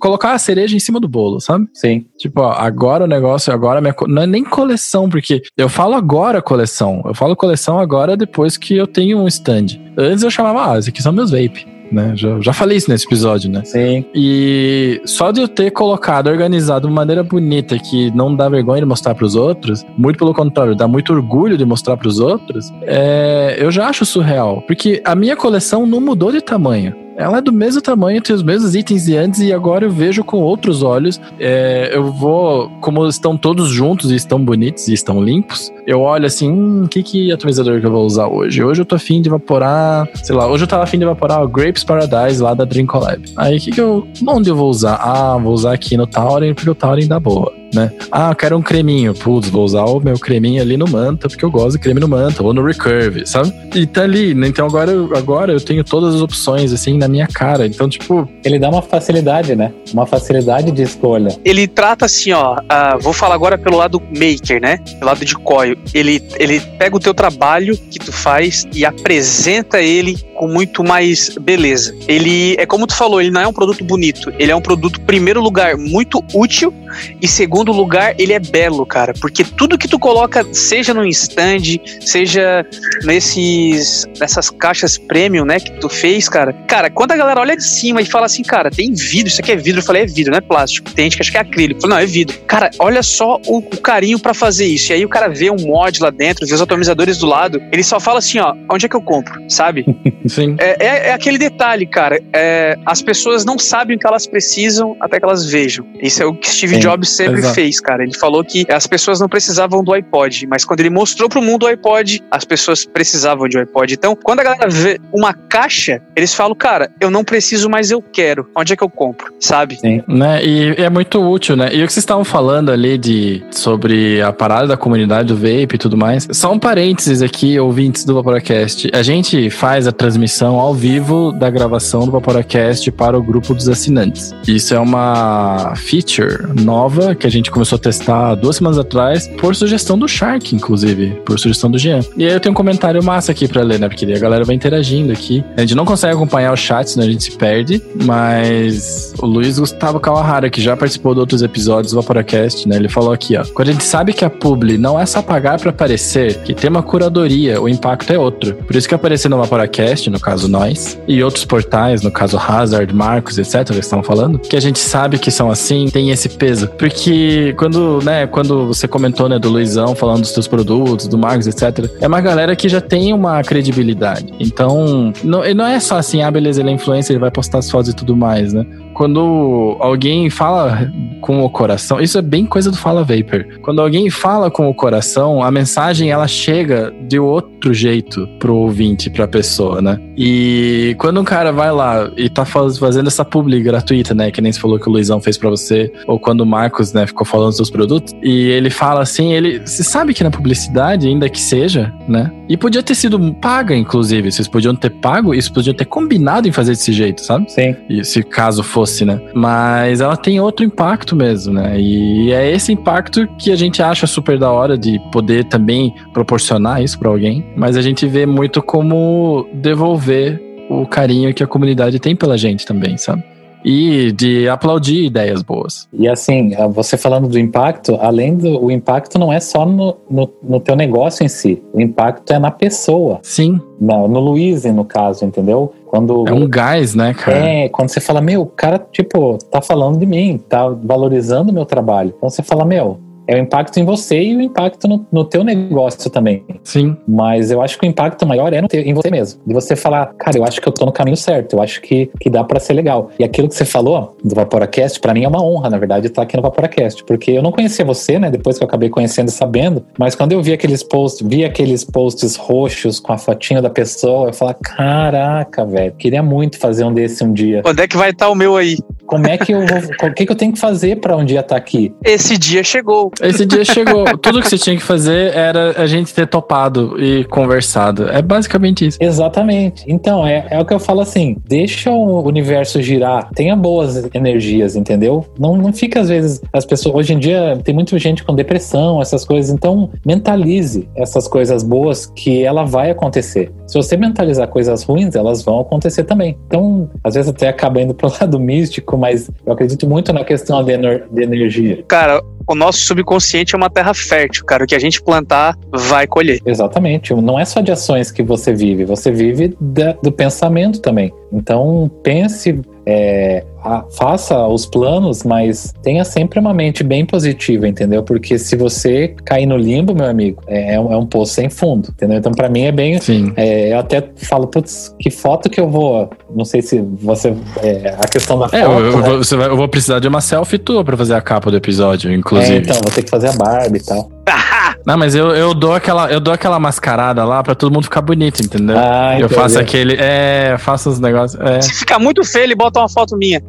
colocar a cereja em cima do bolo, sabe? Sim. Tipo, ó, agora o negócio, agora minha, não é nem coleção, porque eu falo agora coleção. Eu falo coleção agora depois que eu tenho um stand. Antes eu chamava, ah, esses aqui são meus vape né? Já, já falei isso nesse episódio, né? Sim. E só de eu ter colocado, organizado de uma maneira bonita que não dá vergonha de mostrar para os outros, muito pelo contrário, dá muito orgulho de mostrar para os outros, é, eu já acho surreal. Porque a minha coleção não mudou de tamanho. Ela é do mesmo tamanho, tem os mesmos itens de antes e agora eu vejo com outros olhos. É, eu vou, como estão todos juntos e estão bonitos e estão limpos, eu olho assim, hum, que que atomizador que eu vou usar hoje? Hoje eu tô afim de evaporar, sei lá, hoje eu tava afim de evaporar o Grapes Paradise lá da Dream Collab. Aí que que eu, onde eu vou usar? Ah, vou usar aqui no Tauren porque o Tauren dá boa né? Ah, eu quero um creminho. Putz, vou usar o meu creminho ali no Manta, porque eu gosto de creme no Manta, ou no Recurve, sabe? E tá ali, né? Então agora, agora eu tenho todas as opções, assim, na minha cara. Então, tipo. Ele dá uma facilidade, né? Uma facilidade de escolha. Ele trata assim, ó. Uh, vou falar agora pelo lado maker, né? Pelo lado de coio. Ele, ele pega o teu trabalho que tu faz e apresenta ele com muito mais beleza. Ele é como tu falou, ele não é um produto bonito, ele é um produto, primeiro lugar, muito útil e segundo lugar, ele é belo, cara, porque tudo que tu coloca, seja no stand, seja nesses nessas caixas premium, né, que tu fez, cara. Cara, quando a galera olha de cima e fala assim, cara, tem vidro, isso aqui é vidro, eu falei, é vidro, não é plástico. Tem gente que acha que é acrílico. Eu falei, não, é vidro. Cara, olha só o, o carinho para fazer isso. E aí o cara vê um mod lá dentro, vê os atomizadores do lado, ele só fala assim, ó, onde é que eu compro, sabe? (laughs) Sim. É, é, é, aquele detalhe, cara. É, as pessoas não sabem o que elas precisam até que elas vejam. Isso é o que Steve Jobs sempre. Fez, cara. Ele falou que as pessoas não precisavam do iPod, mas quando ele mostrou pro mundo o iPod, as pessoas precisavam de um iPod. Então, quando a galera vê uma caixa, eles falam, cara, eu não preciso, mas eu quero. Onde é que eu compro? Sabe? Sim. Né? E é muito útil, né? E o que vocês estavam falando ali de sobre a parada da comunidade do vape e tudo mais, só um parênteses aqui, ouvintes do Vaporacast. A gente faz a transmissão ao vivo da gravação do Vaporacast para o grupo dos assinantes. Isso é uma feature nova que a gente começou a testar duas semanas atrás, por sugestão do Shark, inclusive, por sugestão do Jean. E aí eu tenho um comentário massa aqui para ler, né? Porque a galera vai interagindo aqui. A gente não consegue acompanhar o chat, senão a gente se perde, mas o Luiz Gustavo Kawahara, que já participou de outros episódios do Vaporacast, né? Ele falou aqui, ó. Quando a gente sabe que a publi não é só pagar para aparecer, que tem uma curadoria, o impacto é outro. Por isso que aparecer no Vaporacast, no caso nós, e outros portais, no caso Hazard, Marcos, etc., que estão falando, que a gente sabe que são assim, tem esse peso. Porque quando, né, quando você comentou, né, do Luizão falando dos seus produtos, do Marcos, etc., é uma galera que já tem uma credibilidade. Então, não, não é só assim, ah, beleza, ele é influencer, ele vai postar as fotos e tudo mais, né? Quando alguém fala com o coração, isso é bem coisa do Fala Vapor. Quando alguém fala com o coração, a mensagem ela chega de outro jeito pro ouvinte, pra pessoa, né? E quando um cara vai lá e tá fazendo essa publi gratuita, né? Que nem você falou que o Luizão fez para você, ou quando o Marcos, né, ficou falando dos seus produtos, e ele fala assim, ele. Você sabe que na publicidade, ainda que seja, né? E podia ter sido paga, inclusive. Vocês podiam ter pago, isso podiam ter combinado em fazer desse jeito, sabe? Sim. E se caso fosse fosse, né? Mas ela tem outro impacto mesmo, né? E é esse impacto que a gente acha super da hora de poder também proporcionar isso para alguém, mas a gente vê muito como devolver o carinho que a comunidade tem pela gente também, sabe? E de aplaudir ideias boas. E assim, você falando do impacto, além do o impacto não é só no, no, no teu negócio em si, o impacto é na pessoa. Sim. No, no Luiz, no caso, entendeu? Quando, é um gás, né, cara? É, quando você fala, meu, o cara, tipo, tá falando de mim, tá valorizando o meu trabalho. Então você fala, meu, é o impacto em você e o impacto no, no teu negócio também. Sim. Mas eu acho que o impacto maior é no em você mesmo. De você falar, cara, eu acho que eu tô no caminho certo, eu acho que, que dá para ser legal. E aquilo que você falou do Vaporacast, para mim é uma honra, na verdade, estar aqui no Vaporacast, porque eu não conhecia você, né, depois que eu acabei conhecendo e sabendo, mas quando eu vi aqueles posts, vi aqueles posts roxos com a fotinha da pessoa, eu falei, caraca, velho, queria muito fazer um desse um dia. Onde é que vai estar tá o meu aí? Como é que eu vou, o que, que eu tenho que fazer para um dia estar tá aqui? Esse dia chegou. Esse dia (laughs) chegou. Tudo que você tinha que fazer era a gente ter topado e conversado. É basicamente isso. Exatamente. Então, é, é o que eu falo assim: deixa o universo girar, tenha boas energias, entendeu? Não, não fica, às vezes, as pessoas. Hoje em dia tem muita gente com depressão, essas coisas. Então, mentalize essas coisas boas que ela vai acontecer. Se você mentalizar coisas ruins, elas vão acontecer também. Então, às vezes até acaba indo pro lado (laughs) místico, mas eu acredito muito na questão de, de energia. Cara, o nosso subconsciente é uma terra fértil, cara. O que a gente plantar vai colher. Exatamente. Não é só de ações que você vive, você vive da, do pensamento também. Então pense, é, a, faça os planos, mas tenha sempre uma mente bem positiva, entendeu? Porque se você cair no limbo, meu amigo, é, é um, é um poço sem fundo, entendeu? Então, para mim é bem. Sim. É, eu até falo, putz, que foto que eu vou. Não sei se você. É, a questão da é, foto. Eu, eu, né? você vai, eu vou precisar de uma selfie tua pra fazer a capa do episódio, inclusive. É, então, vou ter que fazer a Barbie e tal. (laughs) Não, mas eu, eu, dou aquela, eu dou aquela mascarada lá pra todo mundo ficar bonito, entendeu? Ah, eu faço aquele. É, faço os negócios. É. Se ficar muito feio, ele bota uma foto minha.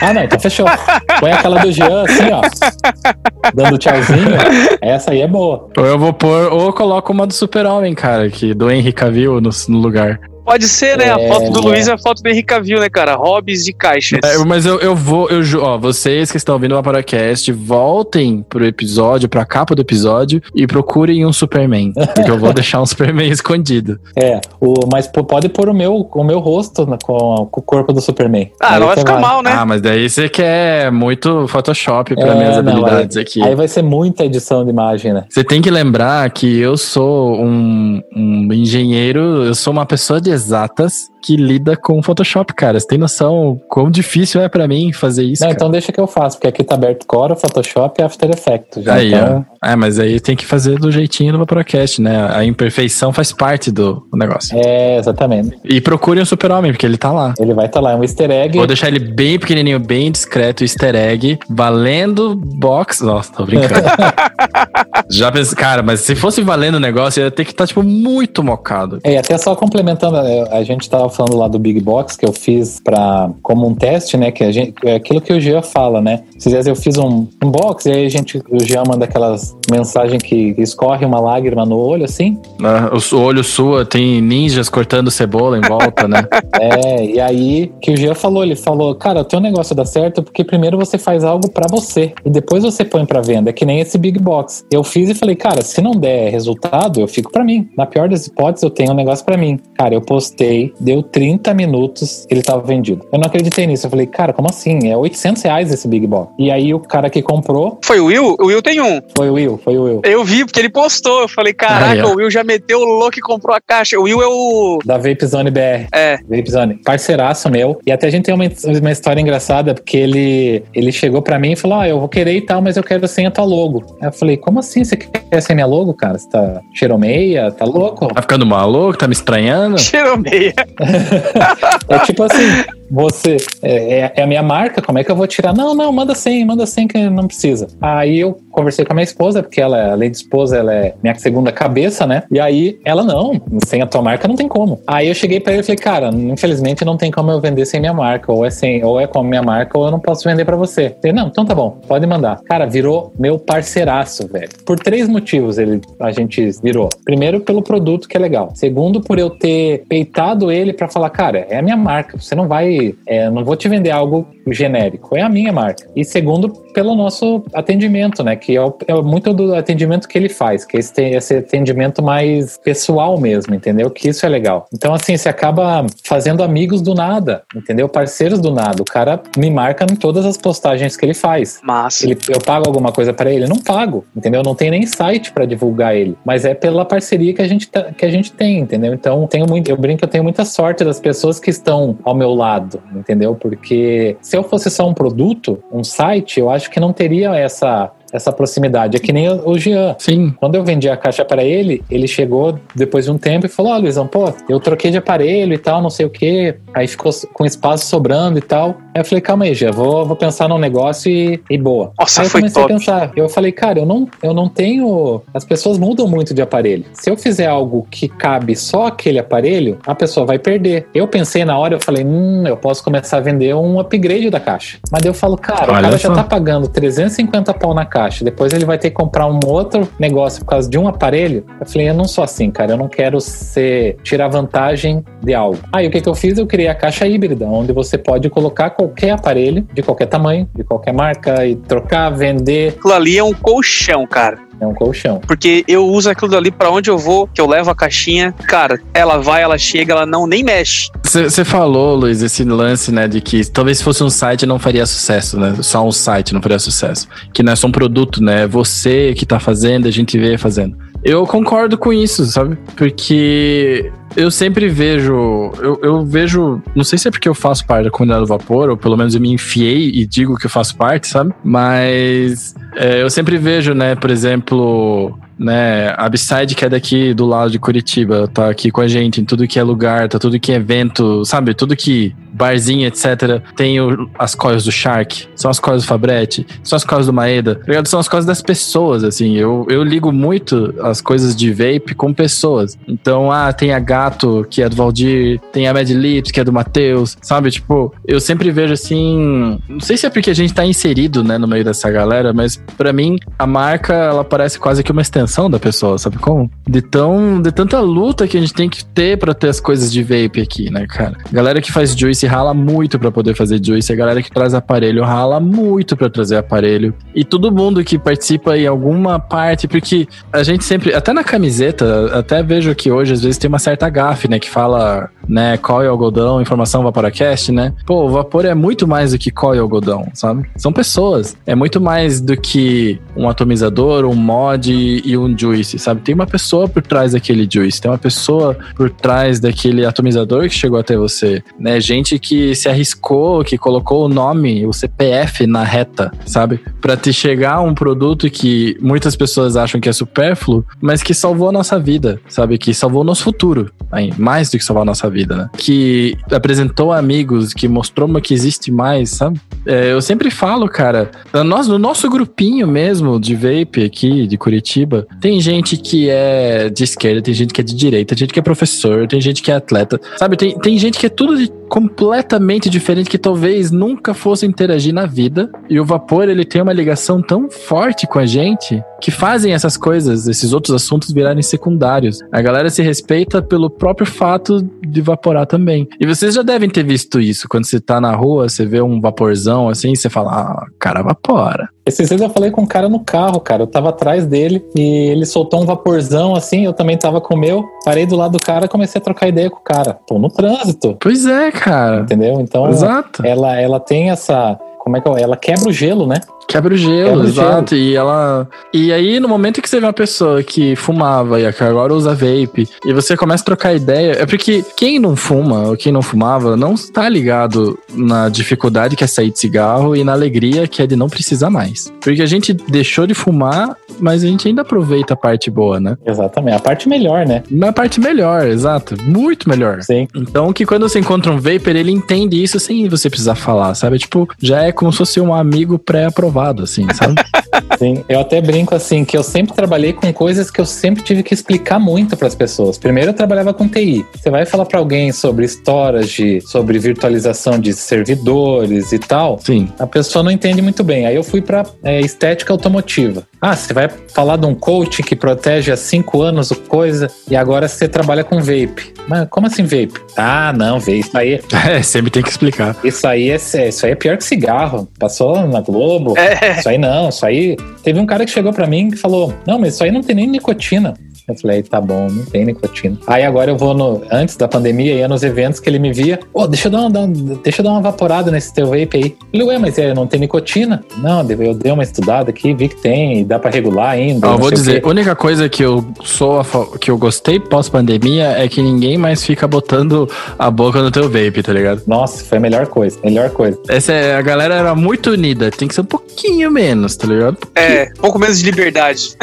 Ah, não, então fechou. Põe aquela do Jean assim, ó. Dando tchauzinho. Essa aí é boa. Ou eu vou pôr, ou eu coloco uma do Super-Homem, cara, que do Henry Cavill no, no lugar. Pode ser, né? É... A foto do Luiz é a foto do Henrique Cavill, né, cara? Hobbies e caixas. É, mas eu, eu vou, eu, ó, vocês que estão ouvindo o Vaporacast, voltem pro episódio, pra capa do episódio e procurem um Superman. porque eu vou (laughs) deixar um Superman escondido. É, o, mas pode pôr o meu, o meu rosto na, com, com, o corpo do Superman. Ah, aí não vai ficar vai. mal, né? Ah, mas daí você quer muito Photoshop pra é, minhas não, habilidades aí, aqui. Aí vai ser muita edição de imagem, né? Você tem que lembrar que eu sou um, um engenheiro, eu sou uma pessoa de exatas que lida com Photoshop, cara. Você tem noção quão difícil é para mim fazer isso? Não, então deixa que eu faço, porque aqui tá aberto Core, Photoshop e After Effects. Aí, então... É, mas aí tem que fazer do jeitinho do Vaporacast, né? A imperfeição faz parte do negócio. É, exatamente. E procure um super-homem, porque ele tá lá. Ele vai estar tá lá, é um easter egg. Vou deixar ele bem pequenininho, bem discreto, easter egg, valendo box. Nossa, tô brincando. (laughs) Já pensei, cara, mas se fosse valendo o negócio, ia ter que estar, tá, tipo, muito mocado. É, até só complementando, é, a gente tava falando lá do Big Box que eu fiz para como um teste, né? Que a gente, é aquilo que o Jean fala, né? Se vezes eu fiz um, um box e aí a gente, o Jean manda aquelas mensagens que escorre uma lágrima no olho, assim. Ah, o olho sua tem ninjas cortando cebola em volta, né? (laughs) é, e aí que o Jean falou, ele falou, cara, o teu negócio dá certo porque primeiro você faz algo para você e depois você põe para venda. É que nem esse Big Box. Eu fiz e falei, cara, se não der resultado, eu fico para mim. Na pior das hipóteses, eu tenho um negócio para mim. Cara, eu postei, deu 30 minutos, ele tava vendido. Eu não acreditei nisso. Eu falei, cara, como assim? É 800 reais esse Big Box. E aí o cara que comprou. Foi o Will? O Will tem um. Foi o Will, foi o Will. Eu vi, porque ele postou. Eu falei, caraca, o Will já meteu o louco e comprou a caixa. O Will é o. Da Vape Zone BR. É. Vape Zone. Parceiraço meu. E até a gente tem uma, uma história engraçada, porque ele, ele chegou pra mim e falou: Ah, eu vou querer e tal, mas eu quero sem a tua logo. Aí eu falei, como assim? Você quer sem minha logo, cara? Você tá cheiromeia? Tá louco? Tá ficando maluco? Tá me estranhando? (laughs) Cheiromeia. (laughs) é tipo assim, você é, é, é, a minha marca, como é que eu vou tirar? Não, não, manda 100, manda 100 que não precisa. Aí eu conversei com a minha esposa, porque ela, além de esposa, ela é minha segunda cabeça, né? E aí ela, não, sem a tua marca não tem como. Aí eu cheguei para ele e falei, cara, infelizmente não tem como eu vender sem minha marca, ou é sem, ou é com a minha marca, ou eu não posso vender para você. Ele, não, então tá bom, pode mandar. Cara, virou meu parceiraço, velho. Por três motivos ele, a gente virou. Primeiro, pelo produto que é legal. Segundo, por eu ter peitado ele para falar, cara, é a minha marca, você não vai, é, não vou te vender algo genérico, é a minha marca. E segundo, pelo nosso atendimento, né? Que é, é, muito do atendimento que ele faz, que é esse, esse atendimento mais pessoal mesmo, entendeu? Que isso é legal. Então, assim, você acaba fazendo amigos do nada, entendeu? Parceiros do nada. O cara me marca em todas as postagens que ele faz. Massa. Ele, eu pago alguma coisa para ele? Não pago, entendeu? Não tem nem site para divulgar ele, mas é pela parceria que a gente tá, que a gente tem, entendeu? Então, tenho muito, eu brinco, eu tenho muita sorte das pessoas que estão ao meu lado, entendeu? Porque se eu fosse só um produto, um site, eu acho que não teria essa essa proximidade. É que nem o Jean. Sim. Quando eu vendi a caixa para ele, ele chegou depois de um tempo e falou: Ó, oh, Luizão, pô, eu troquei de aparelho e tal, não sei o quê. Aí ficou com espaço sobrando e tal. Aí eu falei: calma aí, Jean, vou, vou pensar num negócio e, e boa. Nossa, aí eu comecei top. a pensar. Eu falei: cara, eu não, eu não tenho. As pessoas mudam muito de aparelho. Se eu fizer algo que cabe só aquele aparelho, a pessoa vai perder. Eu pensei na hora, eu falei: hum, eu posso começar a vender um upgrade da caixa. Mas daí eu falo: cara, Olha o cara só. já tá pagando 350 pau na caixa. Depois ele vai ter que comprar um outro negócio por causa de um aparelho. Eu falei, eu não sou assim, cara. Eu não quero ser tirar vantagem de algo. Aí o que, que eu fiz? Eu criei a caixa híbrida, onde você pode colocar qualquer aparelho, de qualquer tamanho, de qualquer marca, e trocar, vender. Aquilo ali é um colchão, cara. É um colchão. Porque eu uso aquilo dali pra onde eu vou, que eu levo a caixinha. Cara, ela vai, ela chega, ela não nem mexe. Você falou, Luiz, esse lance, né, de que talvez se fosse um site não faria sucesso, né? Só um site não faria sucesso. Que não é só um produto, né? É você que tá fazendo, a gente vê fazendo. Eu concordo com isso, sabe? Porque eu sempre vejo. Eu, eu vejo. Não sei se é porque eu faço parte da comunidade do vapor, ou pelo menos eu me enfiei e digo que eu faço parte, sabe? Mas é, eu sempre vejo, né, por exemplo. Né, a Upside, que é daqui do lado de Curitiba, tá aqui com a gente em tudo que é lugar, tá tudo que é evento, sabe? Tudo que barzinho, etc. Tem o- as coisas do Shark, são as coisas do Fabretti, são as coisas do Maeda, tá ligado? São as coisas das pessoas, assim. Eu, eu ligo muito as coisas de vape com pessoas. Então, ah, tem a Gato, que é do Valdir, tem a Mad Lips, que é do Matheus, sabe? Tipo, eu sempre vejo assim. Não sei se é porque a gente tá inserido, né, no meio dessa galera, mas pra mim, a marca, ela parece quase que uma extensão da pessoa, sabe como? De, tão, de tanta luta que a gente tem que ter pra ter as coisas de vape aqui, né, cara? Galera que faz juice rala muito pra poder fazer juice, a galera que traz aparelho rala muito pra trazer aparelho. E todo mundo que participa em alguma parte, porque a gente sempre, até na camiseta, até vejo que hoje às vezes tem uma certa gafe, né, que fala, né, coil algodão, informação vaporacast, né? Pô, o vapor é muito mais do que coil algodão, sabe? São pessoas. É muito mais do que um atomizador, um mod e um juice, sabe? Tem uma pessoa por trás daquele juice, tem uma pessoa por trás daquele atomizador que chegou até você, né? Gente que se arriscou, que colocou o nome, o CPF na reta, sabe? Pra te chegar um produto que muitas pessoas acham que é supérfluo, mas que salvou a nossa vida, sabe? Que salvou o nosso futuro, mais do que salvar a nossa vida, né? Que apresentou amigos, que mostrou que existe mais, sabe? É, eu sempre falo, cara, nós, no nosso grupinho mesmo de vape aqui, de Curitiba, tem gente que é de esquerda, tem gente que é de direita, tem gente que é professor, tem gente que é atleta, sabe? Tem, tem gente que é tudo de- completamente diferente, que talvez nunca fosse interagir na vida. E o vapor, ele tem uma ligação tão forte com a gente que fazem essas coisas, esses outros assuntos virarem secundários. A galera se respeita pelo próprio fato de vaporar também. E vocês já devem ter visto isso. Quando você tá na rua, você vê um vaporzão assim, você fala, ah, cara, vapora. Esses dias eu falei com um cara no carro, cara. Eu tava atrás dele e ele soltou um vaporzão assim, eu também tava com o meu. Parei do lado do cara comecei a trocar ideia com o cara. Tô no trânsito, Pois é, cara. entendeu? Então, Exato. ela, ela tem essa. Como é que é? Ela quebra o gelo, né? Quebra o gelo, Quebra o exato. E ela. E aí, no momento que você vê uma pessoa que fumava e que agora usa vape, e você começa a trocar ideia, é porque quem não fuma ou quem não fumava não está ligado na dificuldade que é sair de cigarro e na alegria que é de não precisar mais. Porque a gente deixou de fumar, mas a gente ainda aproveita a parte boa, né? Exatamente. A parte melhor, né? Na parte melhor, exato. Muito melhor. Sim. Então, que quando você encontra um vapor, ele entende isso sem você precisar falar, sabe? Tipo, já é como se fosse um amigo pré-aprovado, assim, sabe? (laughs) Sim, eu até brinco assim que eu sempre trabalhei com coisas que eu sempre tive que explicar muito para as pessoas. Primeiro eu trabalhava com TI. Você vai falar para alguém sobre storage, sobre virtualização de servidores e tal, Sim. a pessoa não entende muito bem. Aí eu fui para estética automotiva. Ah, você vai falar de um coach que protege há cinco anos o coisa e agora você trabalha com vape. Mas como assim vape? Ah, não, vape. Isso aí, (laughs) É, sempre tem que explicar. isso aí é, isso aí é pior que cigarro. Passou na Globo. É. Isso aí não, isso aí. Teve um cara que chegou pra mim e falou: Não, mas isso aí não tem nem nicotina. Eu falei, tá bom, não tem nicotina. Aí agora eu vou no. Antes da pandemia, ia nos eventos que ele me via. Ô, deixa eu dar uma, um- deixa eu dar uma vaporada nesse teu vape aí. Eu falei, ué, mas é, não tem nicotina? Não, eu dei uma estudada aqui, vi que tem, e dá pra regular ainda. Ó, não vou dizer, a única coisa que eu sou que eu gostei pós-pandemia é que ninguém mais fica botando a boca no teu vape, tá ligado? Nossa, foi a melhor coisa, melhor coisa. Essa é, a galera era muito unida, tem que ser um pouquinho menos, tá ligado? É, um pouco menos de liberdade.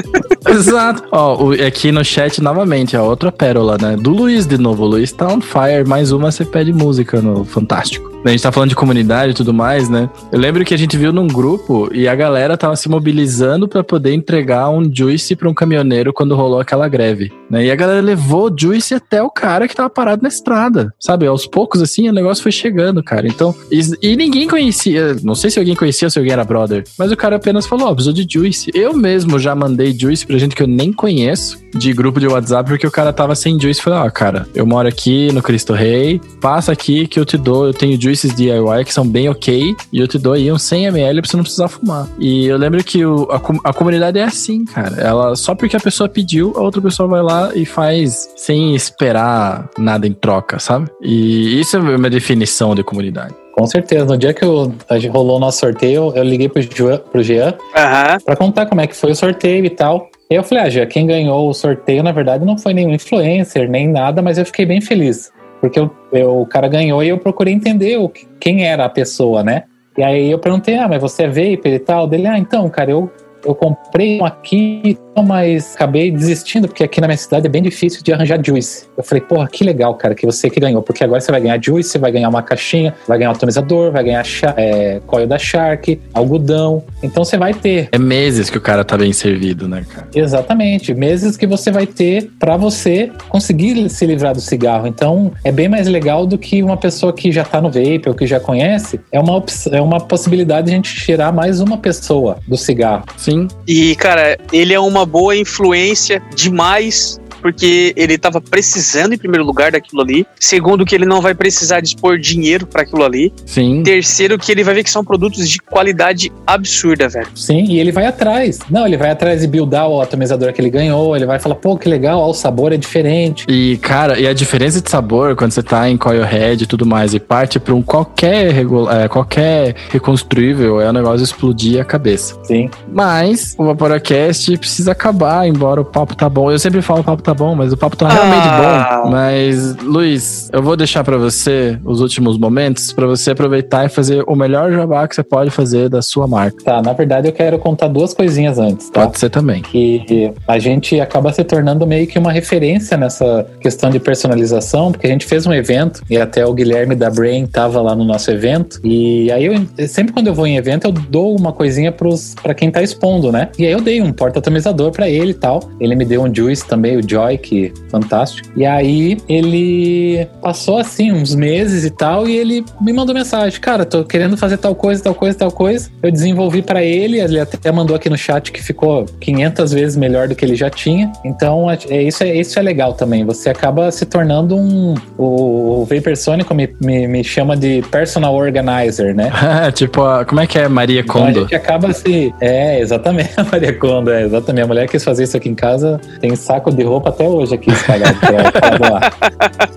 Exato. Ó, o- aqui no chat novamente, ó, outra pérola, né? Do Luiz de novo. O Luiz tá on fire. Mais uma, você pede música no Fantástico. A gente tá falando de comunidade e tudo mais, né? Eu lembro que a gente viu num grupo e a galera tava se mobilizando pra poder entregar um juice pra um caminhoneiro quando rolou aquela greve, né? E a galera levou o juice até o cara que tava parado na estrada, sabe? Aos poucos, assim, o negócio foi chegando, cara. Então, e, e ninguém conhecia, não sei se alguém conhecia se alguém era brother, mas o cara apenas falou, ó, precisou de juice. Eu mesmo já mandei juice pra gente que eu nem conheço, de grupo de WhatsApp, porque o cara tava sem juice. Falei, ó, cara, eu moro aqui no Cristo Rei, passa aqui que eu te dou, eu tenho juices DIY que são bem ok, e eu te dou aí uns 100ml pra você não precisar fumar. E eu lembro que o- a, a comunidade é assim, cara. Ela, só porque a pessoa pediu, a outra pessoa vai lá e faz sem esperar nada em troca, sabe? E isso é uma definição de comunidade. Com certeza. No dia que eu, a gente rolou o nosso sorteio, eu liguei pro, Ju- pro Jean Aham. pra contar como é que foi o sorteio e tal. E eu falei, ah, Jean, quem ganhou o sorteio, na verdade, não foi nenhum influencer, nem nada, mas eu fiquei bem feliz. Porque eu, eu- o cara ganhou e eu procurei entender o, que- quem era a pessoa, né? E aí eu perguntei, ah, mas você é vapor e tal? Dele, ah, então, cara, eu, eu comprei um aqui, mas acabei desistindo, porque aqui na minha cidade é bem difícil de arranjar juice. Eu falei, porra, que legal, cara, que você que ganhou, porque agora você vai ganhar juice, você vai ganhar uma caixinha, vai ganhar um atomizador, vai ganhar é, coil da Shark, algodão. Então você vai ter É meses que o cara tá bem servido, né, cara? Exatamente, meses que você vai ter pra você conseguir se livrar do cigarro. Então, é bem mais legal do que uma pessoa que já tá no vape ou que já conhece. É uma, opção- é uma possibilidade de a gente tirar mais uma pessoa do cigarro. Sim. E, cara, ele é uma boa influência demais. Porque ele tava precisando, em primeiro lugar, daquilo ali. Segundo, que ele não vai precisar dispor dinheiro para aquilo ali. Sim. Terceiro, que ele vai ver que são produtos de qualidade absurda, velho. Sim, e ele vai atrás. Não, ele vai atrás de buildar o atomizador que ele ganhou. Ele vai falar, pô, que legal, ó, o sabor é diferente. E, cara, e a diferença de sabor quando você tá em coil head e tudo mais e parte pra um qualquer, regula- é, qualquer reconstruível é o negócio explodir a cabeça. Sim. Mas o Vaporacast precisa acabar, embora o papo tá bom. Eu sempre falo o papo tá bom, mas o papo tá realmente Ah. bom. Mas, Luiz, eu vou deixar pra você os últimos momentos pra você aproveitar e fazer o melhor jabá que você pode fazer da sua marca. Tá, na verdade eu quero contar duas coisinhas antes, tá? Pode ser também. que a gente acaba se tornando meio que uma referência nessa questão de personalização, porque a gente fez um evento e até o Guilherme da Brain tava lá no nosso evento. E aí eu sempre quando eu vou em evento eu dou uma coisinha pros para quem tá expondo, né? E aí eu dei um porta-atomizador pra ele e tal. Ele me deu um Juice também, o Joy, que fantástico. E aí ele passou assim uns meses e tal e ele me mandou mensagem, cara, tô querendo fazer tal coisa, tal coisa, tal coisa. Eu desenvolvi pra ele, ele até mandou aqui no chat que ficou 500 vezes melhor do que ele já tinha. Então, é isso é isso é legal também. Você acaba se tornando um o, o Vapersonic me, me, me chama de personal organizer, né? (laughs) tipo, a- como é que é Maria Então a Kondo? gente acaba se. É, exatamente, (laughs) a Maria Kondo, é, exatamente. A mulher quis fazer isso aqui em casa, tem saco de roupa até hoje aqui espalhado pra, pra doar.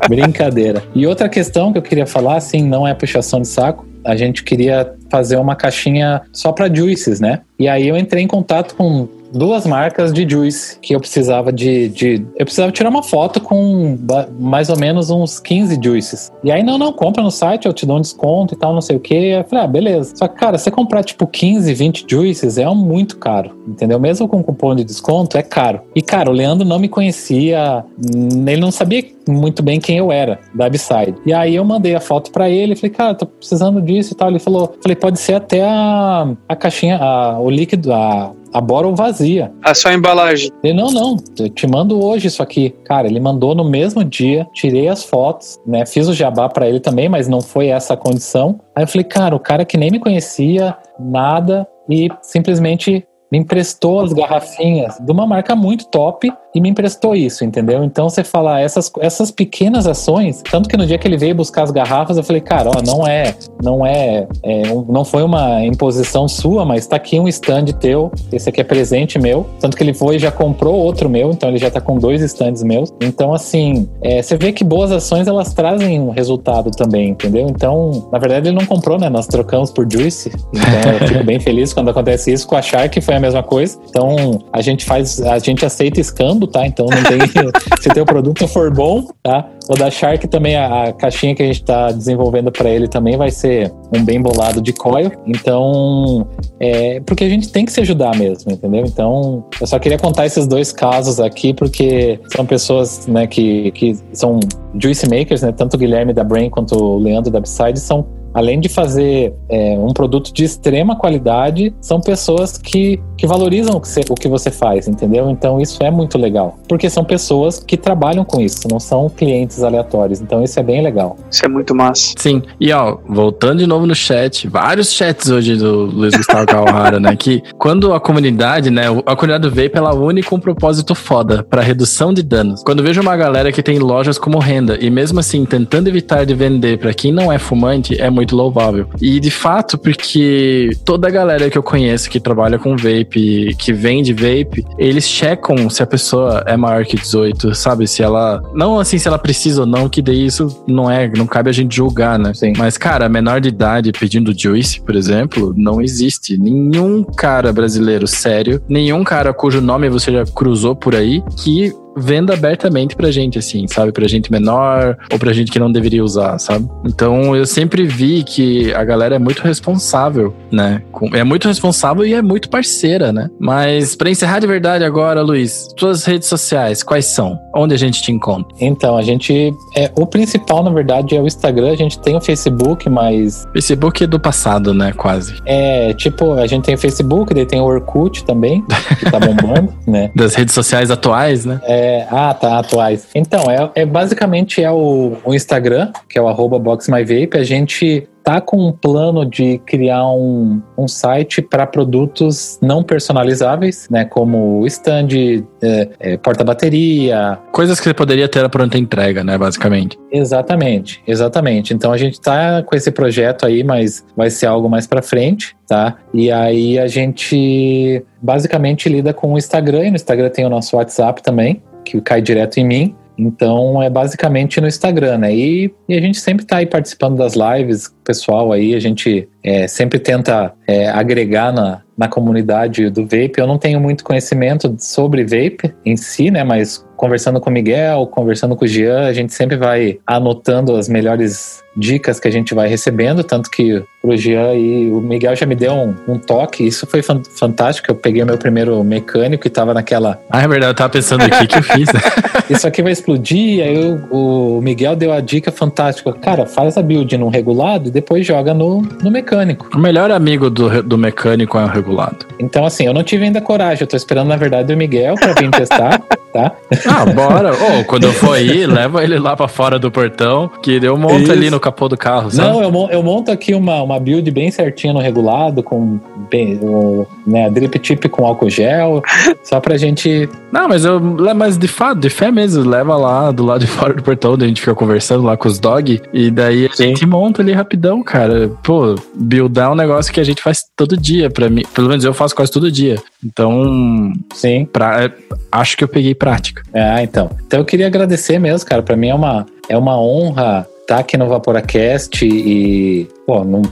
Brincadeira. E outra questão que eu queria falar, assim, não é puxação de saco. A gente queria fazer uma caixinha só para juices, né? E aí eu entrei em contato com duas marcas de juice que eu precisava de, de eu precisava tirar uma foto com mais ou menos uns 15 juices. E aí não, não, compra no site, eu te dou um desconto e tal, não sei o que. Eu falei, ah, beleza. Só que, cara, você comprar tipo 15, 20 juices é muito caro, entendeu? Mesmo com cupom de desconto, é caro. E, cara, o Leandro não me conhecia, ele não sabia muito bem quem eu era da Upside. E aí eu mandei a foto pra ele, falei, cara, tô precisando disso e tal. Ele falou, falei, pode ser até a, a caixinha, a, o líquido, a, a bottle vazia. A sua embalagem. Ele, não, não, eu te mando hoje isso aqui. Cara, ele mandou no mesmo dia, tirei as fotos, né? Fiz o jabá pra ele também, mas não foi essa a condição. Aí eu falei, cara, o cara que nem me conhecia, nada, e simplesmente me emprestou as garrafinhas de uma marca muito top e me emprestou isso, entendeu? Então você fala essas, essas pequenas ações, tanto que no dia que ele veio buscar as garrafas, eu falei, cara, ó, não é, não é, é não foi uma imposição sua, mas tá aqui um stand teu, esse aqui é presente meu, tanto que ele foi e já comprou outro meu, então ele já tá com dois stands meus. Então assim, é, você vê que boas ações elas trazem um resultado também, entendeu? Então, na verdade ele não comprou, né? Nós trocamos por Juice, então eu fico bem feliz quando acontece isso. Com a Shark foi a mesma coisa. Então a gente faz, a gente aceita escambo tá? Então não tem. (laughs) se teu produto for bom, tá? O da Shark também, a, a caixinha que a gente está desenvolvendo para ele também vai ser um bem bolado de coil. Então, é, porque a gente tem que se ajudar mesmo, entendeu? Então, eu só queria contar esses dois casos aqui, porque são pessoas né, que, que são juice makers, né? Tanto o Guilherme da Brain quanto o Leandro da Upside são além de fazer é, um produto de extrema qualidade, são pessoas que, que valorizam o que, você, o que você faz, entendeu? Então isso é muito legal. Porque são pessoas que trabalham com isso, não são clientes aleatórios. Então isso é bem legal. Isso é muito massa. Sim. E ó, voltando de novo no chat, vários chats hoje do Luiz Gustavo Kawahara, né? Que quando a comunidade, né? A comunidade do Vape, ela une com um propósito foda para redução de danos. Quando vejo uma galera que tem lojas como renda e mesmo assim tentando evitar de vender para quem não é fumante, é muito muito louvável. E de fato, porque toda a galera que eu conheço que trabalha com vape, que vende vape, eles checam se a pessoa é maior que 18, sabe? Se ela. Não assim se ela precisa ou não, que daí isso não é. Não cabe a gente julgar, né? Sim. Mas, cara, menor de idade pedindo juice, por exemplo, não existe. Nenhum cara brasileiro sério, nenhum cara cujo nome você já cruzou por aí, que venda abertamente pra gente, assim, sabe? Pra gente menor ou pra gente que não deveria usar, sabe? Então eu sempre vi que a galera é muito responsável, né? É muito responsável e é muito parceira, né? Mas pra encerrar de verdade agora, Luiz, suas redes sociais, quais são? Onde a gente te encontra? Então, a gente. É, o principal, na verdade, é o Instagram. A gente tem o Facebook, mas. Facebook é do passado, né? Quase. É, tipo, a gente tem o Facebook, daí tem o Orkut também, que tá bombando, (laughs) né? Das redes sociais atuais, né? É, é, ah, tá, atuais. Então, é, é basicamente é o, o Instagram, que é o arroba BoxMyVape. A gente tá com um plano de criar um, um site para produtos não personalizáveis, né? Como stand, é, é, porta-bateria. Coisas que você poderia ter a pronta entrega, né? Basicamente. Exatamente, exatamente. Então a gente tá com esse projeto aí, mas vai ser algo mais para frente, tá? E aí a gente basicamente lida com o Instagram, e no Instagram tem o nosso WhatsApp também, que cai direto em mim. Então é basicamente no Instagram, né? E, e a gente sempre está aí participando das lives, pessoal aí, a gente é, sempre tenta é, agregar na, na comunidade do vape. Eu não tenho muito conhecimento sobre vape em si, né? Mas conversando com o Miguel, conversando com o Jean, a gente sempre vai anotando as melhores dicas que a gente vai recebendo, tanto que o Jean e o Miguel já me deu um, um toque, isso foi fantástico, eu peguei o meu primeiro mecânico e tava naquela... Ah, é verdade, eu tava pensando aqui que eu fiz, né? (laughs) isso aqui vai explodir, aí o, o Miguel deu a dica fantástica, cara, faz a build num regulado e depois joga no, no mecânico. O melhor amigo do, do mecânico é o regulado. Então, assim, eu não tive ainda coragem, eu tô esperando, na verdade, o Miguel pra vir testar, (laughs) tá? Ah, bora. oh, quando eu for aí, leva ele lá pra fora do portão, que eu monto Isso. ali no capô do carro, sabe? Não, eu, eu monto aqui uma, uma build bem certinha no regulado, com bem, o, né, drip tip com álcool gel, (laughs) só pra gente... Não, mas eu mas de fato, de fé mesmo, leva lá do lado de fora do portão, onde a gente fica conversando lá com os dog, e daí a Sim. gente monta ali rapidão, cara. Pô, buildar é um negócio que a gente faz todo dia, pra mim. Pelo menos eu faço quase todo dia. Então, sim, pra, acho que eu peguei prática. É, então. Então eu queria agradecer mesmo, cara. Para mim é uma, é uma honra tá aqui no Vaporacast e, pô, não,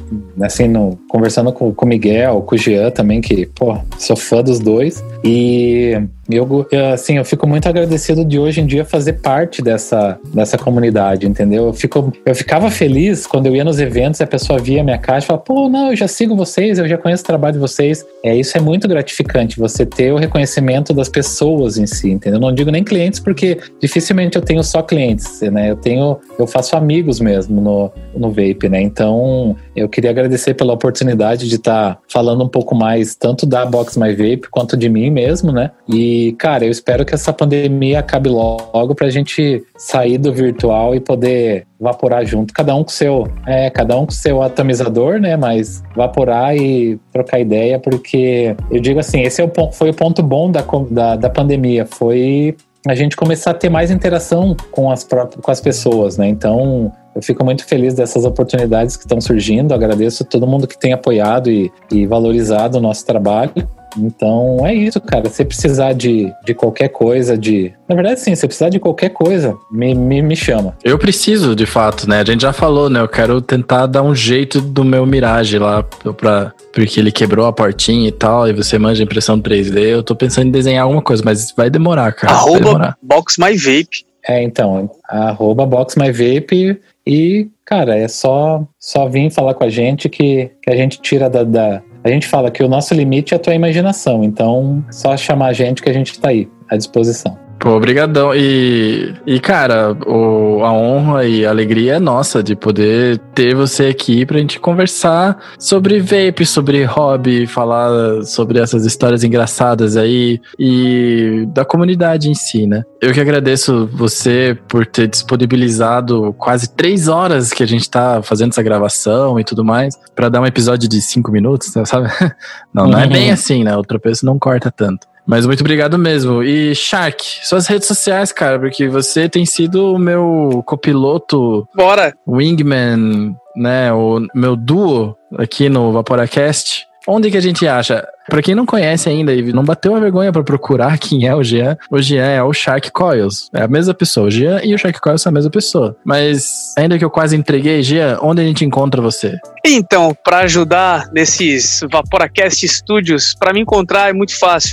assim, no, conversando com, com o Miguel, com o Jean também, que, pô, sou fã dos dois. E eu, assim, eu fico muito agradecido de hoje em dia fazer parte dessa, dessa comunidade, entendeu? Eu, fico, eu ficava feliz quando eu ia nos eventos e a pessoa via minha caixa e falava, pô, não, eu já sigo vocês, eu já conheço o trabalho de vocês. É, isso é muito gratificante, você ter o reconhecimento das pessoas em si, entendeu? Eu não digo nem clientes, porque dificilmente eu tenho só clientes, né? Eu tenho, eu faço amigos mesmo no, no Vape, né? Então, Então, eu queria agradecer pela oportunidade de estar tá falando um pouco mais tanto da Box My Vape quanto de mim mesmo, né? E, cara, eu espero que essa pandemia acabe logo pra gente sair do virtual e poder vaporar junto, cada um com seu, é, cada um com seu atomizador, né? Mas vaporar e trocar ideia, porque eu digo assim, esse é o, foi o ponto bom da, da, da pandemia, foi a gente começar a ter mais interação com as, com as pessoas, né? Então, eu fico muito feliz dessas oportunidades que estão surgindo. Agradeço a todo mundo que tem apoiado e, e valorizado o nosso trabalho. Então é isso, cara. Se precisar de, de qualquer coisa, de. Na verdade, sim, se precisar de qualquer coisa, me, me, me chama. Eu preciso, de fato, né? A gente já falou, né? Eu quero tentar dar um jeito do meu Mirage lá, pra, porque ele quebrou a portinha e tal, e você manja impressão 3D. Eu tô pensando em desenhar alguma coisa, mas vai demorar, cara. Arroba demorar. Box My Vape. É, então, arroba Box My Vape e, cara, é só, só vir falar com a gente que, que a gente tira da, da a gente fala que o nosso limite é a tua imaginação, então só chamar a gente que a gente está aí à disposição. Pô, obrigadão. E, e cara, o, a honra e a alegria é nossa de poder ter você aqui pra gente conversar sobre vape, sobre hobby, falar sobre essas histórias engraçadas aí e da comunidade em si, né? Eu que agradeço você por ter disponibilizado quase três horas que a gente tá fazendo essa gravação e tudo mais, para dar um episódio de cinco minutos, sabe? (laughs) Não, não é bem uhum. assim, né? O tropeço não corta tanto. Mas muito obrigado mesmo. E Shark, suas redes sociais, cara, porque você tem sido o meu copiloto. Bora! Wingman, né? O meu duo aqui no Vaporacast. Onde que a gente acha? Para quem não conhece ainda não bateu a vergonha para procurar (laughs) quem é o Jean, o Jean é o Shark Coils. É a mesma pessoa. O Jean e o Shark Coils são a mesma pessoa. Mas ainda que eu quase entreguei, Jean, onde a gente encontra você? Então, para ajudar nesses Vaporacast Studios, para me encontrar é muito fácil.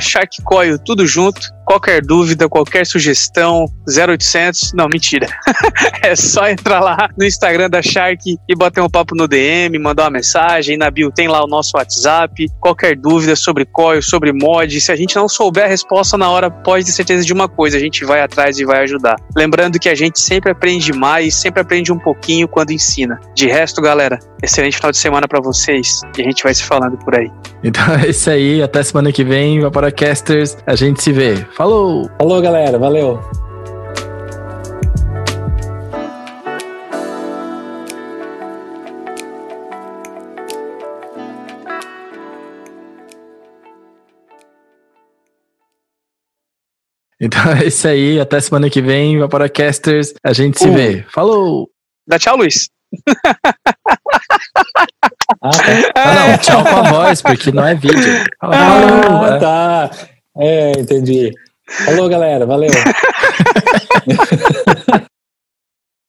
Shark Coil, tudo junto. Qualquer dúvida, qualquer sugestão, 0800. Não, mentira. (laughs) é só entrar lá no Instagram da Shark e bater um papo no DM, mandar uma mensagem. Na bio tem lá o nosso WhatsApp. Qualquer dúvida sobre coil, sobre mod, se a gente não souber a resposta na hora, pode ter certeza de uma coisa, a gente vai atrás e vai ajudar. Lembrando que a gente sempre aprende mais, sempre aprende um pouquinho quando ensina. De resto, galera, excelente final de semana para vocês e a gente vai se falando por aí. Então (laughs) é isso aí, até semana que vem, Vaporacasters, a gente se vê. Falou! Falou, galera, valeu! Então (laughs) é isso aí, até semana que vem, Vaporacasters, a gente se uh. vê. Falou! Dá tchau, Luiz. (laughs) ah, tá. ah, não, tchau com a voz, porque não é vídeo. Fala, ah, é. tá. É, entendi. Falou, galera, valeu. (laughs)